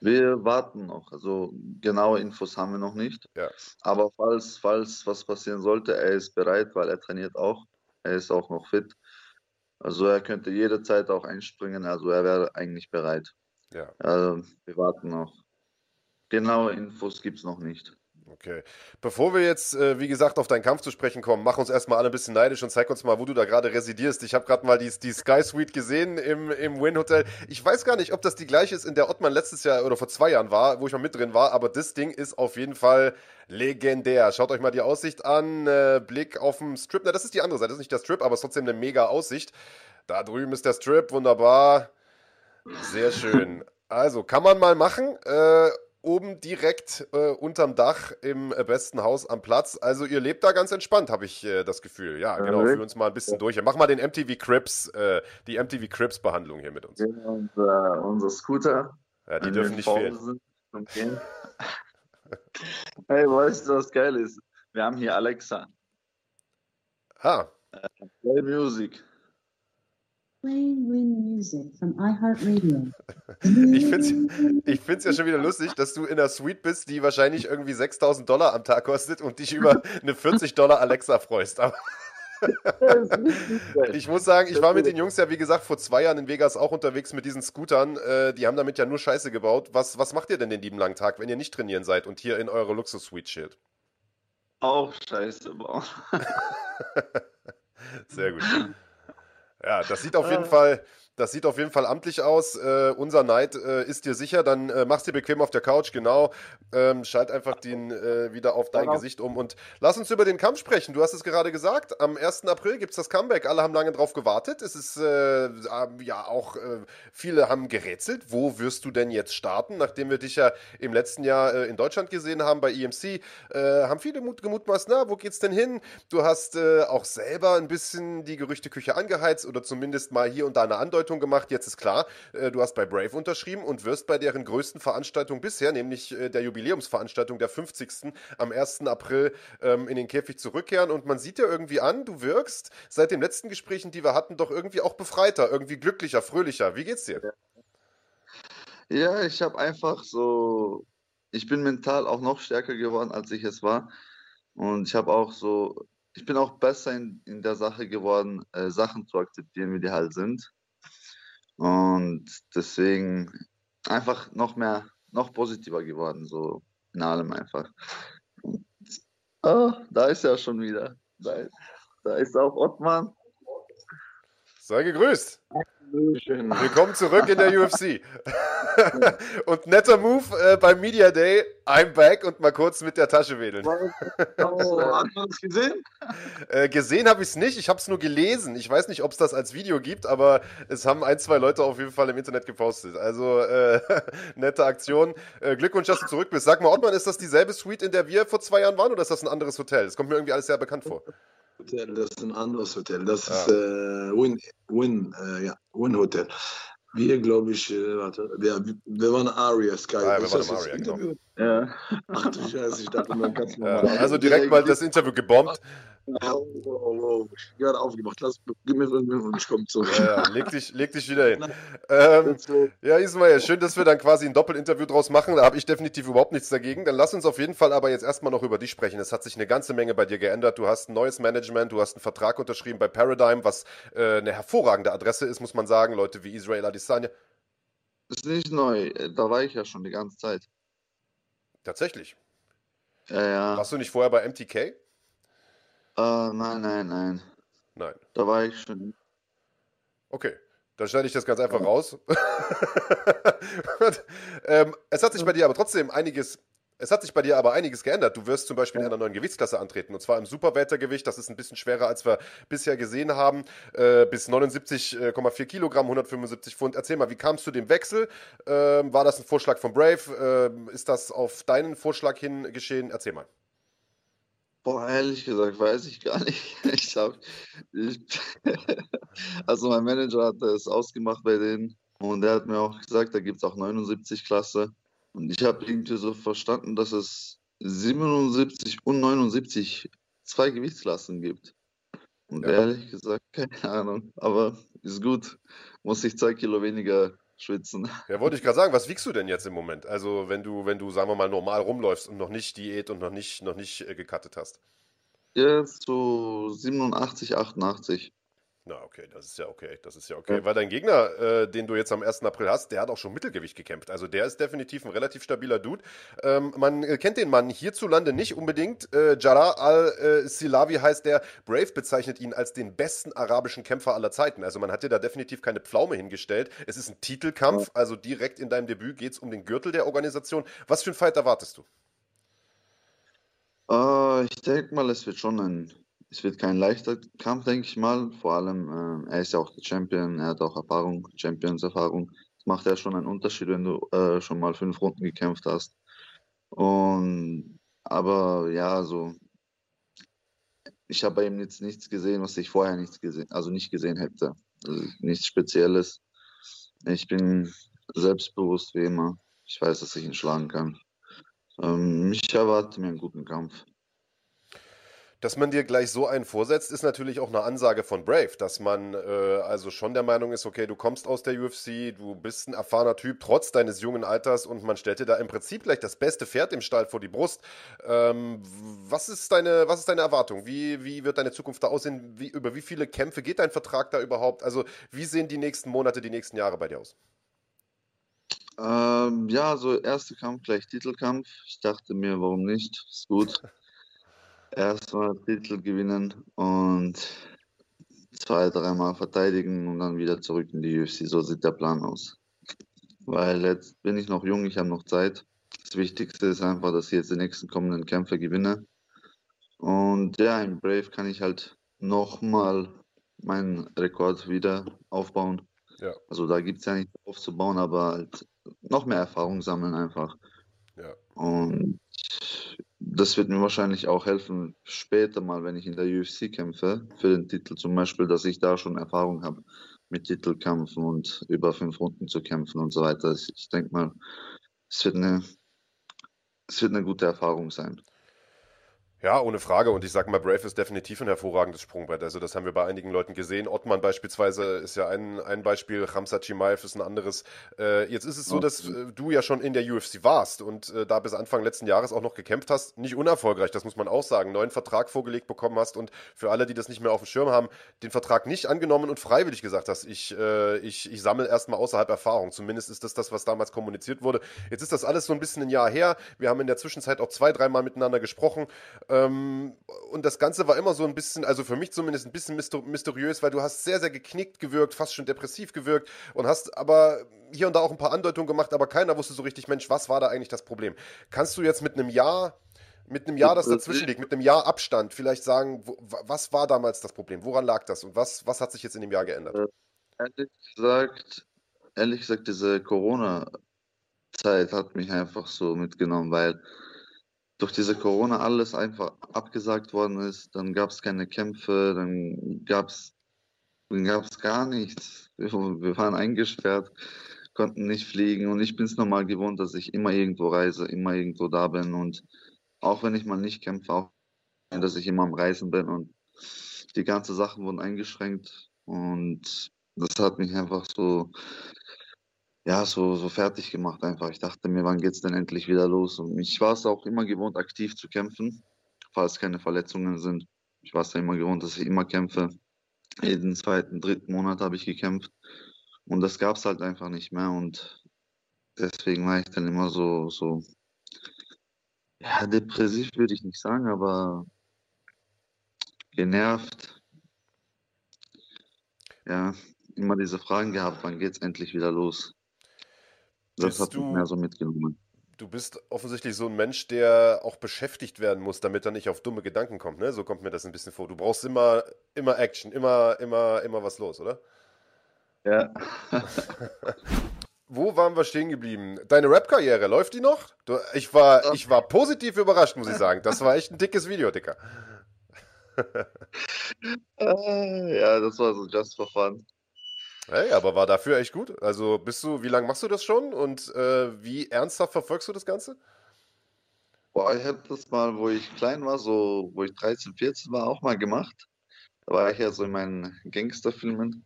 Wir warten noch. Also genaue Infos haben wir noch nicht. Ja. Aber falls, falls was passieren sollte, er ist bereit, weil er trainiert auch. Er ist auch noch fit. Also er könnte jederzeit auch einspringen. Also er wäre eigentlich bereit. Ja. Also wir warten noch. Genaue Infos gibt es noch nicht. Okay. Bevor wir jetzt, äh, wie gesagt, auf deinen Kampf zu sprechen kommen, mach uns erstmal alle ein bisschen neidisch und zeig uns mal, wo du da gerade residierst. Ich habe gerade mal die, die Sky Suite gesehen im, im Win Hotel. Ich weiß gar nicht, ob das die gleiche ist, in der Ottmann letztes Jahr oder vor zwei Jahren war, wo ich mal mit drin war, aber das Ding ist auf jeden Fall legendär. Schaut euch mal die Aussicht an. Äh, Blick auf den Strip. Na, das ist die andere Seite, das ist nicht der Strip, aber es ist trotzdem eine mega Aussicht. Da drüben ist der Strip, wunderbar. Sehr schön. Also, kann man mal machen. Äh, oben direkt äh, unterm Dach im äh, besten Haus am Platz. Also ihr lebt da ganz entspannt, habe ich äh, das Gefühl. Ja, Ja, genau. wirklich? Führ uns mal ein bisschen durch. Mach mal den MTV Crips, äh, die MTV Crips Behandlung hier mit uns. Und äh, unser Scooter. Ja, die dürfen nicht fehlen. hey, weißt du, was geil ist? Wir haben hier Alexa. Ah, Play Music. Playing Win Music from iHeartRadio. ich finde es ich find's ja schon wieder lustig, dass du in einer Suite bist, die wahrscheinlich irgendwie 6000 Dollar am Tag kostet und dich über eine 40 Dollar Alexa freust. Aber ich muss sagen, ich war mit den Jungs ja, wie gesagt, vor zwei Jahren in Vegas auch unterwegs mit diesen Scootern. Äh, die haben damit ja nur Scheiße gebaut. Was, was macht ihr denn den lieben langen Tag, wenn ihr nicht trainieren seid und hier in eure Luxus-Suite chillt? Auch scheiße bauen. Sehr gut. Ja, das sieht auf jeden Fall, das sieht auf jeden Fall amtlich aus. Äh, unser Neid äh, ist dir sicher. Dann äh, machst dir bequem auf der Couch, genau. Ähm, schalt einfach den äh, wieder auf dein Genau. Gesicht um und lass uns über den Kampf sprechen. Du hast es gerade gesagt. Am 1. April gibt es das Comeback. Alle haben lange drauf gewartet. Es ist äh, ähm, ja auch äh, viele haben gerätselt. Wo wirst du denn jetzt starten? Nachdem wir dich ja im letzten Jahr in Deutschland gesehen haben bei EMC, haben viele mut gemutmaßt, na, wo geht's denn hin? Du hast auch selber ein bisschen die Gerüchteküche angeheizt oder zumindest mal hier und da eine Andeutung gemacht. Jetzt ist klar, äh, du hast bei Brave unterschrieben und wirst bei deren größten Veranstaltung bisher, nämlich äh, der Jubiläumsveranstaltung der 50. am 1. April ähm, in den Käfig zurückkehren. Und man sieht dir irgendwie an, du wirkst seit den letzten Gesprächen, die wir hatten, doch irgendwie auch befreiter, irgendwie glücklicher, fröhlicher. Wie geht's dir? Ja, ich habe einfach so, ich bin mental auch noch stärker geworden, als ich es war. Und ich habe auch so, ich bin auch besser in, in der Sache geworden, äh, Sachen zu akzeptieren, wie die halt sind. Und deswegen einfach noch mehr, noch positiver geworden, so in allem einfach. Und, oh, da ist er schon wieder. Da, da ist auch Ottmann. Sei gegrüßt. Willkommen zurück in der UFC. und netter Move äh, beim Media Day. I'm back und mal kurz mit der Tasche wedeln. Oh, hat man das gesehen? Äh, gesehen habe ich es nicht, ich habe es nur gelesen. Ich weiß nicht, ob es das als Video gibt, aber es haben ein, zwei Leute auf jeden Fall im Internet gepostet. Also äh, nette Aktion. Äh, Glückwunsch, dass du zurück bist. Sag mal, Ottmann, ist das dieselbe Suite, in der wir vor zwei Jahren waren oder ist das ein anderes Hotel? Das kommt mir irgendwie alles sehr bekannt vor. Hotel, das ist ein anderes Hotel. Das Ja. ist äh, Win, Win, äh, ja, Win Hotel. Wir, glaube ich, äh, warte, wir, wir waren Aria Sky. Ah, ja, wir waren Aria, genau. Ja. Ach du Scheiße, ich dachte mal ganz Ja, normal. also direkt mal das Interview gebombt. Oh, oh, oh, ich gerade aufgemacht. Lass, gib mir fünf Minuten, ich komme zurück. Ja, ja, leg, dich, leg dich wieder hin. Ähm, Ja, Ismail, schön, dass wir dann quasi ein Doppelinterview draus machen. Da habe ich definitiv überhaupt nichts dagegen. Dann lass uns auf jeden Fall aber jetzt erstmal noch über dich sprechen. Es hat sich eine ganze Menge bei dir geändert. Du hast ein neues Management, du hast einen Vertrag unterschrieben bei Paradigm, was äh, eine hervorragende Adresse ist, muss man sagen. Leute wie Israel Adesanya. Ist nicht neu, äh, da war ich ja schon die ganze Zeit. Tatsächlich. Ja, ja. Warst du nicht vorher bei MTK? Äh, nein, nein, nein. Nein. Da war ich schon. Okay. Dann schneide ich das ganz einfach raus. Und, ähm, es hat sich bei dir aber trotzdem einiges. Es hat sich bei dir aber einiges geändert. Du wirst zum Beispiel in einer neuen Gewichtsklasse antreten, und zwar im Superweltergewicht. Das ist ein bisschen schwerer, als wir bisher gesehen haben. Äh, bis 79,4 Kilogramm, 175 Pfund. Erzähl mal, wie kam es zu dem Wechsel? Ähm, war das ein Vorschlag von Brave? Ähm, ist das auf deinen Vorschlag hin geschehen? Erzähl mal. Boah, ehrlich gesagt, weiß ich gar nicht. Ich hab, also mein Manager hat es ausgemacht bei denen und der hat mir auch gesagt, da gibt es auch 79 Klasse. Und ich habe irgendwie so verstanden, dass es 77 und 79 zwei Gewichtsklassen gibt. Und Ja. ehrlich gesagt, keine Ahnung. Aber ist gut. Muss ich zwei Kilo weniger schwitzen. Ja, wollte ich gerade sagen, was wiegst du denn jetzt im Moment? Also, wenn du, wenn du, sagen wir mal, normal rumläufst und noch nicht Diät und noch nicht, noch nicht äh, gecuttet hast. Jetzt so 87, 88. Na, okay, das ist ja okay. Das ist ja okay. Weil dein Gegner, äh, den du jetzt am 1. April hast, der hat auch schon Mittelgewicht gekämpft. Also der ist definitiv ein relativ stabiler Dude. Ähm, man äh, kennt den Mann hierzulande nicht unbedingt. Äh, Jarrah al-Silawi heißt der. Brave bezeichnet ihn als den besten arabischen Kämpfer aller Zeiten. Also man hat dir da definitiv keine Pflaume hingestellt. Es ist ein Titelkampf, also direkt in deinem Debüt geht es um den Gürtel der Organisation. Was für ein Fight erwartest du? Äh, ich denke mal, es wird schon ein, es wird kein leichter Kampf, denke ich mal. Vor allem, äh, er ist ja auch Champion, er hat auch Erfahrung, Champions-Erfahrung. Das macht ja schon einen Unterschied, wenn du äh, schon mal fünf Runden gekämpft hast. Und aber ja, so ich habe bei ihm jetzt nichts gesehen, was ich vorher nichts gesehen, also nicht gesehen hätte. Also nichts Spezielles. Ich bin selbstbewusst wie immer. Ich weiß, dass ich ihn schlagen kann. Ähm, ich erwarte mir einen guten Kampf. Dass man dir gleich so einen vorsetzt, ist natürlich auch eine Ansage von Brave, dass man äh, also schon der Meinung ist, okay, du kommst aus der UFC, du bist ein erfahrener Typ, trotz deines jungen Alters und man stellt dir da im Prinzip gleich das beste Pferd im Stall vor die Brust. Ähm, was, ist deine, was ist deine Erwartung? Wie, wie wird deine Zukunft da aussehen? Wie, über wie viele Kämpfe geht dein Vertrag da überhaupt? Also wie sehen die nächsten Monate, die nächsten Jahre bei dir aus? Ähm, ja, so erster Kampf gleich Titelkampf. Ich dachte mir, warum nicht? Ist gut. erstmal Titel gewinnen und zwei, dreimal verteidigen und dann wieder zurück in die UFC. So sieht der Plan aus. Weil jetzt bin ich noch jung, ich habe noch Zeit. Das Wichtigste ist einfach, dass ich jetzt die nächsten kommenden Kämpfe gewinne. Und ja, im Brave kann ich halt nochmal meinen Rekord wieder aufbauen. Ja. Also da gibt es ja nicht aufzubauen, aber halt noch mehr Erfahrung sammeln einfach. Ja. Und das wird mir wahrscheinlich auch helfen, später mal, wenn ich in der UFC kämpfe, für den Titel zum Beispiel, dass ich da schon Erfahrung habe mit Titelkämpfen und über fünf Runden zu kämpfen und so weiter. Ich denke mal, es wird eine, es wird eine gute Erfahrung sein. Ja, ohne Frage. Und ich sage mal, Brave ist definitiv ein hervorragendes Sprungbrett. Also das haben wir bei einigen Leuten gesehen. Ottmann beispielsweise ist ja ein, ein Beispiel, Ramsa Chimaev ist ein anderes. Äh, jetzt ist es so, dass äh, du ja schon in der UFC warst und äh, da bis Anfang letzten Jahres auch noch gekämpft hast. Nicht unerfolgreich, das muss man auch sagen. Neuen Vertrag vorgelegt bekommen hast und für alle, die das nicht mehr auf dem Schirm haben, den Vertrag nicht angenommen und freiwillig gesagt hast, ich, äh, ich, ich sammle erstmal außerhalb Erfahrung. Zumindest ist das das, was damals kommuniziert wurde. Jetzt ist das alles so ein bisschen ein Jahr her. Wir haben in der Zwischenzeit auch zwei, dreimal miteinander gesprochen. Ähm, und das Ganze war immer so ein bisschen, also für mich zumindest ein bisschen mysteriös, weil du hast sehr, sehr geknickt gewirkt, fast schon depressiv gewirkt und hast aber hier und da auch ein paar Andeutungen gemacht, aber keiner wusste so richtig, Mensch, was war da eigentlich das Problem? Kannst du jetzt mit einem Jahr, mit einem Jahr, das dazwischen liegt, mit einem Jahr Abstand vielleicht sagen, wo, was war damals das Problem? Woran lag das und was, was hat sich jetzt in dem Jahr geändert? Äh, ehrlich gesagt, ehrlich gesagt, diese Corona-Zeit hat mich einfach so mitgenommen, weil durch diese Corona alles einfach abgesagt worden ist. Dann gab es keine Kämpfe, dann gab es dann gab's gar nichts. Wir, waren eingesperrt, konnten nicht fliegen und ich bin es normal gewohnt, dass ich immer irgendwo reise, immer irgendwo da bin und auch wenn ich mal nicht kämpfe, auch dass ich immer am Reisen bin und die ganzen Sachen wurden eingeschränkt und das hat mich einfach so ja, so, so fertig gemacht einfach. Ich dachte mir, wann geht's denn endlich wieder los? Und ich war es auch immer gewohnt, aktiv zu kämpfen, falls keine Verletzungen sind. Ich war es ja immer gewohnt, dass ich immer kämpfe. Jeden zweiten, dritten Monat habe ich gekämpft. Und das gab es halt einfach nicht mehr. Und deswegen war ich dann immer so, so, ja, depressiv würde ich nicht sagen, aber genervt. Ja, immer diese Fragen gehabt, wann geht's endlich wieder los? Das hat du, mehr so mitgenommen. Du bist offensichtlich so ein Mensch, der auch beschäftigt werden muss, damit er nicht auf dumme Gedanken kommt. Ne? So kommt mir das ein bisschen vor. Du brauchst immer, immer Action, immer, immer, immer was los, oder? Ja. Wo waren wir stehen geblieben? Deine Rap-Karriere, läuft die noch? Du, ich, war, ich war positiv überrascht, muss ich sagen. Das war echt ein dickes Video, Dicker. ja, das war so just for fun. Hey, aber war dafür echt gut. Also bist du, wie lange machst du das schon und äh, wie ernsthaft verfolgst du das Ganze? Boah, ich habe das mal, wo ich klein war, so wo ich 13, 14 war, auch mal gemacht. Da war ich ja so in meinen Gangsterfilmen.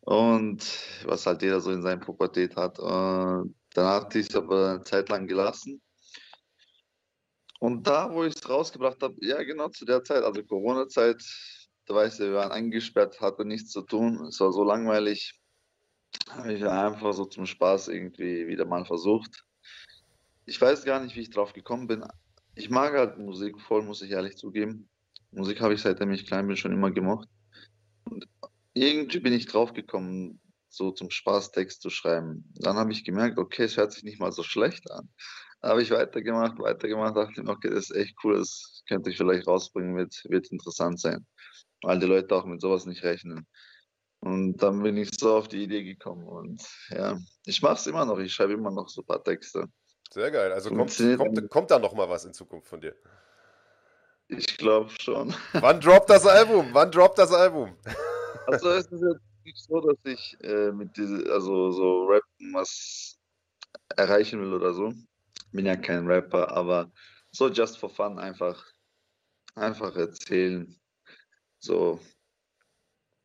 Und was halt jeder so in seinem Pubertät hat. Und dann hatte ich es aber eine Zeit lang gelassen. Und da, wo ich es rausgebracht habe, ja genau zu der Zeit, also Corona-Zeit, da weißt du, wir waren eingesperrt, hatten nichts zu tun. Es war so langweilig. Habe ich einfach so zum Spaß irgendwie wieder mal versucht. Ich weiß gar nicht, wie ich drauf gekommen bin. Ich mag halt Musik voll, muss ich ehrlich zugeben. Musik habe ich seitdem ich klein bin schon immer gemocht. Und irgendwie bin ich drauf gekommen, so zum Spaß Text zu schreiben. Dann habe ich gemerkt, okay, es hört sich nicht mal so schlecht an. Dann habe ich weitergemacht, weitergemacht, dachte mir, okay, das ist echt cool, das könnte ich vielleicht rausbringen, wird, wird interessant sein weil die Leute auch mit sowas nicht rechnen. Und dann bin ich so auf die Idee gekommen und ja, ich mache es immer noch, ich schreibe immer noch so ein paar Texte. Sehr geil. Also kommt, kommt, kommt da noch mal was in Zukunft von dir? Ich glaube schon. Wann droppt das Album? Wann droppt das Album? Also es ist jetzt nicht so, dass ich äh, mit diese, also so Rappen was erreichen will oder so. Bin ja kein Rapper, aber so just for fun einfach, einfach erzählen. So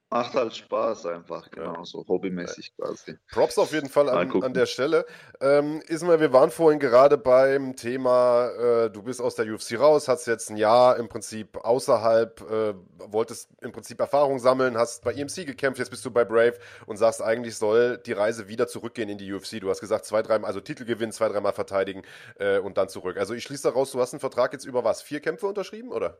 macht halt Spaß einfach, genau, so hobbymäßig quasi. Props auf jeden Fall an, an der Stelle. Ähm, Ismail, wir waren vorhin gerade beim Thema, äh, du bist aus der UFC raus, hast jetzt ein Jahr im Prinzip außerhalb, äh, wolltest im Prinzip Erfahrung sammeln, hast bei EMC gekämpft, jetzt bist du bei Brave und sagst, eigentlich soll die Reise wieder zurückgehen in die UFC. Du hast gesagt, zwei, drei, also Titel gewinnen, zwei, dreimal verteidigen äh, und dann zurück. Also ich schließe daraus, du hast einen Vertrag jetzt über was? Vier Kämpfe unterschrieben, oder?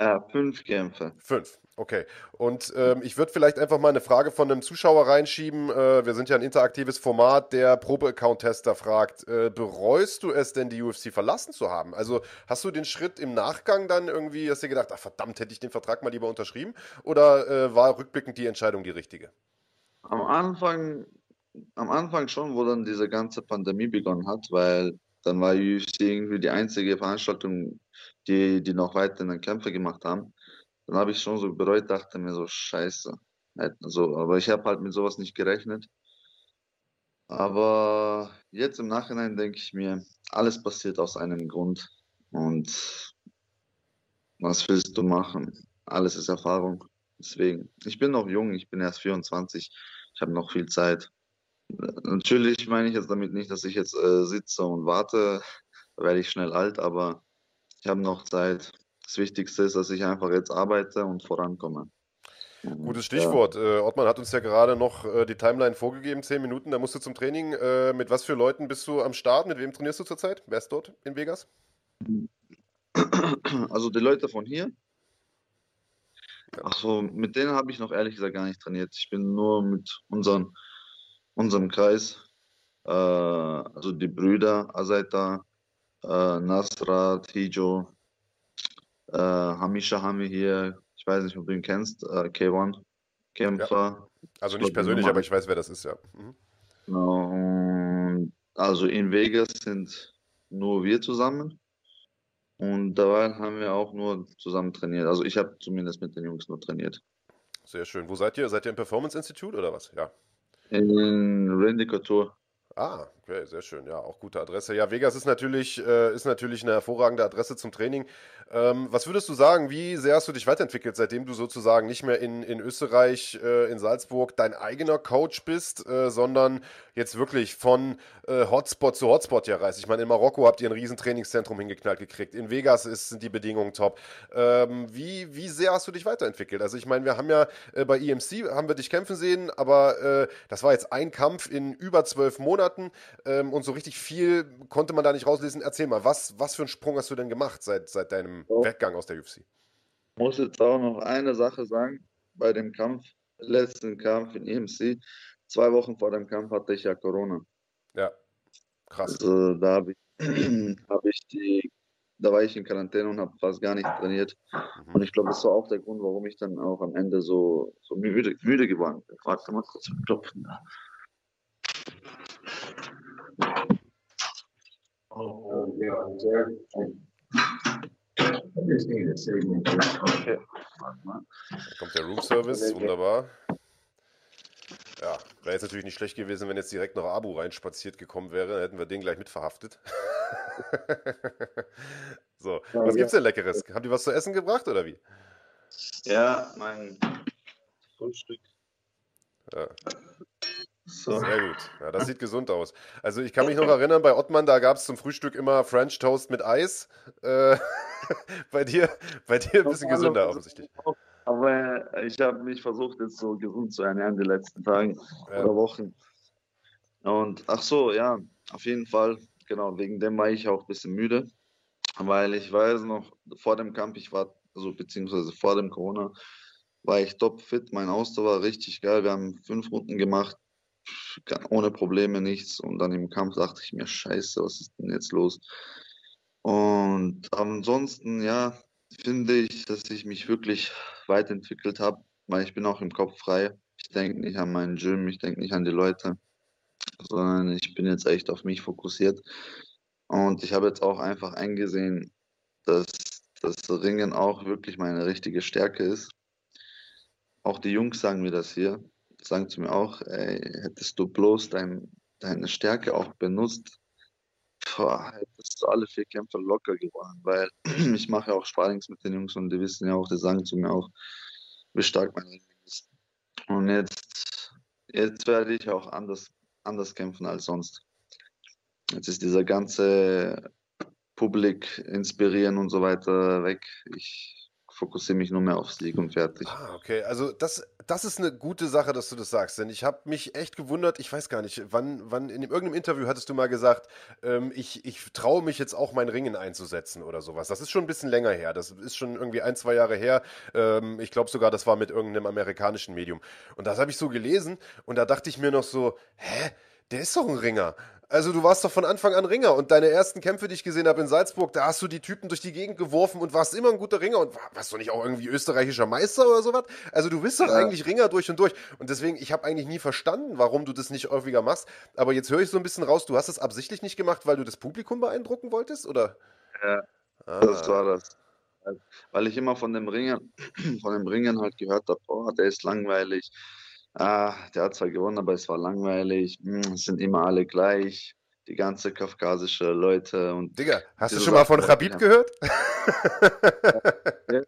Ja, fünf Kämpfe. Fünf, okay. Und ähm, ich würde vielleicht einfach mal eine Frage von einem Zuschauer reinschieben. Äh, wir sind ja ein interaktives Format, der Probe-Account-Tester fragt, äh, bereust du es denn, die UFC verlassen zu haben? Also hast du den Schritt im Nachgang dann irgendwie, hast du dir gedacht, ach verdammt, hätte ich den Vertrag mal lieber unterschrieben? Oder äh, war rückblickend die Entscheidung die richtige? Am Anfang, am Anfang schon, wo dann diese ganze Pandemie begonnen hat, weil dann war UFC irgendwie die einzige Veranstaltung, die, die noch weiterhin Kämpfe gemacht haben. Dann habe ich schon so bereut, dachte mir so, scheiße. Halt So, aber ich habe halt mit sowas nicht gerechnet. Aber jetzt im Nachhinein denke ich mir, alles passiert aus einem Grund. Und was willst du machen? Alles ist Erfahrung. Deswegen, ich bin noch jung, ich bin erst 24, ich habe noch viel Zeit. Natürlich meine ich jetzt damit nicht, dass ich jetzt äh, sitze und warte, da werde ich schnell alt, aber ich habe noch Zeit. Das Wichtigste ist, dass ich einfach jetzt arbeite und vorankomme. Gutes Stichwort. Äh, Ottmann hat uns ja gerade noch äh, die Timeline vorgegeben, zehn Minuten, da musst du zum Training. Äh, mit was für Leuten bist du am Start? Mit wem trainierst du zurzeit? Wer ist dort in Vegas? Ja. Also die Leute von hier, Achso, mit denen habe ich noch ehrlich gesagt gar nicht trainiert. Ich bin nur mit unseren, unserem Kreis, äh, also die Brüder, Azaita, äh, Nasra, Tijo, äh, Hamisha haben wir hier, ich weiß nicht, ob du ihn kennst, äh, K1, Kämpfer. Also Ich nicht persönlich, aber ich weiß, wer das ist, ja. Mhm. Genau, also in Vegas sind nur wir zusammen. Und dabei haben wir auch nur zusammen trainiert. Also ich habe zumindest mit den Jungs nur trainiert. Sehr schön. Wo seid ihr? Seid ihr im Performance Institute oder was? Ja. In Randy Couture. Ah, okay, sehr schön. Ja, auch gute Adresse. Ja, Vegas ist natürlich, äh, ist natürlich eine hervorragende Adresse zum Training. Ähm, was würdest du sagen, wie sehr hast du dich weiterentwickelt, seitdem du sozusagen nicht mehr in, in Österreich, äh, in Salzburg dein eigener Coach bist, äh, sondern jetzt wirklich von äh, Hotspot zu Hotspot hier reist? Ich meine, in Marokko habt ihr ein riesen Trainingszentrum hingeknallt gekriegt. In Vegas ist, sind die Bedingungen top. Ähm, wie, wie sehr hast du dich weiterentwickelt? Also ich meine, wir haben ja äh, bei EMC, haben wir dich kämpfen sehen, aber äh, das war jetzt ein Kampf in über zwölf Monaten ähm, und so richtig viel konnte man da nicht rauslesen. Erzähl mal, was, was für einen Sprung hast du denn gemacht seit, seit deinem Oh. Weggang aus der UFC? muss jetzt auch noch eine Sache sagen. Bei dem Kampf, letzten Kampf in EMC, zwei Wochen vor dem Kampf hatte ich ja Corona. Ja, krass. Also da habe ich, hab ich die, da war ich in Quarantäne und habe fast gar nicht trainiert. Mhm. Und ich glaube, das war auch der Grund, warum ich dann auch am Ende so, so müde, müde geworden bin. Warte mal kurz klopfen. Oh, yeah, there. Okay. Da kommt der Room Service, wunderbar. Ja, wäre jetzt natürlich nicht schlecht gewesen, wenn jetzt direkt noch Abu reinspaziert gekommen wäre, dann hätten wir den gleich mit verhaftet. so, was gibt's denn Leckeres? Haben die was zu essen gebracht oder wie? Ja, mein Frühstück. Ja. So. Sehr gut. Ja, das sieht gesund aus. Also ich kann mich noch erinnern, bei Ottmann, da gab es zum Frühstück immer French Toast mit Eis. Äh, bei dir, bei dir ein bisschen gesünder offensichtlich. Aber ich habe mich versucht, jetzt so gesund zu ernähren die letzten Tage Ja. oder Wochen. Und ach so, ja, auf jeden Fall, genau, wegen dem war ich auch ein bisschen müde, weil ich weiß noch, vor dem Kampf, ich war, also beziehungsweise vor dem Corona, war ich topfit, mein Ausdauer war richtig geil, wir haben fünf Runden gemacht, ohne Probleme, nichts. Und dann im Kampf dachte ich mir, scheiße, was ist denn jetzt los? Und ansonsten, ja, finde ich, dass ich mich wirklich weiterentwickelt habe, weil ich bin auch im Kopf frei. Ich denke nicht an meinen Gym, ich denke nicht an die Leute. sondern ich bin jetzt echt auf mich fokussiert. Und ich habe jetzt auch einfach eingesehen, dass das Ringen auch wirklich meine richtige Stärke ist. Auch die Jungs sagen mir das hier, sagen zu mir auch, ey, hättest du bloß dein, deine Stärke auch benutzt, boah, hättest du alle vier Kämpfe locker gewonnen, weil ich mache ja auch Sparrings mit den Jungs und die wissen ja auch, die sagen zu mir auch, wie stark mein Ring ist. Und jetzt, jetzt werde ich auch anders, anders kämpfen als sonst. Jetzt ist dieser ganze Publik inspirieren und so weiter weg. Ich fokussiere mich nur mehr auf Sieg und fertig. Ah, okay. Also das, das ist eine gute Sache, dass du das sagst, denn ich habe mich echt gewundert, ich weiß gar nicht, wann, wann in irgendeinem Interview hattest du mal gesagt, ähm, ich, ich traue mich jetzt auch mein Ringen einzusetzen oder sowas. Das ist schon ein bisschen länger her. Das ist schon irgendwie ein, zwei Jahre her. Ähm, ich glaube sogar, das war mit irgendeinem amerikanischen Medium. Und das habe ich so gelesen und da dachte ich mir noch so, hä? Der ist doch ein Ringer. Also du warst doch von Anfang an Ringer und deine ersten Kämpfe, die ich gesehen habe in Salzburg, da hast du die Typen durch die Gegend geworfen und warst immer ein guter Ringer und warst du nicht auch irgendwie österreichischer Meister oder sowas? Also du bist doch ja. eigentlich Ringer durch und durch und deswegen, ich habe eigentlich nie verstanden, warum du das nicht häufiger machst, aber jetzt höre ich so ein bisschen raus, du hast es absichtlich nicht gemacht, weil du das Publikum beeindrucken wolltest, oder? Ja, ah. das war das. Weil ich immer von dem Ringer, von dem Ringen halt gehört habe, oh, der ist langweilig, Ah, der hat zwar gewonnen, aber es war langweilig. Hm, es sind immer alle gleich. Die ganze kaukasische Leute und. Digga, hast du schon mal von Khabib gehört? ja.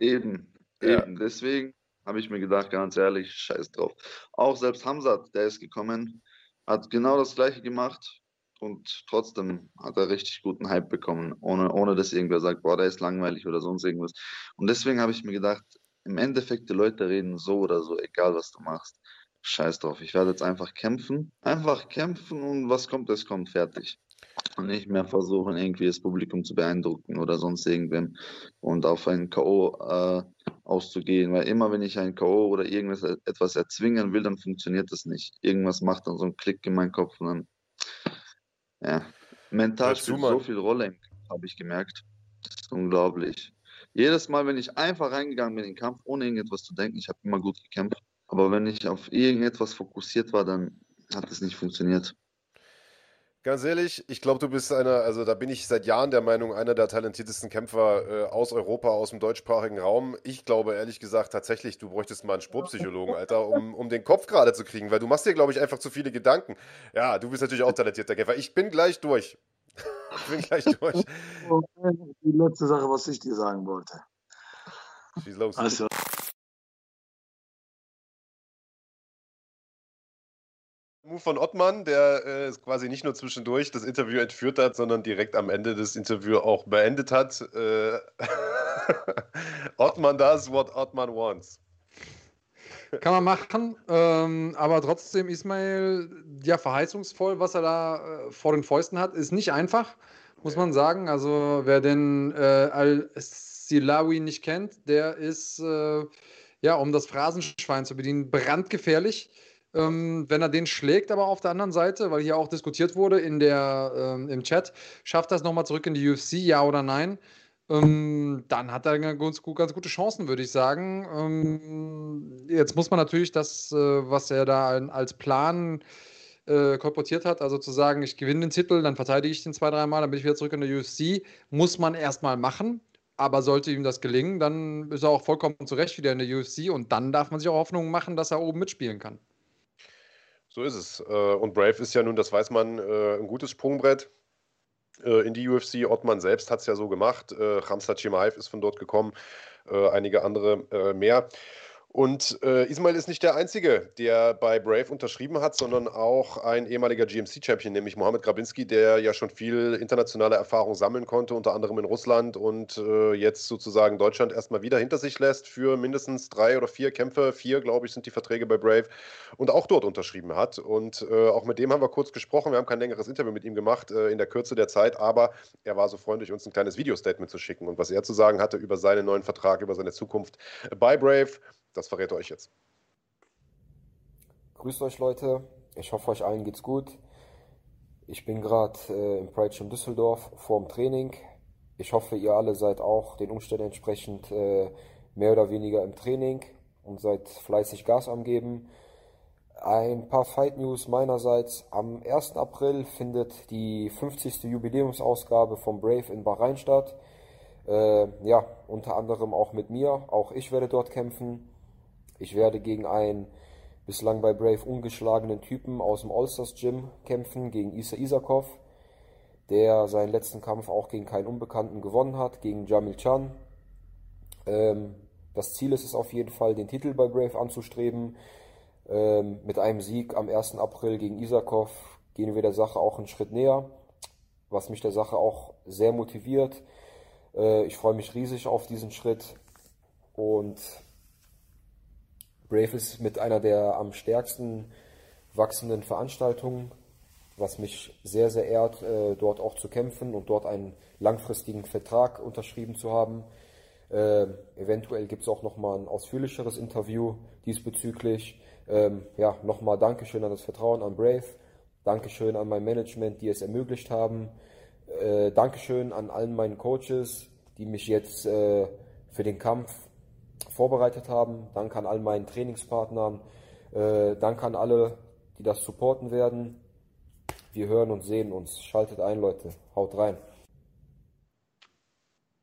Eben, eben. Ja. Deswegen habe ich mir gedacht, ganz ehrlich, scheiß drauf. Auch selbst Hamzat, der ist gekommen, hat genau das gleiche gemacht und trotzdem hat er richtig guten Hype bekommen, ohne, ohne dass irgendwer sagt, boah, der ist langweilig oder sonst irgendwas. Und deswegen habe ich mir gedacht, im Endeffekt, die Leute reden so oder so, egal was du machst. Scheiß drauf. Ich werde jetzt einfach kämpfen. Einfach kämpfen und was kommt, es kommt fertig. Und nicht mehr versuchen, irgendwie das Publikum zu beeindrucken oder sonst irgendwem und auf einen K.O. Äh, auszugehen. Weil immer, wenn ich ein K.O. oder irgendwas etwas erzwingen will, dann funktioniert das nicht. Irgendwas macht dann so einen Klick in meinen Kopf und dann, ja. Mental spielt so viel Rolle, habe ich gemerkt. Das ist unglaublich. Jedes Mal, wenn ich einfach reingegangen bin in den Kampf, ohne irgendetwas zu denken, ich habe immer gut gekämpft. Aber wenn ich auf irgendetwas fokussiert war, dann hat es nicht funktioniert. Ganz ehrlich, ich glaube, du bist einer, also da bin ich seit Jahren der Meinung, einer der talentiertesten Kämpfer äh, aus Europa, aus dem deutschsprachigen Raum. Ich glaube ehrlich gesagt tatsächlich, du bräuchtest mal einen Sportpsychologen, Alter, um, um den Kopf gerade zu kriegen, weil du machst dir, glaube ich, einfach zu viele Gedanken. Ja, du bist natürlich auch talentierter Kämpfer. Ich bin gleich durch. Ich bin gleich durch. Die letzte Sache, was ich dir sagen wollte. Schieß los. Also, Move von Ottmann, der äh, quasi nicht nur zwischendurch das Interview entführt hat, sondern direkt am Ende des Interviews auch beendet hat. Äh, Ottmann does what Ottmann wants. Kann man machen, ähm, aber trotzdem Ismail, ja, verheißungsvoll, was er da äh, vor den Fäusten hat, ist nicht einfach, muss man sagen. Also, wer den äh, Al-Silawi nicht kennt, der ist, äh, ja, um das Phrasenschwein zu bedienen, brandgefährlich. Ähm, wenn er den schlägt, aber auf der anderen Seite, weil hier auch diskutiert wurde in der, ähm, im Chat, schafft das nochmal zurück in die UFC, ja oder nein? Ähm, dann hat er ganz, ganz, gute Chancen, würde ich sagen. Ähm, jetzt muss man natürlich das, äh, was er da als Plan äh, kolportiert hat, also zu sagen, ich gewinne den Titel, dann verteidige ich den zwei, dreimal, dann bin ich wieder zurück in der UFC, muss man erstmal machen. Aber sollte ihm das gelingen, dann ist er auch vollkommen zurecht wieder in der UFC und dann darf man sich auch Hoffnung machen, dass er oben mitspielen kann. So ist es. Äh, und Brave ist ja nun, das weiß man, äh, ein gutes Sprungbrett in die UFC. Ottmann selbst hat es ja so gemacht. Äh, Ramsat Chimaev ist von dort gekommen, äh, einige andere äh, mehr. Und äh, Ismail ist nicht der Einzige, der bei Brave unterschrieben hat, sondern auch ein ehemaliger GMC-Champion, nämlich Mohamed Grabinski, der ja schon viel internationale Erfahrung sammeln konnte, unter anderem in Russland und äh, jetzt sozusagen Deutschland erstmal wieder hinter sich lässt für mindestens drei oder vier Kämpfe. Vier, glaube ich, sind die Verträge bei Brave und auch dort unterschrieben hat. Und äh, auch mit dem haben wir kurz gesprochen. Wir haben kein längeres Interview mit ihm gemacht äh, in der Kürze der Zeit, aber er war so freundlich, uns ein kleines Video-Statement zu schicken und was er zu sagen hatte über seinen neuen Vertrag, über seine Zukunft bei Brave. Das verrät er euch jetzt. Grüßt euch Leute, ich hoffe euch allen geht's gut. Ich bin gerade äh, im Pride Gym Düsseldorf vorm Training. Ich hoffe, ihr alle seid auch den Umständen entsprechend äh, mehr oder weniger im Training und seid fleißig Gas am Geben. Ein paar Fight News meinerseits. Am 1. April findet die 50. Jubiläumsausgabe von Brave in Bahrain statt. Äh, ja, unter anderem auch mit mir. Auch ich werde dort kämpfen. Ich werde gegen einen bislang bei Brave ungeschlagenen Typen aus dem Allstars Gym kämpfen, gegen Isa Isakov, der seinen letzten Kampf auch gegen keinen Unbekannten gewonnen hat, gegen Jamil Chan. Ähm, das Ziel ist es auf jeden Fall, den Titel bei Brave anzustreben. Ähm, mit einem Sieg am 1. April gegen Isakov gehen wir der Sache auch einen Schritt näher, was mich der Sache auch sehr motiviert. Äh, ich freue mich riesig auf diesen Schritt und Brave ist mit einer der am stärksten wachsenden Veranstaltungen, was mich sehr, sehr ehrt, äh, dort auch zu kämpfen und dort einen langfristigen Vertrag unterschrieben zu haben. Äh, eventuell gibt es auch nochmal ein ausführlicheres Interview diesbezüglich. Ähm, ja, nochmal Dankeschön an das Vertrauen an Brave. Dankeschön an mein Management, die es ermöglicht haben. Äh, Dankeschön an allen meinen Coaches, die mich jetzt äh, für den Kampf vorbereitet haben. Danke an all meinen Trainingspartnern. Äh, danke an alle, die das supporten werden. Wir hören und sehen uns. Schaltet ein, Leute. Haut rein.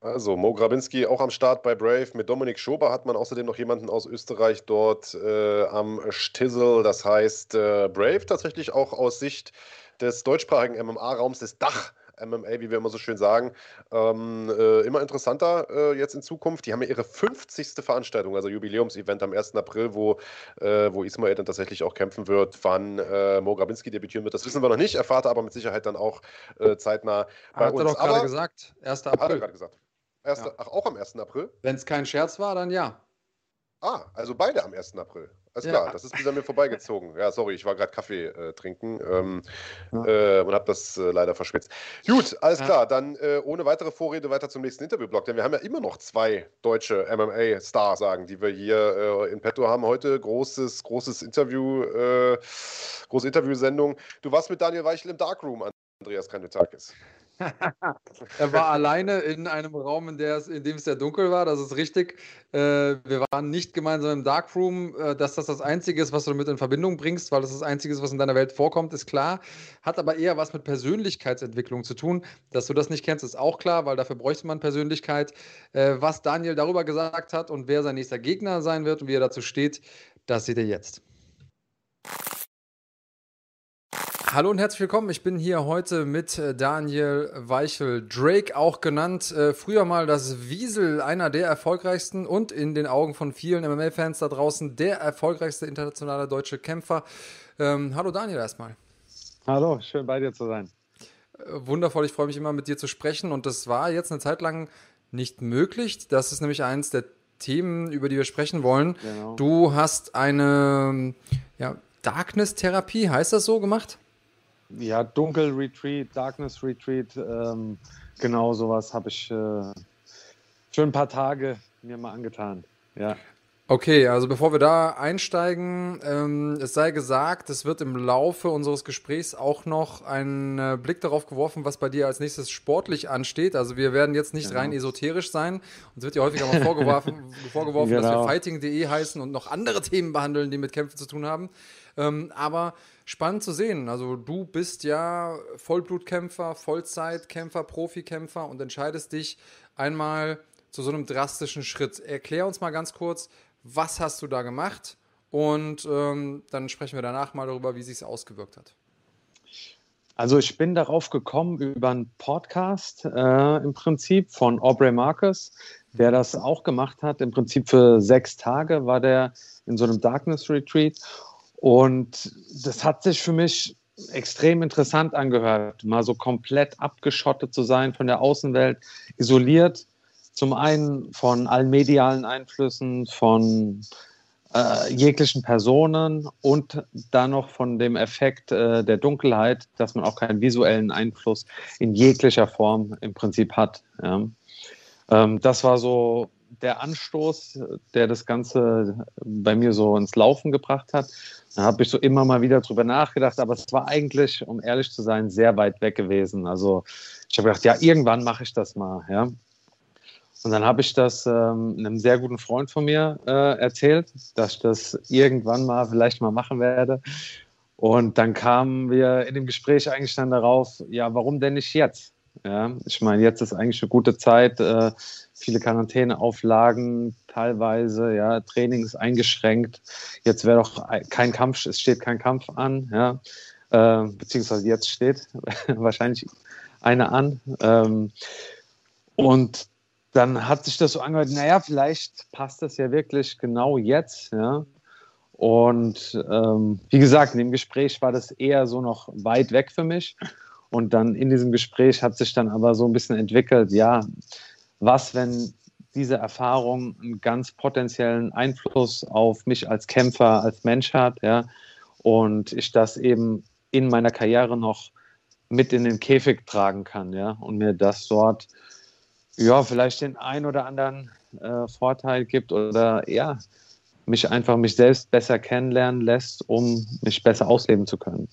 Also Mo Grabinski auch am Start bei Brave. Mit Dominik Schober hat man außerdem noch jemanden aus Österreich dort äh, am Stissel. Das heißt, äh, Brave tatsächlich auch aus Sicht des deutschsprachigen MMA-Raums, des Dach. MMA, wie wir immer so schön sagen, ähm, äh, immer interessanter äh, jetzt in Zukunft. Die haben ja ihre 50. Veranstaltung, also Jubiläumsevent am 1. April, wo, äh, wo Ismail dann tatsächlich auch kämpfen wird. Wann äh, Mo Grabinski debütieren wird, das wissen wir noch nicht, erfahrt aber mit Sicherheit dann auch äh, zeitnah bei Hat uns. er doch gerade aber, gesagt, 1. Hat er April. gerade gesagt. Erste, Ja. Ach, auch am 1. April? Wenn es kein Scherz war, dann ja. Ah, also beide am 1. April. Alles Ja. klar, das ist bis an mir vorbeigezogen. Ja, sorry, ich war gerade Kaffee äh, trinken ähm, Ja. äh, und habe das äh, leider verschwitzt. Gut, alles Ja. klar, dann äh, ohne weitere Vorrede weiter zum nächsten Interviewblock, denn wir haben ja immer noch zwei deutsche MMA-Stars, sagen, die wir hier äh, in petto haben heute. Großes, großes Interview, äh, große Interviewsendung. Du warst mit Daniel Weichel im Darkroom, Andreas Kanutakis. Er war alleine in einem Raum, in, in dem es sehr dunkel war, das ist richtig. Äh, wir waren nicht gemeinsam im Darkroom. Äh, dass das das Einzige ist, was du damit in Verbindung bringst, weil das das Einzige ist, was in deiner Welt vorkommt, ist klar. Hat aber eher was mit Persönlichkeitsentwicklung zu tun. Dass du das nicht kennst, ist auch klar, weil dafür bräuchte man Persönlichkeit. Äh, was Daniel darüber gesagt hat und wer sein nächster Gegner sein wird und wie er dazu steht, das seht ihr jetzt. Hallo und herzlich willkommen. Ich bin hier heute mit äh, Daniel Weichel, Drake auch genannt. Äh, früher mal das Wiesel, einer der erfolgreichsten und in den Augen von vielen MMA-Fans da draußen der erfolgreichste internationale deutsche Kämpfer. Ähm, hallo Daniel erstmal. Hallo, schön bei dir zu sein. Äh, wundervoll, ich freue mich immer mit dir zu sprechen und das war jetzt eine Zeit lang nicht möglich. Das ist nämlich eines der Themen, über die wir sprechen wollen. Genau. Du hast eine ja, Darkness-Therapie, heißt das so, gemacht? Ja, Dunkel Retreat, Darkness Retreat, ähm, genau sowas habe ich äh, für ein paar Tage mir mal angetan. Ja. Okay, also bevor wir da einsteigen, ähm, es sei gesagt, es wird im Laufe unseres Gesprächs auch noch ein äh, Blick darauf geworfen, was bei dir als nächstes sportlich ansteht. Also wir werden jetzt nicht Genau. rein esoterisch sein. Uns wird ja häufiger mal vorgeworfen, vorgeworfen dass wir Genau. fighting.de heißen und noch andere Themen behandeln, die mit Kämpfen zu tun haben. Ähm, aber spannend zu sehen. Also du bist ja Vollblutkämpfer, Vollzeitkämpfer, Profikämpfer und entscheidest dich einmal zu so einem drastischen Schritt. Erklär uns mal ganz kurz, was hast du da gemacht? Und ähm, dann sprechen wir danach mal darüber, wie sich ausgewirkt hat. Also ich bin darauf gekommen über einen Podcast äh, im Prinzip von Aubrey Marcus, der das auch gemacht hat. Im Prinzip für sechs Tage war der in so einem Darkness Retreat. Und das hat sich für mich extrem interessant angehört, mal so komplett abgeschottet zu sein von der Außenwelt, isoliert. Zum einen von allen medialen Einflüssen, von äh, jeglichen Personen und dann noch von dem Effekt äh, der Dunkelheit, dass man auch keinen visuellen Einfluss in jeglicher Form im Prinzip hat. Ja. Ähm, das war so der Anstoß, der das Ganze bei mir so ins Laufen gebracht hat. Da habe ich so immer mal wieder drüber nachgedacht, aber es war eigentlich, um ehrlich zu sein, sehr weit weg gewesen. Also ich habe gedacht, ja, irgendwann mache ich das mal, ja. Und dann habe ich das ähm, einem sehr guten Freund von mir äh, erzählt, dass ich das irgendwann mal vielleicht mal machen werde. Und dann kamen wir in dem Gespräch eigentlich dann darauf, ja, warum denn nicht jetzt? Ja, ich meine, jetzt ist eigentlich eine gute Zeit, äh, viele Quarantäneauflagen teilweise, ja, Training ist eingeschränkt. Jetzt wäre doch kein Kampf, es steht kein Kampf an, ja, äh, beziehungsweise jetzt steht wahrscheinlich eine an. Ähm, und dann hat sich das so angehört, naja, vielleicht passt das ja wirklich genau jetzt, ja. Und ähm, wie gesagt, in dem Gespräch war das eher so noch weit weg für mich. Und dann in diesem Gespräch hat sich dann aber so ein bisschen entwickelt, ja, was, wenn diese Erfahrung einen ganz potenziellen Einfluss auf mich als Kämpfer, als Mensch hat, ja, und ich das eben in meiner Karriere noch mit in den Käfig tragen kann, ja, und mir das dort, ja, vielleicht den ein oder anderen äh, Vorteil gibt oder ja, mich einfach mich selbst besser kennenlernen lässt, um mich besser ausleben zu können.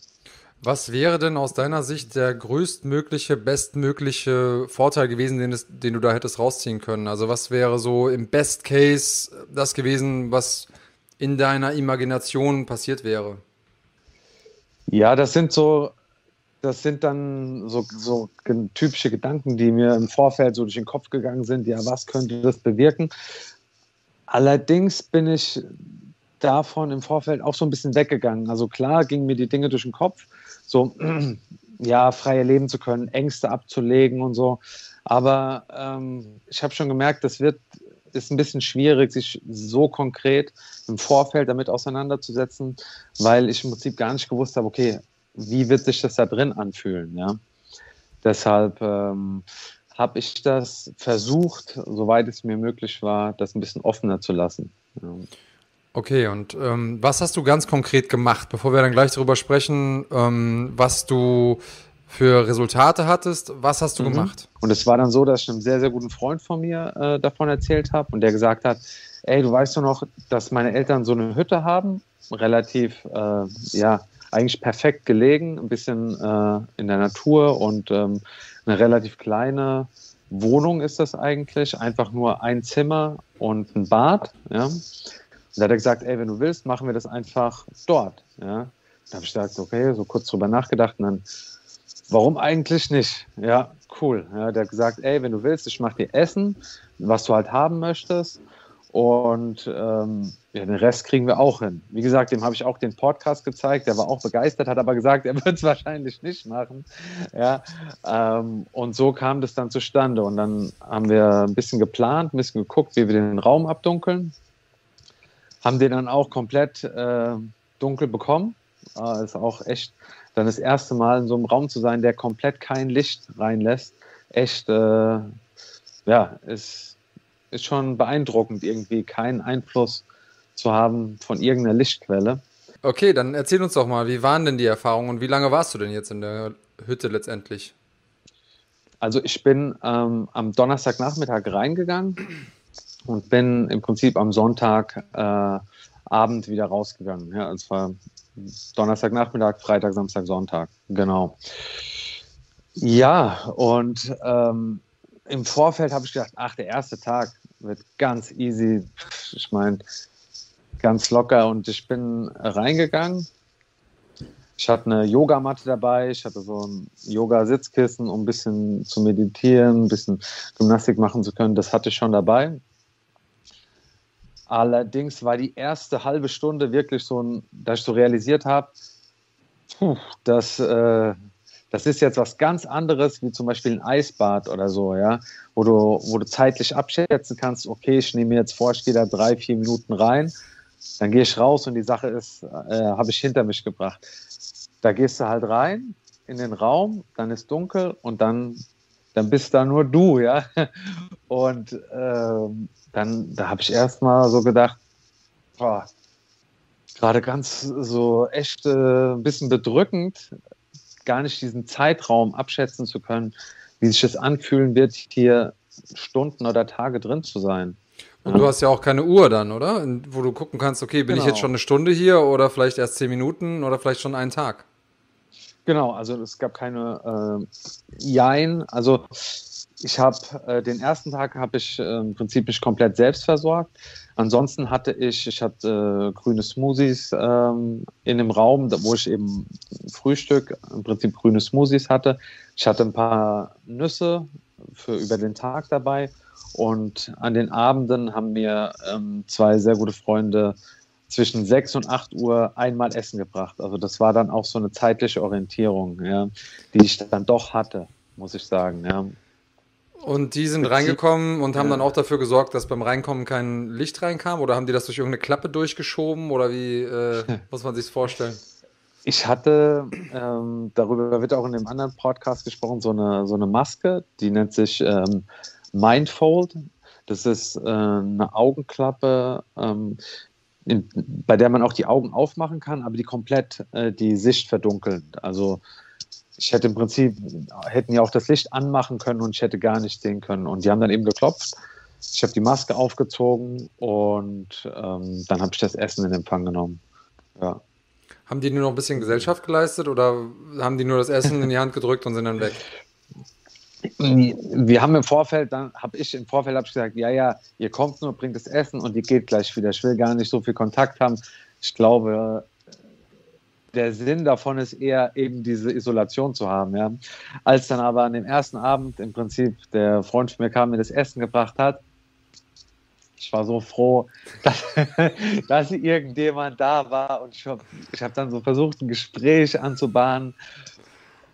Was wäre denn aus deiner Sicht der größtmögliche, bestmögliche Vorteil gewesen, den, es, den, du da hättest rausziehen können? Also was wäre so im Best Case das gewesen, was in deiner Imagination passiert wäre? Ja, das sind so, das sind dann so, so typische Gedanken, die mir im Vorfeld so durch den Kopf gegangen sind. Ja, was könnte das bewirken? Allerdings bin ich davon im Vorfeld auch so ein bisschen weggegangen. Also klar gingen mir die Dinge durch den Kopf, so ja, freie leben zu können, Ängste abzulegen und so. Aber ähm, ich habe schon gemerkt, das wird ist ein bisschen schwierig, sich so konkret im Vorfeld damit auseinanderzusetzen, weil ich im Prinzip gar nicht gewusst habe, okay, wie wird sich das da drin anfühlen, ja. Deshalb ähm, habe ich das versucht, soweit es mir möglich war, das ein bisschen offener zu lassen. Ja. Okay, und ähm, was hast du ganz konkret gemacht, bevor wir dann gleich darüber sprechen, ähm, was du für Resultate hattest? Was hast du mhm. gemacht? Und es war dann so, dass ich einem sehr, sehr guten Freund von mir äh, davon erzählt habe und der gesagt hat, ey, du weißt doch noch, dass meine Eltern so eine Hütte haben, relativ, äh, ja, eigentlich perfekt gelegen, ein bisschen äh, in der Natur und ähm, eine relativ kleine Wohnung ist das eigentlich, einfach nur ein Zimmer und ein Bad, ja. Und da hat er gesagt, ey, wenn du willst, machen wir das einfach dort. Ja. Da habe ich gesagt, okay, so kurz drüber nachgedacht und dann, warum eigentlich nicht? Ja, cool. Ja, der hat gesagt, ey, wenn du willst, ich mache dir Essen, was du halt haben möchtest. Und ähm, ja, den Rest kriegen wir auch hin. Wie gesagt, dem habe ich auch den Podcast gezeigt. Der war auch begeistert, hat aber gesagt, er wird es wahrscheinlich nicht machen. Ja, ähm, und so kam das dann zustande. Und dann haben wir ein bisschen geplant, ein bisschen geguckt, wie wir den Raum abdunkeln haben den dann auch komplett äh, dunkel bekommen. Äh, ist auch echt dann das erste Mal in so einem Raum zu sein, der komplett kein Licht reinlässt. Echt, äh, ja, ist, ist schon beeindruckend, irgendwie keinen Einfluss zu haben von irgendeiner Lichtquelle. Okay, dann erzähl uns doch mal, wie waren denn die Erfahrungen und wie lange warst du denn jetzt in der Hütte letztendlich? Also ich bin ähm, am Donnerstagnachmittag reingegangen und bin im Prinzip am Sonntagabend äh, wieder rausgegangen. Ja, es war Donnerstagnachmittag, Freitag, Samstag, Sonntag. Genau. Ja, und ähm, im Vorfeld habe ich gedacht, ach, der erste Tag wird ganz easy. Ich meine, ganz locker. Und ich bin reingegangen. Ich hatte eine Yogamatte dabei, ich hatte so ein Yoga-Sitzkissen, um ein bisschen zu meditieren, ein bisschen Gymnastik machen zu können. Das hatte ich schon dabei. Allerdings war die erste halbe Stunde wirklich so ein, dass ich so realisiert habe, dass äh, das ist jetzt was ganz anderes, wie zum Beispiel ein Eisbad oder so, ja, wo du, wo du zeitlich abschätzen kannst, okay, ich nehme mir jetzt vor, ich gehe da drei, vier Minuten rein, dann gehe ich raus und die Sache ist, äh, habe ich hinter mich gebracht. Da gehst du halt rein in den Raum, dann ist dunkel und dann, dann bist da nur du, ja. Und ähm, dann, da habe ich erstmal so gedacht, boah, gerade ganz so echt äh, ein bisschen bedrückend, gar nicht diesen Zeitraum abschätzen zu können, wie sich das anfühlen wird, hier Stunden oder Tage drin zu sein. Und ja. du hast ja auch keine Uhr dann, oder? Wo du gucken kannst, okay, bin genau. ich jetzt schon eine Stunde hier oder vielleicht erst zehn Minuten oder vielleicht schon einen Tag? Genau, also es gab keine äh, Jein. Also ich habe äh, den ersten Tag habe ich äh, im Prinzip mich komplett selbst versorgt. Ansonsten hatte ich, ich hatte äh, grüne Smoothies ähm, in dem Raum, wo ich eben Frühstück, im Prinzip grüne Smoothies hatte. Ich hatte ein paar Nüsse für über den Tag dabei und an den Abenden haben mir ähm, zwei sehr gute Freunde zwischen 6 und 8 Uhr einmal Essen gebracht. Also das war dann auch so eine zeitliche Orientierung, ja, die ich dann doch hatte, muss ich sagen. Ja. Und die sind reingekommen und haben ja. dann auch dafür gesorgt, dass beim Reinkommen kein Licht reinkam? Oder haben die das durch irgendeine Klappe durchgeschoben? Oder wie äh, muss man sich vorstellen? Ich hatte, ähm, darüber wird auch in dem anderen Podcast gesprochen, so eine, so eine Maske, die nennt sich ähm, Mindfold. Das ist äh, eine Augenklappe, ähm, in, bei der man auch die Augen aufmachen kann, aber die komplett äh, die Sicht verdunkeln. Also ich hätte im Prinzip, hätten ja auch das Licht anmachen können und ich hätte gar nicht sehen können. Und die haben dann eben geklopft. Ich habe die Maske aufgezogen und ähm, dann habe ich das Essen in Empfang genommen. Ja. Haben die nur noch ein bisschen Gesellschaft geleistet oder haben die nur das Essen in die Hand gedrückt und sind dann weg? Wir haben im Vorfeld, dann habe ich im Vorfeld hab ich gesagt, ja, ja, ihr kommt nur, bringt das Essen und ihr geht gleich wieder. Ich will gar nicht so viel Kontakt haben. Ich glaube, der Sinn davon ist eher eben diese Isolation zu haben. Ja. Als dann aber an dem ersten Abend im Prinzip der Freund von mir kam, mir das Essen gebracht hat, ich war so froh, dass, dass irgendjemand da war und ich habe hab dann so versucht, ein Gespräch anzubahnen.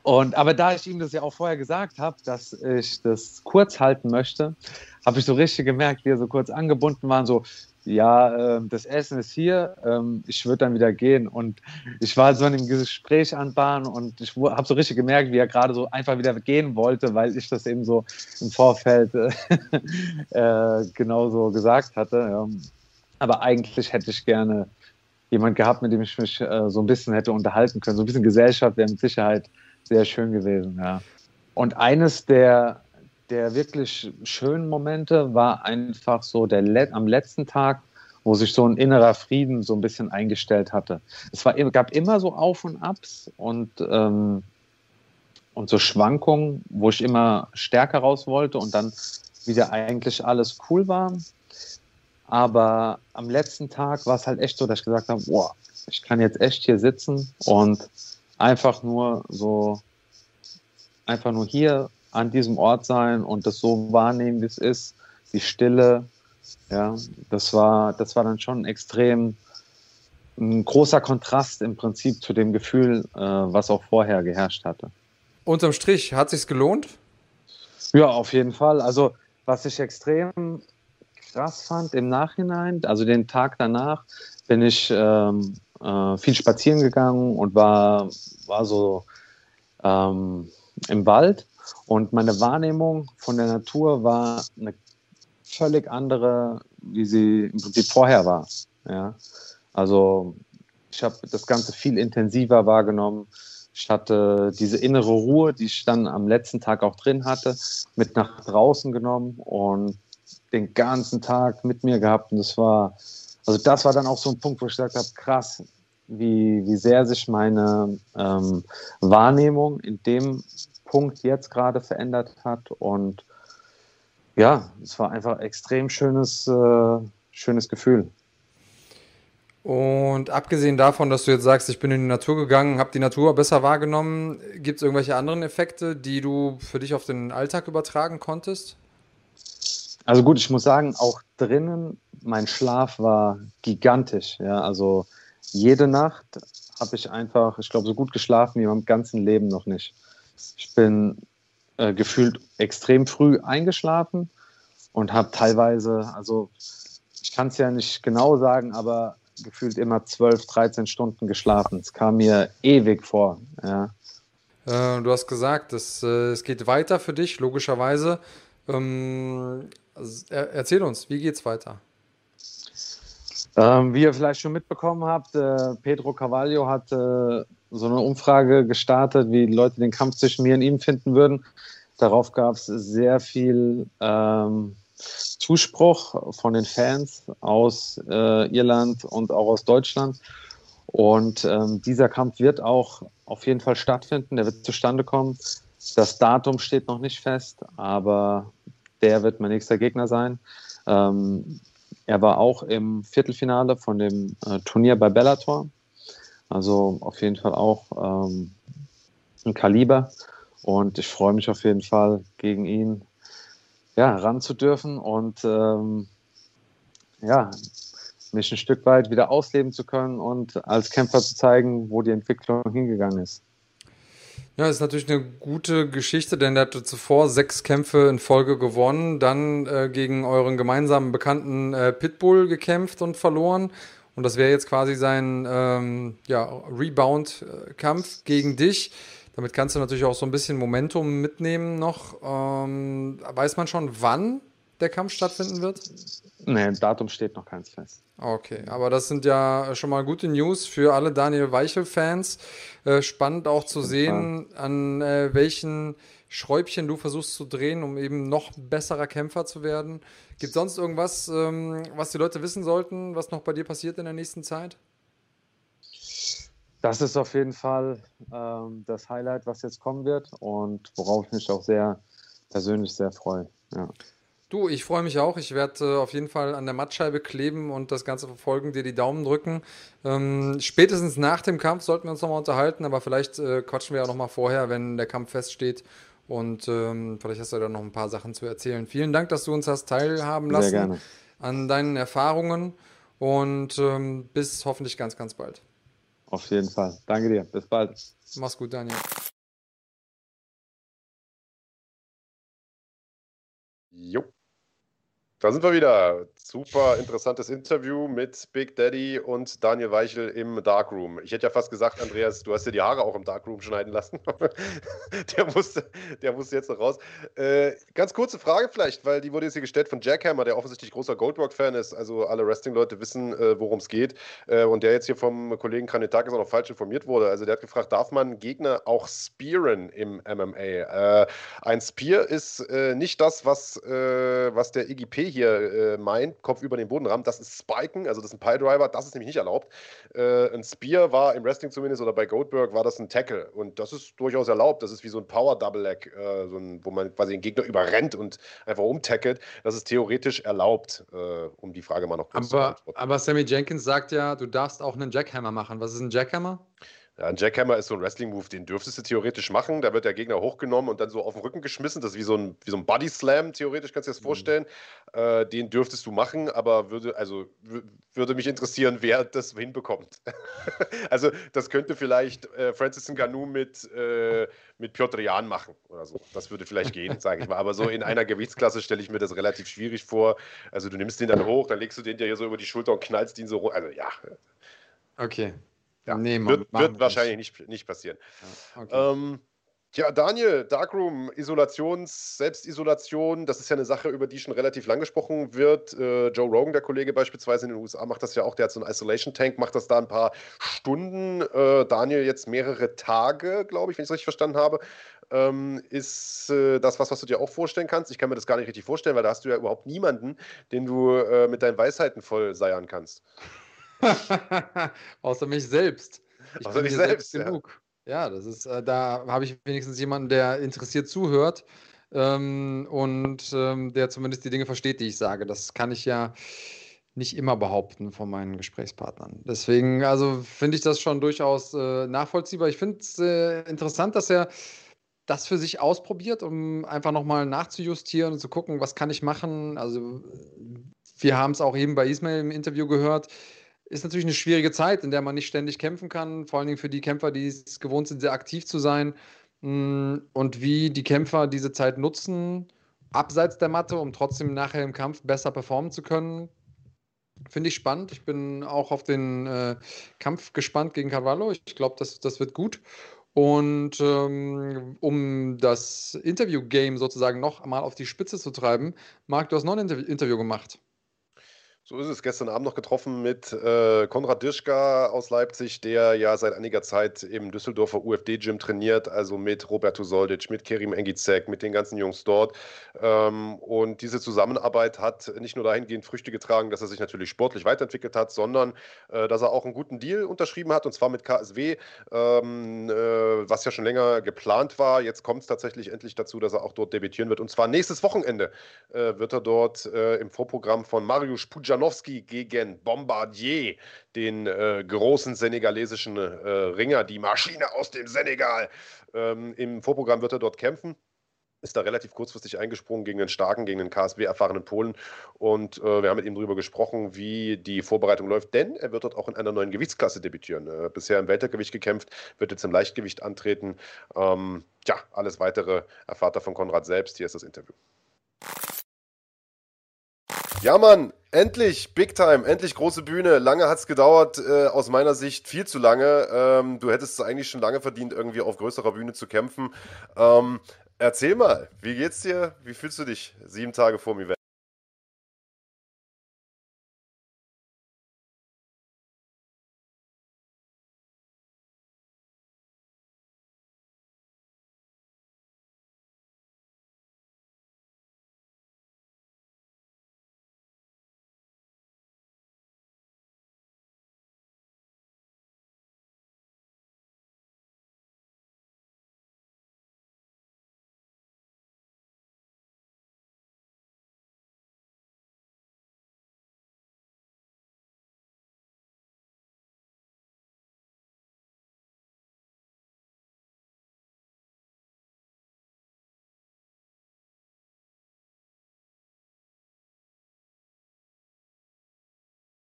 Und, aber da ich ihm das ja auch vorher gesagt habe, dass ich das kurz halten möchte, habe ich so richtig gemerkt, wie er so kurz angebunden war, so, ja, äh, das Essen ist hier, ähm, ich würde dann wieder gehen. Und ich war so in einem Gespräch anbahnen und ich habe so richtig gemerkt, wie er gerade so einfach wieder gehen wollte, weil ich das eben so im Vorfeld äh, genauso gesagt hatte. Aber eigentlich hätte ich gerne jemand gehabt, mit dem ich mich äh, so ein bisschen hätte unterhalten können. So ein bisschen Gesellschaft wäre mit Sicherheit sehr schön gewesen. Ja. Und eines der der wirklich schönen Momente war einfach so der Let am letzten Tag, wo sich so ein innerer Frieden so ein bisschen eingestellt hatte. Es war, gab immer so Auf und Abs und, ähm, und so Schwankungen, wo ich immer stärker raus wollte und dann wieder eigentlich alles cool war. Aber am letzten Tag war es halt echt so, dass ich gesagt habe, boah, ich kann jetzt echt hier sitzen und einfach nur so, einfach nur hier an diesem Ort sein und das so wahrnehmen, wie es ist, die Stille. Ja, das war, das war dann schon extrem ein großer Kontrast im Prinzip zu dem Gefühl, äh, was auch vorher geherrscht hatte. Unterm Strich, hat sich's gelohnt? Ja, auf jeden Fall. Also, was ich extrem krass fand im Nachhinein, also den Tag danach, bin ich ähm, äh, viel spazieren gegangen und war, war so ähm, im Wald und meine Wahrnehmung von der Natur war eine völlig andere, wie sie im Prinzip vorher war. Ja? Also ich habe das Ganze viel intensiver wahrgenommen. Ich hatte diese innere Ruhe, die ich dann am letzten Tag auch drin hatte, mit nach draußen genommen und den ganzen Tag mit mir gehabt. Und das war, also das war dann auch so ein Punkt, wo ich gesagt habe, krass, wie, wie sehr sich meine ähm, Wahrnehmung in dem Punkt jetzt gerade verändert hat. Und ja, es war einfach ein extrem schönes, äh, schönes Gefühl. Und abgesehen davon, dass du jetzt sagst, ich bin in die Natur gegangen, habe die Natur besser wahrgenommen, gibt es irgendwelche anderen Effekte, die du für dich auf den Alltag übertragen konntest? Also gut, ich muss sagen, auch drinnen, mein Schlaf war gigantisch. Ja, also jede Nacht habe ich einfach, ich glaube, so gut geschlafen wie im ganzen Leben noch nicht. Ich bin äh, gefühlt extrem früh eingeschlafen und habe teilweise, also ich kann es ja nicht genau sagen, aber gefühlt immer 12, 13 Stunden geschlafen. Es kam mir ewig vor. Ja. Äh, du hast gesagt, es, äh, es geht weiter für dich, logischerweise. Ähm, also, erzähl uns, wie geht es weiter? Ähm, wie ihr vielleicht schon mitbekommen habt, äh, Pedro Carvalho hat äh, so eine Umfrage gestartet, wie Leute den Kampf zwischen mir und ihm finden würden. Darauf gab es sehr viel ähm, Zuspruch von den Fans aus äh, Irland und auch aus Deutschland. Und ähm, dieser Kampf wird auch auf jeden Fall stattfinden, der wird zustande kommen. Das Datum steht noch nicht fest, aber der wird mein nächster Gegner sein. Ähm, er war auch im Viertelfinale von dem äh, Turnier bei Bellator. Also auf jeden Fall auch ähm, ein Kaliber. Und ich freue mich auf jeden Fall, gegen ihn ja, ran zu dürfen und ähm, ja, mich ein Stück weit wieder ausleben zu können und als Kämpfer zu zeigen, wo die Entwicklung hingegangen ist. Ja, ist natürlich eine gute Geschichte, denn er hatte zuvor sechs Kämpfe in Folge gewonnen, dann äh, gegen euren gemeinsamen Bekannten äh, Pitbull gekämpft und verloren. Und das wäre jetzt quasi sein ähm, ja, Rebound-Kampf gegen dich. Damit kannst du natürlich auch so ein bisschen Momentum mitnehmen noch. Ähm, weiß man schon, wann der Kampf stattfinden wird? Nee, Datum steht noch keins fest. Okay, aber das sind ja schon mal gute News für alle Daniel Weichel-Fans. Äh, spannend auch zu sehen, an äh, welchen Schräubchen du versuchst zu drehen, um eben noch besserer Kämpfer zu werden. Gibt es sonst irgendwas, ähm, was die Leute wissen sollten, was noch bei dir passiert in der nächsten Zeit? Das ist auf jeden Fall ähm, das Highlight, was jetzt kommen wird und worauf ich mich auch sehr persönlich sehr freue. Ja. Du, ich freue mich auch. Ich werde äh, auf jeden Fall an der Mattscheibe kleben und das Ganze verfolgen, dir die Daumen drücken. Ähm, spätestens nach dem Kampf sollten wir uns nochmal unterhalten, aber vielleicht äh, quatschen wir auch nochmal vorher, wenn der Kampf feststeht. Und ähm, vielleicht hast du da noch ein paar Sachen zu erzählen. Vielen Dank, dass du uns hast teilhaben lassen Sehr gerne. an deinen Erfahrungen und ähm, bis hoffentlich ganz, ganz bald. Auf jeden Fall. Danke dir. Bis bald. Mach's gut, Daniel. Jo. Da sind wir wieder. Super interessantes Interview mit Big Daddy und Daniel Weichel im Darkroom. Ich hätte ja fast gesagt, Andreas, du hast dir die Haare auch im Darkroom schneiden lassen. der, musste, der musste jetzt noch raus. Äh, ganz kurze Frage vielleicht, weil die wurde jetzt hier gestellt von Jackhammer, der offensichtlich großer Goldrock-Fan ist. Also alle Wrestling-Leute wissen, äh, worum es geht. Äh, und der jetzt hier vom Kollegen Kranetakis auch noch falsch informiert wurde. Also der hat gefragt, darf man Gegner auch spearen im MMA? Äh, ein Spear ist äh, nicht das, was, äh, was der Iggy P hier meint, Kopf über den Boden rammt, das ist Spiken, also das ist ein Piledriver, das ist nämlich nicht erlaubt. Äh, ein Spear war im Wrestling zumindest oder bei Goldberg war das ein Tackle und das ist durchaus erlaubt. Das ist wie so ein Power Double Leg, äh, so ein, wo man quasi den Gegner überrennt und einfach umtackelt. Das ist theoretisch erlaubt, äh, um die Frage mal noch kurz aber, zu beantworten. Aber Sammy Jenkins sagt ja, du darfst auch einen Jackhammer machen. Was ist ein Jackhammer? Ja, ein Jackhammer ist so ein Wrestling-Move, den dürftest du theoretisch machen. Da wird der Gegner hochgenommen und dann so auf den Rücken geschmissen. Das ist wie so ein, wie so ein Body-Slam, theoretisch kannst du dir das vorstellen. Mhm. Äh, den dürftest du machen, aber würde, also, würde mich interessieren, wer das hinbekommt. also, das könnte vielleicht äh, Francis Ngannou mit, äh, mit Piotr Jan machen oder so. Das würde vielleicht gehen, sage ich mal. Aber so in einer Gewichtsklasse stelle ich mir das relativ schwierig vor. Also, du nimmst den dann hoch, dann legst du den dir hier so über die Schulter und knallst ihn so hoch. Also, ja. Okay. Ja, nee, wird, wird wahrscheinlich nicht, nicht passieren. Ja, okay. ähm, ja, Daniel, Darkroom, Isolations, Selbstisolation, das ist ja eine Sache, über die schon relativ lang gesprochen wird. Äh, Joe Rogan, der Kollege beispielsweise in den USA, macht das ja auch, der hat so einen Isolation-Tank, macht das da ein paar Stunden. Äh, Daniel jetzt mehrere Tage, glaube ich, wenn ich es richtig verstanden habe. Ähm, ist äh, das was, was du dir auch vorstellen kannst? Ich kann mir das gar nicht richtig vorstellen, weil da hast du ja überhaupt niemanden, den du äh, mit deinen Weisheiten voll seiern kannst. Außer mich selbst. Ich Außer dich selbst, selbst genug. Ja, das ist, äh, da habe ich wenigstens jemanden, der interessiert zuhört ähm, und ähm, der zumindest die Dinge versteht, die ich sage. Das kann ich ja nicht immer behaupten von meinen Gesprächspartnern. Deswegen, also finde ich das schon durchaus äh, nachvollziehbar. Ich finde es äh, interessant, dass er das für sich ausprobiert, um einfach nochmal nachzujustieren und zu gucken, was kann ich machen. Also wir haben es auch eben bei Ismail im Interview gehört ist natürlich eine schwierige Zeit, in der man nicht ständig kämpfen kann, vor allen Dingen für die Kämpfer, die es gewohnt sind, sehr aktiv zu sein. Mm, und wie die Kämpfer diese Zeit nutzen, abseits der Matte, um trotzdem nachher im Kampf besser performen zu können, finde ich spannend. Ich bin auch auf den äh, Kampf gespannt gegen Carvalho. Ich glaube, das, das wird gut. Und ähm, um das Interview-Game sozusagen noch einmal auf die Spitze zu treiben, Marc, du hast noch ein Interview gemacht. So ist es. Gestern Abend noch getroffen mit äh, Konrad Dirschka aus Leipzig, der ja seit einiger Zeit im Düsseldorfer UFD-Gym trainiert, also mit Roberto Soldic, mit Kerim Engizek, mit den ganzen Jungs dort. Ähm, und diese Zusammenarbeit hat nicht nur dahingehend Früchte getragen, dass er sich natürlich sportlich weiterentwickelt hat, sondern äh, dass er auch einen guten Deal unterschrieben hat, und zwar mit KSW, ähm, äh, was ja schon länger geplant war. Jetzt kommt es tatsächlich endlich dazu, dass er auch dort debütieren wird. Und zwar nächstes Wochenende äh, wird er dort äh, im Vorprogramm von Mariusz Puja Janowski gegen Bombardier, den äh, großen senegalesischen äh, Ringer, die Maschine aus dem Senegal. Ähm, Im Vorprogramm wird er dort kämpfen ist da relativ kurzfristig eingesprungen gegen den starken, gegen den KSW-erfahrenen Polen. Und äh, wir haben mit ihm darüber gesprochen, wie die Vorbereitung läuft, denn er wird dort auch in einer neuen Gewichtsklasse debütieren. Äh, bisher im Weltergewicht gekämpft, wird jetzt im Leichtgewicht antreten. Ähm, ja, alles weitere erfahrt er von Konrad selbst. Hier ist das Interview. Ja, Mann, endlich, Big Time, endlich große Bühne. Lange hat es gedauert, äh, aus meiner Sicht viel zu lange. Ähm, du hättest es eigentlich schon lange verdient, irgendwie auf größerer Bühne zu kämpfen. Ähm, erzähl mal, wie geht's dir? Wie fühlst du dich sieben Tage vor dem Event?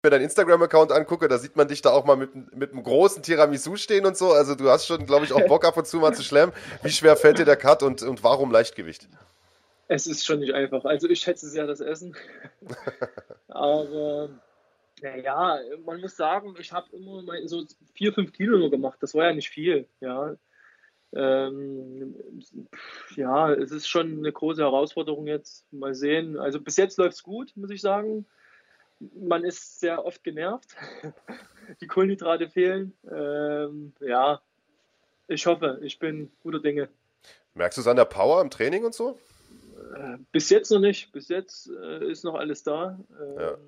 Mir deinen Instagram-Account angucke, da sieht man dich da auch mal mit, mit einem großen Tiramisu stehen und so. Also du hast schon, glaube ich, auch Bock ab und zu mal zu schlemmen. Wie schwer fällt dir der Cut und, und warum Leichtgewicht? Es ist schon nicht einfach. Also ich schätze sehr das Essen. Aber naja, man muss sagen, ich habe immer mal so vier, fünf Kilo nur gemacht. Das war ja nicht viel. Ja. Ähm, ja, es ist schon eine große Herausforderung jetzt. Mal sehen. Also bis jetzt läuft es gut, muss ich sagen man ist sehr oft genervt. Die Kohlenhydrate fehlen. Ähm, ja, ich hoffe, ich bin guter Dinge. Merkst du es an der Power im Training und so? Äh, bis jetzt noch nicht. Bis jetzt äh, ist noch alles da. Ähm,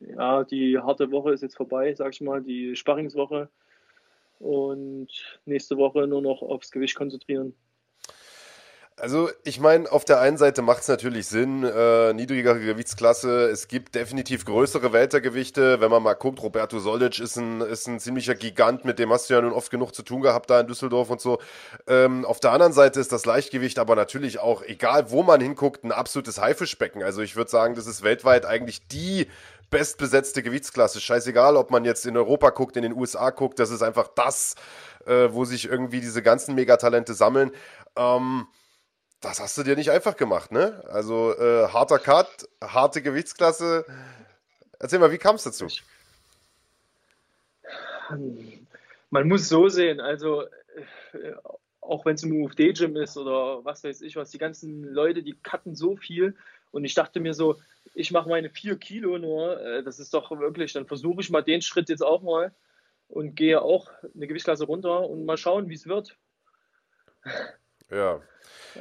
ja. ja. die harte Woche ist jetzt vorbei, sag ich mal, die Sparringswoche. Und nächste Woche nur noch aufs Gewicht konzentrieren. Also ich meine, auf der einen Seite macht es natürlich Sinn, äh, niedrigere Gewichtsklasse. Es gibt definitiv größere Weltergewichte. Wenn man mal guckt, Roberto Solic ist ein, ist ein ziemlicher Gigant, mit dem hast du ja nun oft genug zu tun gehabt da in Düsseldorf und so. Ähm, auf der anderen Seite ist das Leichtgewicht aber natürlich auch, egal wo man hinguckt, ein absolutes Haifischbecken. Also ich würde sagen, das ist weltweit eigentlich die bestbesetzte Gewichtsklasse. Scheißegal, ob man jetzt in Europa guckt, in den USA guckt, das ist einfach das, äh, wo sich irgendwie diese ganzen Megatalente sammeln. Ähm, das hast du dir nicht einfach gemacht, ne? Also äh, harter Cut, harte Gewichtsklasse. Erzähl mal, wie kam es dazu? Man muss so sehen, also äh, auch wenn es im UFD-Gym ist oder was weiß ich was, die ganzen Leute, die cutten so viel und ich dachte mir so, ich mache meine vier Kilo nur, äh, das ist doch wirklich, dann versuche ich mal den Schritt jetzt auch mal und gehe auch eine Gewichtsklasse runter und mal schauen, wie es wird. Ja.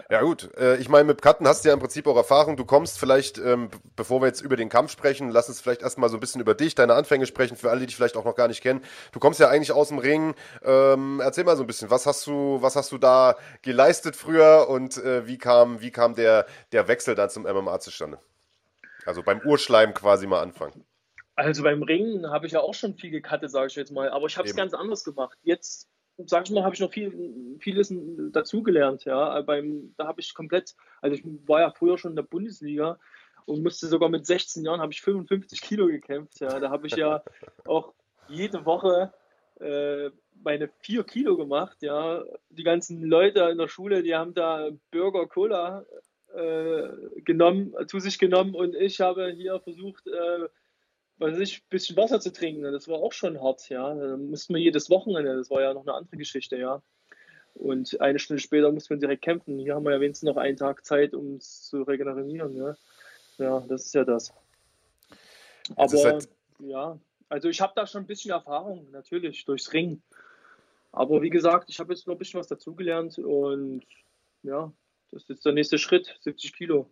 Ja gut, äh, ich meine, mit Cutten hast du ja im Prinzip auch Erfahrung. Du kommst vielleicht, ähm, bevor wir jetzt über den Kampf sprechen, lass uns vielleicht erstmal so ein bisschen über dich, deine Anfänge sprechen, für alle, die dich vielleicht auch noch gar nicht kennen. Du kommst ja eigentlich aus dem Ring. Ähm, erzähl mal so ein bisschen, was hast du, was hast du da geleistet früher und äh, wie kam, wie kam der, der Wechsel dann zum MMA zustande? Also beim Urschleim quasi mal anfangen. Also beim Ringen habe ich ja auch schon viel gecuttet, sage ich jetzt mal, aber ich habe es ganz anders gemacht. Jetzt sag ich mal, habe ich noch viel, vieles dazugelernt. Ja, beim, da habe ich komplett, also ich war ja früher schon in der Bundesliga und musste sogar mit 16 Jahren habe ich 55 Kilo gekämpft. Ja, da habe ich ja auch jede Woche äh, meine 4 Kilo gemacht. Ja, die ganzen Leute in der Schule, die haben da Burger Cola äh, genommen, zu sich genommen und ich habe hier versucht, äh, weiß ich, ein bisschen Wasser zu trinken. Das war auch schon hart, ja. Da mussten wir jedes Wochenende, das war ja noch eine andere Geschichte, ja. Und eine Stunde später mussten wir direkt kämpfen. Hier haben wir ja wenigstens noch einen Tag Zeit, um es zu regenerieren, ja. Ja, das ist ja das. Aber halt ja, also ich habe da schon ein bisschen Erfahrung, natürlich, durchs Ringen. Aber wie gesagt, ich habe jetzt noch ein bisschen was dazugelernt und ja, das ist jetzt der nächste Schritt, 70 Kilo.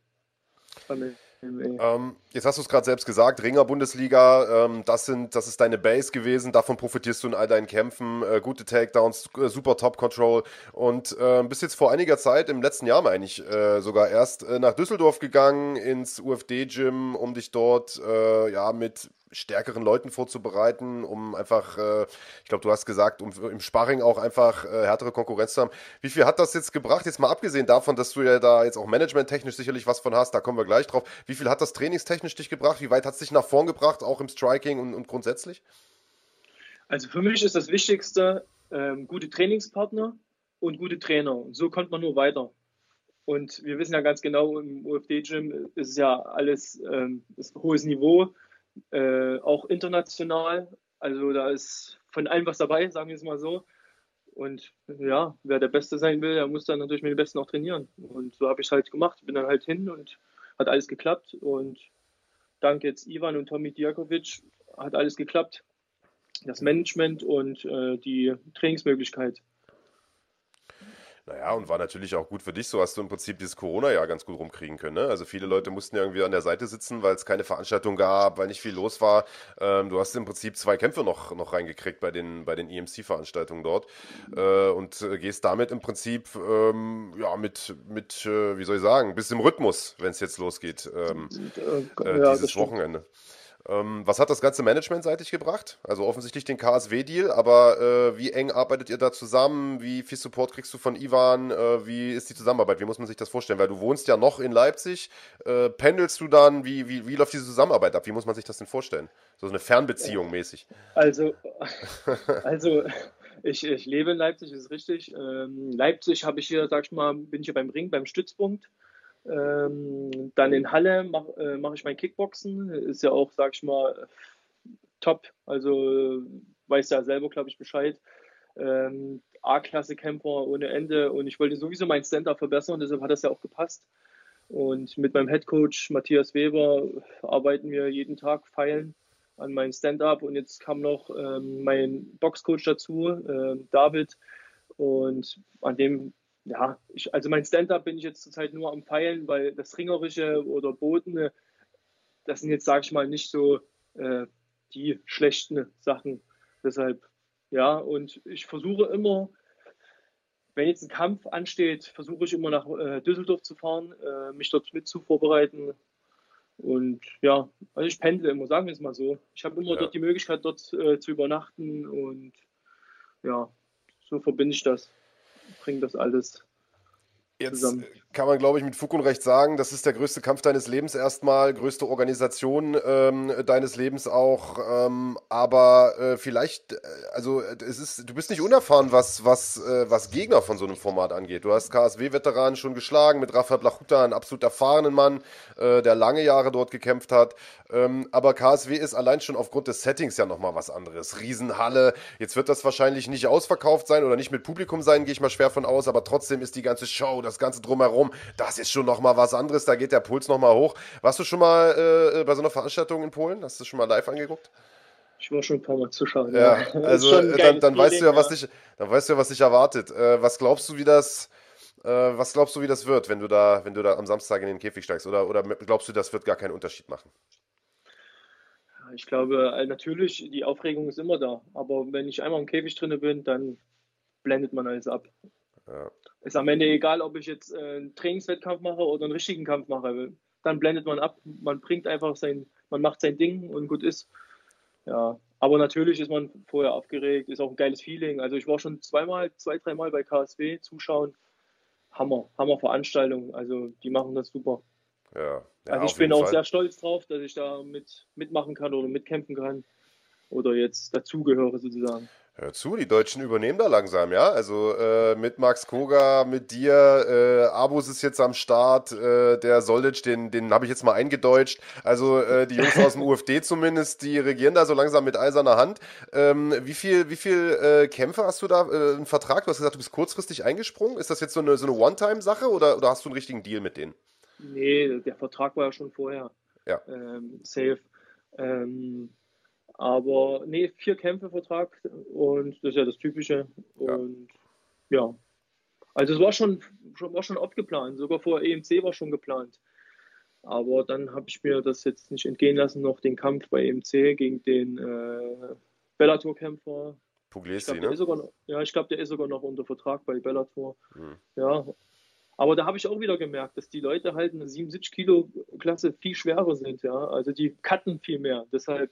Ähm, jetzt hast du es gerade selbst gesagt, Ringer Bundesliga, ähm, das, das ist deine Base gewesen, davon profitierst du in all deinen Kämpfen, äh, gute Takedowns, äh, super Top Control und äh, bist jetzt vor einiger Zeit, im letzten Jahr meine ich, äh, sogar erst äh, nach Düsseldorf gegangen, ins UFD-Gym, um dich dort äh, ja, mit stärkeren Leuten vorzubereiten, um einfach, äh, ich glaube, du hast gesagt, um im Sparring auch einfach äh, härtere Konkurrenz zu haben. Wie viel hat das jetzt gebracht? Jetzt mal abgesehen davon, dass du ja da jetzt auch managementtechnisch sicherlich was von hast, da kommen wir gleich drauf. Wie viel hat das trainingstechnisch dich gebracht? Wie weit hat es dich nach vorn gebracht, auch im Striking und, und grundsätzlich? Also für mich ist das Wichtigste, ähm, gute Trainingspartner und gute Trainer. So kommt man nur weiter. Und wir wissen ja ganz genau, im UFD-Gym ist ja alles ähm, ist hohes Niveau äh, auch international. Also da ist von allem was dabei, sagen wir es mal so. Und ja, wer der Beste sein will, der muss dann natürlich mit den Besten auch trainieren. Und so habe ich es halt gemacht. Bin dann halt hin und hat alles geklappt. Und dank jetzt Ivan und Tommy Diakovic hat alles geklappt. Das Management und äh, die Trainingsmöglichkeit. Naja, und war natürlich auch gut für dich. So hast du im Prinzip dieses Corona-Jahr ganz gut rumkriegen können. Ne? Also viele Leute mussten ja irgendwie an der Seite sitzen, weil es keine Veranstaltung gab, weil nicht viel los war. Ähm, du hast im Prinzip zwei Kämpfe noch, noch reingekriegt bei den, bei den EMC-Veranstaltungen dort äh, und äh, gehst damit im Prinzip ähm, ja, mit, mit äh, wie soll ich sagen, bis im Rhythmus, wenn es jetzt losgeht, ähm, äh, äh, ja, dieses Wochenende. Ähm, was hat das ganze Management seitig gebracht? Also offensichtlich den KSW-Deal, aber äh, wie eng arbeitet ihr da zusammen? Wie viel Support kriegst du von Ivan? Äh, wie ist die Zusammenarbeit? Wie muss man sich das vorstellen? Weil du wohnst ja noch in Leipzig. Äh, pendelst du dann? Wie, wie, wie läuft diese Zusammenarbeit ab? Wie muss man sich das denn vorstellen? So eine Fernbeziehung mäßig. Also, also ich, ich lebe in Leipzig, ist richtig. Ähm, Leipzig habe ich hier, sag ich mal, bin ich hier beim Ring, beim Stützpunkt. Ähm, dann in Halle mache äh, mach ich mein Kickboxen. Ist ja auch, sag ich mal, top. Also weiß ja selber, glaube ich, Bescheid. Ähm, A-Klasse-Camper ohne Ende. Und ich wollte sowieso mein Stand-up verbessern, deshalb hat das ja auch gepasst. Und mit meinem Headcoach Matthias Weber arbeiten wir jeden Tag feilen an meinem Stand-up. Und jetzt kam noch ähm, mein Boxcoach dazu, äh, David. Und an dem ja, ich, also mein Stand-up bin ich jetzt zurzeit nur am Feilen, weil das Ringerische oder Boden, das sind jetzt, sage ich mal, nicht so äh, die schlechten Sachen. Deshalb, ja, und ich versuche immer, wenn jetzt ein Kampf ansteht, versuche ich immer nach äh, Düsseldorf zu fahren, äh, mich dort mit zu vorbereiten. Und ja, also ich pendle immer, sagen wir es mal so. Ich habe immer ja. dort die Möglichkeit, dort äh, zu übernachten und ja, so verbinde ich das bringen das alles Jetzt zusammen. Kann man, glaube ich, mit Fug und Recht sagen, das ist der größte Kampf deines Lebens erstmal, größte Organisation ähm, deines Lebens auch. Ähm, aber äh, vielleicht, äh, also es ist, du bist nicht unerfahren, was, was, äh, was Gegner von so einem Format angeht. Du hast KSW-Veteranen schon geschlagen, mit Rafael Blachuta, einen absolut erfahrenen Mann, äh, der lange Jahre dort gekämpft hat. Ähm, aber KSW ist allein schon aufgrund des Settings ja nochmal was anderes. Riesenhalle, jetzt wird das wahrscheinlich nicht ausverkauft sein oder nicht mit Publikum sein, gehe ich mal schwer von aus, aber trotzdem ist die ganze Show, das Ganze drumherum, das ist schon nochmal was anderes, da geht der Puls nochmal hoch. Warst du schon mal äh, bei so einer Veranstaltung in Polen? Hast du schon mal live angeguckt? Ich war schon ein paar Mal zuschauen. Ja, ja. also dann, dann weißt du ja, was dich, dann weißt du ja, was dich erwartet. Äh, was glaubst du, wie das, äh, was glaubst du, wie das wird, wenn du da, wenn du da am Samstag in den Käfig steigst? Oder, oder glaubst du, das wird gar keinen Unterschied machen? Ich glaube, äh, natürlich, die Aufregung ist immer da. Aber wenn ich einmal im Käfig drin bin, dann blendet man alles ab. Ja. Ist am Ende egal, ob ich jetzt äh, einen Trainingswettkampf mache oder einen richtigen Kampf mache. Dann blendet man ab, man bringt einfach sein, man macht sein Ding und gut ist. Ja, aber natürlich ist man vorher aufgeregt, ist auch ein geiles Feeling. Also ich war schon zweimal, zwei, dreimal bei KSW zuschauen. Hammer, Hammer Veranstaltung. Also die machen das super. Ja, ja also ich bin auch Fall. sehr stolz drauf, dass ich da mit, mitmachen kann oder mitkämpfen kann oder jetzt dazugehöre sozusagen. Hör zu, die Deutschen übernehmen da langsam, ja. Also äh, mit Max Koga, mit dir, äh, Abus ist jetzt am Start, äh, der Solic, den, den habe ich jetzt mal eingedeutscht. Also äh, die Jungs aus dem UFD zumindest, die regieren da so langsam mit eiserner Hand. Ähm, wie viel, wie viel äh, Kämpfe hast du da, äh, einen Vertrag? Du hast gesagt, du bist kurzfristig eingesprungen. Ist das jetzt so eine, so eine One-Time-Sache oder, oder hast du einen richtigen Deal mit denen? Nee, der Vertrag war ja schon vorher. Ja. Ähm, safe. Ähm, aber nee, vier Kämpfe Vertrag und das ist ja das Typische. Und ja, also es war schon, schon, war schon oft geplant, sogar vor EMC war schon geplant. Aber dann habe ich mir das jetzt nicht entgehen lassen, noch den Kampf bei EMC gegen den äh, Bellator-Kämpfer. Puglisi, ich glaub, ne? sogar ja, ich glaube, der ist sogar noch unter Vertrag bei Bellator. Hm. Ja, aber da habe ich auch wieder gemerkt, dass die Leute halt in der 77 Kilo Klasse viel schwerer sind, ja. Also die cutten viel mehr. Deshalb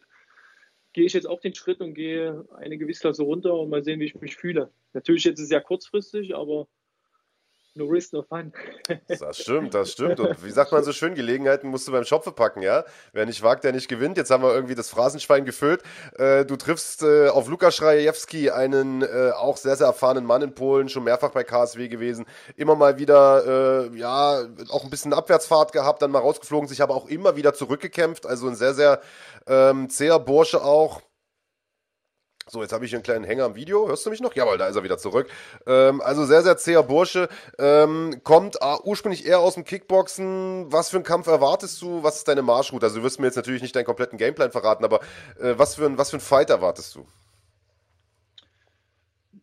gehe ich jetzt auch den Schritt und gehe eine Gewichtsklasse runter und mal sehen, wie ich mich fühle. Natürlich jetzt ist es ja kurzfristig, aber no risk, no fun. Das stimmt, das stimmt. Und wie sagt man so schön, Gelegenheiten musst du beim Schopfe packen, ja? Wer nicht wagt, der nicht gewinnt. Jetzt haben wir irgendwie das Phrasenschwein gefüllt. Äh, du triffst äh, auf Lukas Schrajewski, einen äh, auch sehr, sehr erfahrenen Mann in Polen, schon mehrfach bei KSW gewesen. Immer mal wieder, ja, auch ein bisschen Abwärtsfahrt gehabt, dann mal rausgeflogen, sich aber auch immer wieder zurückgekämpft. Also ein sehr, sehr ähm, zäher Bursche auch. So, jetzt habe ich hier einen kleinen Hänger am Video. Hörst du mich noch? Jawohl, da ist er wieder zurück. Ähm, also sehr, sehr zäher Bursche. Ähm, kommt äh, ursprünglich eher aus dem Kickboxen. Was für einen Kampf erwartest du? Was ist deine Marschroute? Also du wirst mir jetzt natürlich nicht deinen kompletten Gameplan verraten, aber äh, was, für ein, was für ein Fight erwartest du?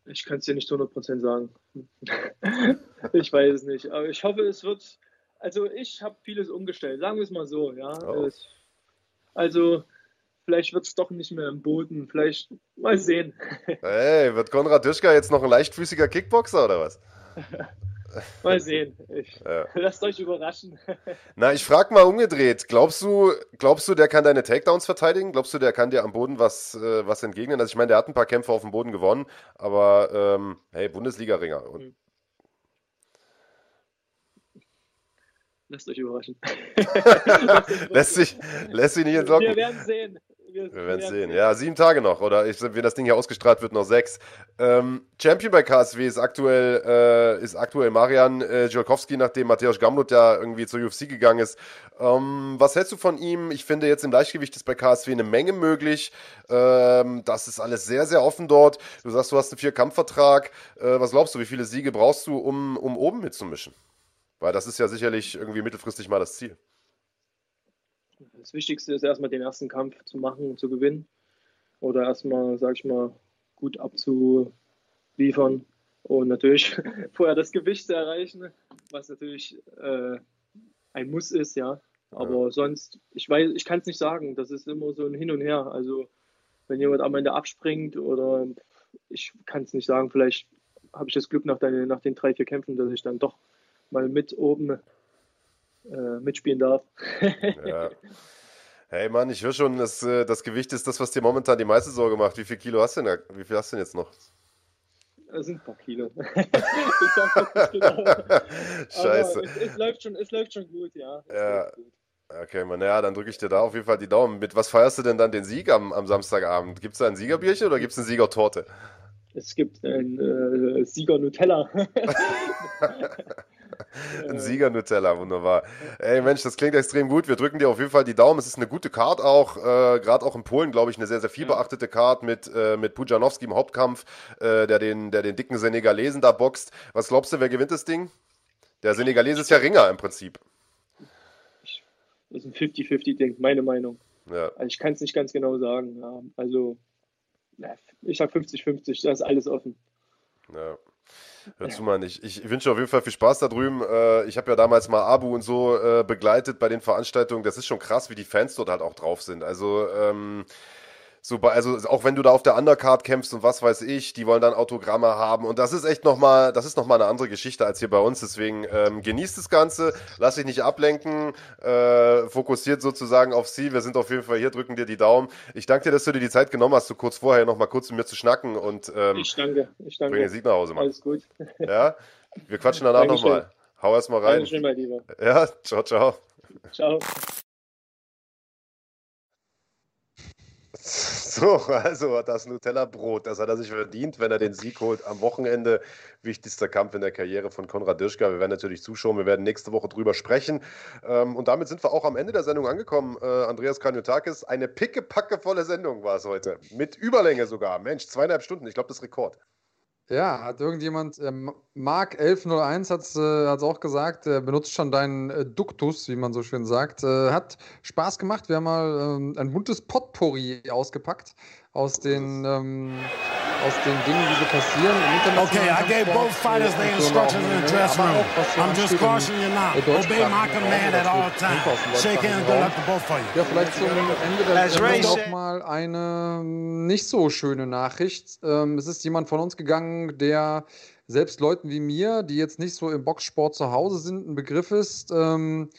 Ich kann es dir nicht zu 100% sagen. ich weiß es nicht. Aber ich hoffe, es wird. Also, ich habe vieles umgestellt. Sagen wir es mal so. Ja. Oh. Also, vielleicht wird es doch nicht mehr im Boden. Vielleicht mal sehen. Hey, wird Konrad Duschka jetzt noch ein leichtfüßiger Kickboxer oder was? mal sehen. Ich, Ja. Lasst euch überraschen. Na, ich frage mal umgedreht. Glaubst du, glaubst du, der kann deine Takedowns verteidigen? Glaubst du, der kann dir am Boden was, äh, was entgegnen? Also ich meine, der hat ein paar Kämpfe auf dem Boden gewonnen, aber ähm, hey, Bundesliga-Ringer. Und Hm. Lasst euch überraschen. lässt sich, lässt sich nicht entlocken. Wir werden sehen. Wir werden es sehen. Ja, sieben Tage noch. Oder ich, wenn das Ding hier ausgestrahlt wird, noch sechs. Ähm, Champion bei KSW ist aktuell, äh, ist aktuell Marian äh, Dziolkowski, nachdem Mateusz Gamlut ja irgendwie zur UFC gegangen ist. Ähm, was hältst du von ihm? Ich finde jetzt im Leichtgewicht ist bei KSW eine Menge möglich. Ähm, das ist alles sehr, sehr offen dort. Du sagst, du hast einen Vier-Kampf-Vertrag. Äh, was glaubst du, wie viele Siege brauchst du, um, um oben mitzumischen? Weil das ist ja sicherlich irgendwie mittelfristig mal das Ziel. Das Wichtigste ist erstmal den ersten Kampf zu machen und zu gewinnen. Oder erstmal, sag ich mal, gut abzuliefern. Und natürlich vorher das Gewicht zu erreichen, was natürlich äh, ein Muss ist, ja. Aber sonst, ich weiß, ich kann es nicht sagen. Das ist immer so ein Hin und Her. Also wenn jemand am Ende abspringt oder ich kann es nicht sagen, vielleicht habe ich das Glück nach, deine, nach den drei, vier Kämpfen, dass ich dann doch mal mit oben äh, mitspielen darf. Ja. Hey Mann, ich höre schon, das, äh, das Gewicht ist das, was dir momentan die meiste Sorge macht. Wie viel Kilo hast du denn? Wie viel hast du denn jetzt noch? Das sind ein paar Kilo. ich sag das nicht genau. Scheiße. Es, es, läuft schon, es läuft schon gut, ja. Es Ja. gut. Okay, Mann, ja, dann drücke ich dir da auf jeden Fall die Daumen. Mit was feierst du denn dann den Sieg am, am Samstagabend? Gibt es da ein Siegerbierchen oder gibt es eine Siegertorte? Es gibt ein äh, Sieger Nutella. Ein Sieger-Nutella, wunderbar. Ey, Mensch, das klingt extrem gut. Wir drücken dir auf jeden Fall die Daumen. Es ist eine gute Card auch. Äh, Gerade auch in Polen, glaube ich, eine sehr, sehr viel beachtete Card mit, äh, mit Pujanowski im Hauptkampf, äh, der, den, der den dicken Senegalesen da boxt. Was glaubst du, wer gewinnt das Ding? Der Senegalese ist ja Ringer im Prinzip. Das ist ein 50-50-Ding, meine Meinung. Ja. Also ich kann es nicht ganz genau sagen. Ja. Also, ich sag 50-50, da ist alles offen. Ja. Hör zu, Mann. Ich, ich wünsche auf jeden Fall viel Spaß da drüben. Äh, ich habe ja damals mal Abu und so äh, begleitet bei den Veranstaltungen. Das ist schon krass, wie die Fans dort halt auch drauf sind. Also, ähm, so bei, also auch wenn du da auf der Undercard kämpfst und was weiß ich, die wollen dann Autogramme haben. Und das ist echt nochmal, das ist nochmal eine andere Geschichte als hier bei uns. Deswegen ähm, genießt das Ganze, lass dich nicht ablenken, äh, fokussiert sozusagen auf sie. Wir sind auf jeden Fall hier, drücken dir die Daumen. Ich danke dir, dass du dir die Zeit genommen hast, so kurz vorher nochmal kurz mit mir zu schnacken und ähm, Ich danke, ich bring den danke. Sieg nach Hause, Mann. Alles gut. Ja, wir quatschen danach nochmal. Hau erst mal rein. Dankeschön, mein Lieber. Ja, ciao, ciao. Ciao. So, also das Nutella-Brot, das hat er sich verdient, wenn er den Sieg holt am Wochenende. Wichtigster Kampf in der Karriere von Konrad Dirschka. Wir werden natürlich zuschauen, wir werden nächste Woche drüber sprechen. Ähm, und damit sind wir auch am Ende der Sendung angekommen. Äh, Andreas Kranjotakis, eine pickepackevolle Sendung war es heute. Mit Überlänge sogar. Mensch, zweieinhalb Stunden, ich glaube, das ist Rekord. Ja, hat irgendjemand, ähm, Mark 1101 hat es äh, auch gesagt, er benutzt schon deinen äh, Duktus, wie man so schön sagt. Äh, hat Spaß gemacht. Wir haben mal ähm, ein buntes Potpourri ausgepackt aus den, ähm, aus den Dingen, die so passieren. Im Okay, I gave both fighters the instructions in the dressing room. I'm just cautioning you now. Obey my command at all times. Shake hands, good luck to both of you. Ja, vielleicht zum Ende der Sendung auch mal eine ähm, nicht so schöne Nachricht. Ähm, es ist jemand von uns gegangen, der selbst Leuten wie mir, die jetzt nicht so im Boxsport zu Hause sind, ein Begriff ist. Ähm,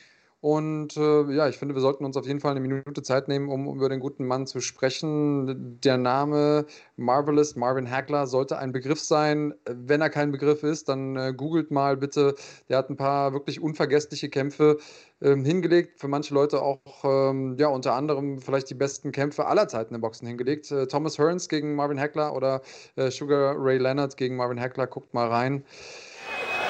und äh, ja, ich finde, wir sollten uns auf jeden Fall eine Minute Zeit nehmen, um, über den guten Mann zu sprechen. Der Name Marvelous Marvin Hagler sollte ein Begriff sein. Wenn er kein Begriff ist, dann äh, googelt mal bitte. Der hat ein paar wirklich unvergessliche Kämpfe ähm, hingelegt. Für manche Leute auch, ähm, ja, unter anderem vielleicht die besten Kämpfe aller Zeiten im Boxen hingelegt. Äh, Thomas Hearns gegen Marvin Hagler oder äh, Sugar Ray Leonard gegen Marvin Hagler. Guckt mal rein.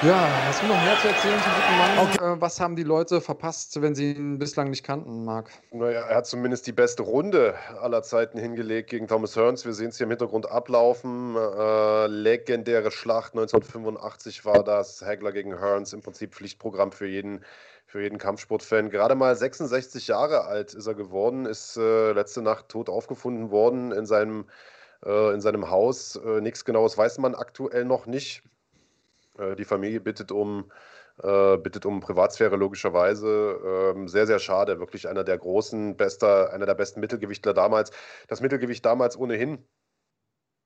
Ja, hast du noch mehr zu erzählen zum guten Mann? Äh, was haben die Leute verpasst, wenn sie ihn bislang nicht kannten, Marc? Naja, er hat zumindest die beste Runde aller Zeiten hingelegt gegen Thomas Hearns. Wir sehen es hier im Hintergrund ablaufen. Äh, legendäre Schlacht 1985 war das. Hagler gegen Hearns, im Prinzip Pflichtprogramm für jeden, für jeden Kampfsportfan. Gerade mal 66 Jahre alt ist er geworden, ist äh, letzte Nacht tot aufgefunden worden in seinem, äh, in seinem Haus. Äh, nichts Genaues weiß man aktuell noch nicht. Äh, die Familie bittet um, äh, bittet um Privatsphäre logischerweise. Ähm, sehr, sehr schade. Wirklich einer der großen, bester, einer der besten Mittelgewichtler damals. Das Mittelgewicht damals ohnehin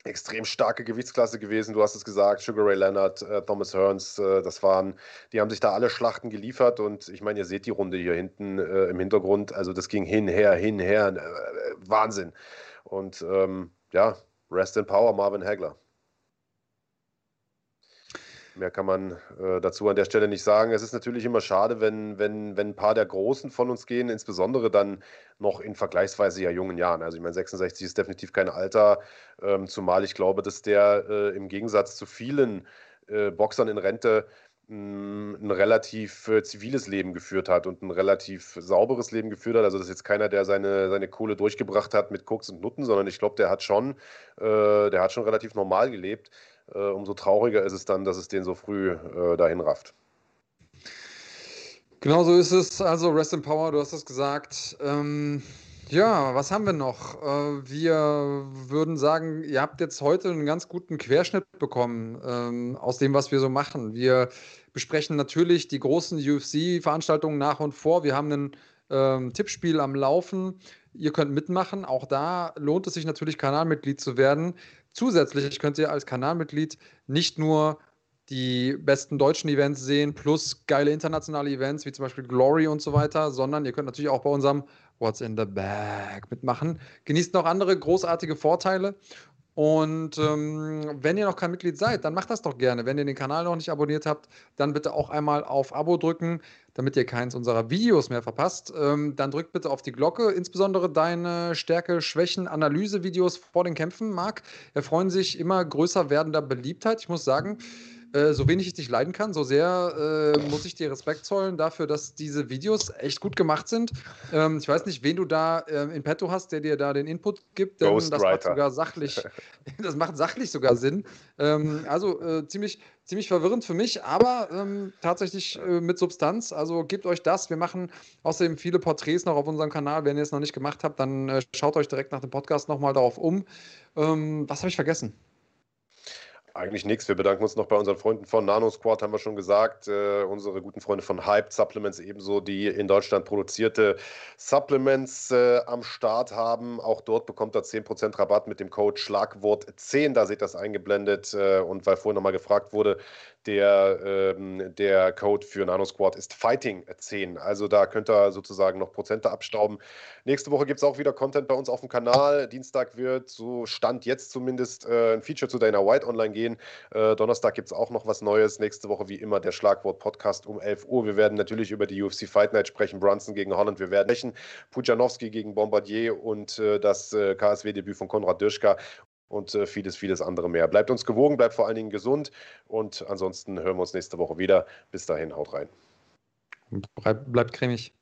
extrem starke Gewichtsklasse gewesen. Du hast es gesagt, Sugar Ray Leonard, äh, Thomas Hearns, äh, das waren, die haben sich da alle Schlachten geliefert und ich meine, ihr seht die Runde hier hinten äh, im Hintergrund. Also das ging hin, her, hin, her. Äh, Wahnsinn. Und ähm, ja, Rest in Power, Marvin Hagler. Mehr kann man äh, dazu an der Stelle nicht sagen. Es ist natürlich immer schade, wenn, wenn, wenn ein paar der Großen von uns gehen, insbesondere dann noch in vergleichsweise ja jungen Jahren. Also ich meine, 66 ist definitiv kein Alter, ähm, zumal ich glaube, dass der äh, im Gegensatz zu vielen äh, Boxern in Rente mh, ein relativ äh, ziviles Leben geführt hat und ein relativ sauberes Leben geführt hat. Also das ist jetzt keiner, der seine, seine Kohle durchgebracht hat mit Koks und Nutten, sondern ich glaube, der hat schon, äh, der hat schon relativ normal gelebt. Äh, umso trauriger ist es dann, dass es den so früh äh, dahin rafft. Genau so ist es. Also Rest in Power, du hast es gesagt. Ähm, ja, was haben wir noch? Äh, wir würden sagen, ihr habt jetzt heute einen ganz guten Querschnitt bekommen ähm, aus dem, was wir so machen. Wir besprechen natürlich die großen UFC-Veranstaltungen nach und vor. Wir haben ein ähm, Tippspiel am Laufen. Ihr könnt mitmachen. Auch da lohnt es sich natürlich, Kanalmitglied zu werden. Zusätzlich könnt ihr als Kanalmitglied nicht nur die besten deutschen Events sehen, plus geile internationale Events, wie zum Beispiel Glory und so weiter, sondern ihr könnt natürlich auch bei unserem What's in the Bag mitmachen. Genießt noch andere großartige Vorteile. Und ähm, wenn ihr noch kein Mitglied seid, dann macht das doch gerne. Wenn ihr den Kanal noch nicht abonniert habt, dann bitte auch einmal auf Abo drücken, damit ihr keins unserer Videos mehr verpasst. Ähm, dann drückt bitte auf die Glocke, insbesondere deine Stärke, Schwächen, Analyse-Videos vor den Kämpfen, Marc, erfreuen sich immer größer werdender Beliebtheit. Ich muss sagen, äh, so wenig ich dich leiden kann, so sehr äh, muss ich dir Respekt zollen dafür, dass diese Videos echt gut gemacht sind. Ähm, ich weiß nicht, wen du da äh, in petto hast, der dir da den Input gibt, denn das macht sogar sachlich, das macht sachlich sogar Sinn. Ähm, also äh, ziemlich, ziemlich verwirrend für mich, aber ähm, tatsächlich äh, mit Substanz. Also gebt euch das. Wir machen außerdem viele Porträts noch auf unserem Kanal. Wenn ihr es noch nicht gemacht habt, dann äh, schaut euch direkt nach dem Podcast nochmal darauf um. Ähm, was habe ich vergessen? Eigentlich nichts. Wir bedanken uns noch bei unseren Freunden von Nano Squad, haben wir schon gesagt. Äh, unsere guten Freunde von Hyped Supplements ebenso, die in Deutschland produzierte Supplements äh, am Start haben. Auch dort bekommt ihr 10% Rabatt mit dem Code Schlagwort 10. Da seht ihr das eingeblendet. Äh, und weil vorhin nochmal gefragt wurde, der, ähm, der Code für Nano Squad ist Fighting 10. Also da könnt ihr sozusagen noch Prozente abstauben. Nächste Woche gibt es auch wieder Content bei uns auf dem Kanal. Dienstag wird, so Stand jetzt zumindest, äh, ein Feature zu Dana White online gehen. Äh, Donnerstag gibt es auch noch was Neues. Nächste Woche wie immer der Schlagwort-Podcast um 11 Uhr. Wir werden natürlich über die UFC Fight Night sprechen. Brunson gegen Holland. Wir werden sprechen. Pujanowski gegen Bombardier und äh, das äh, KSW-Debüt von Konrad Dirschka und äh, vieles, vieles andere mehr. Bleibt uns gewogen, bleibt vor allen Dingen gesund und ansonsten hören wir uns nächste Woche wieder. Bis dahin, haut rein. Bleib, bleibt cremig.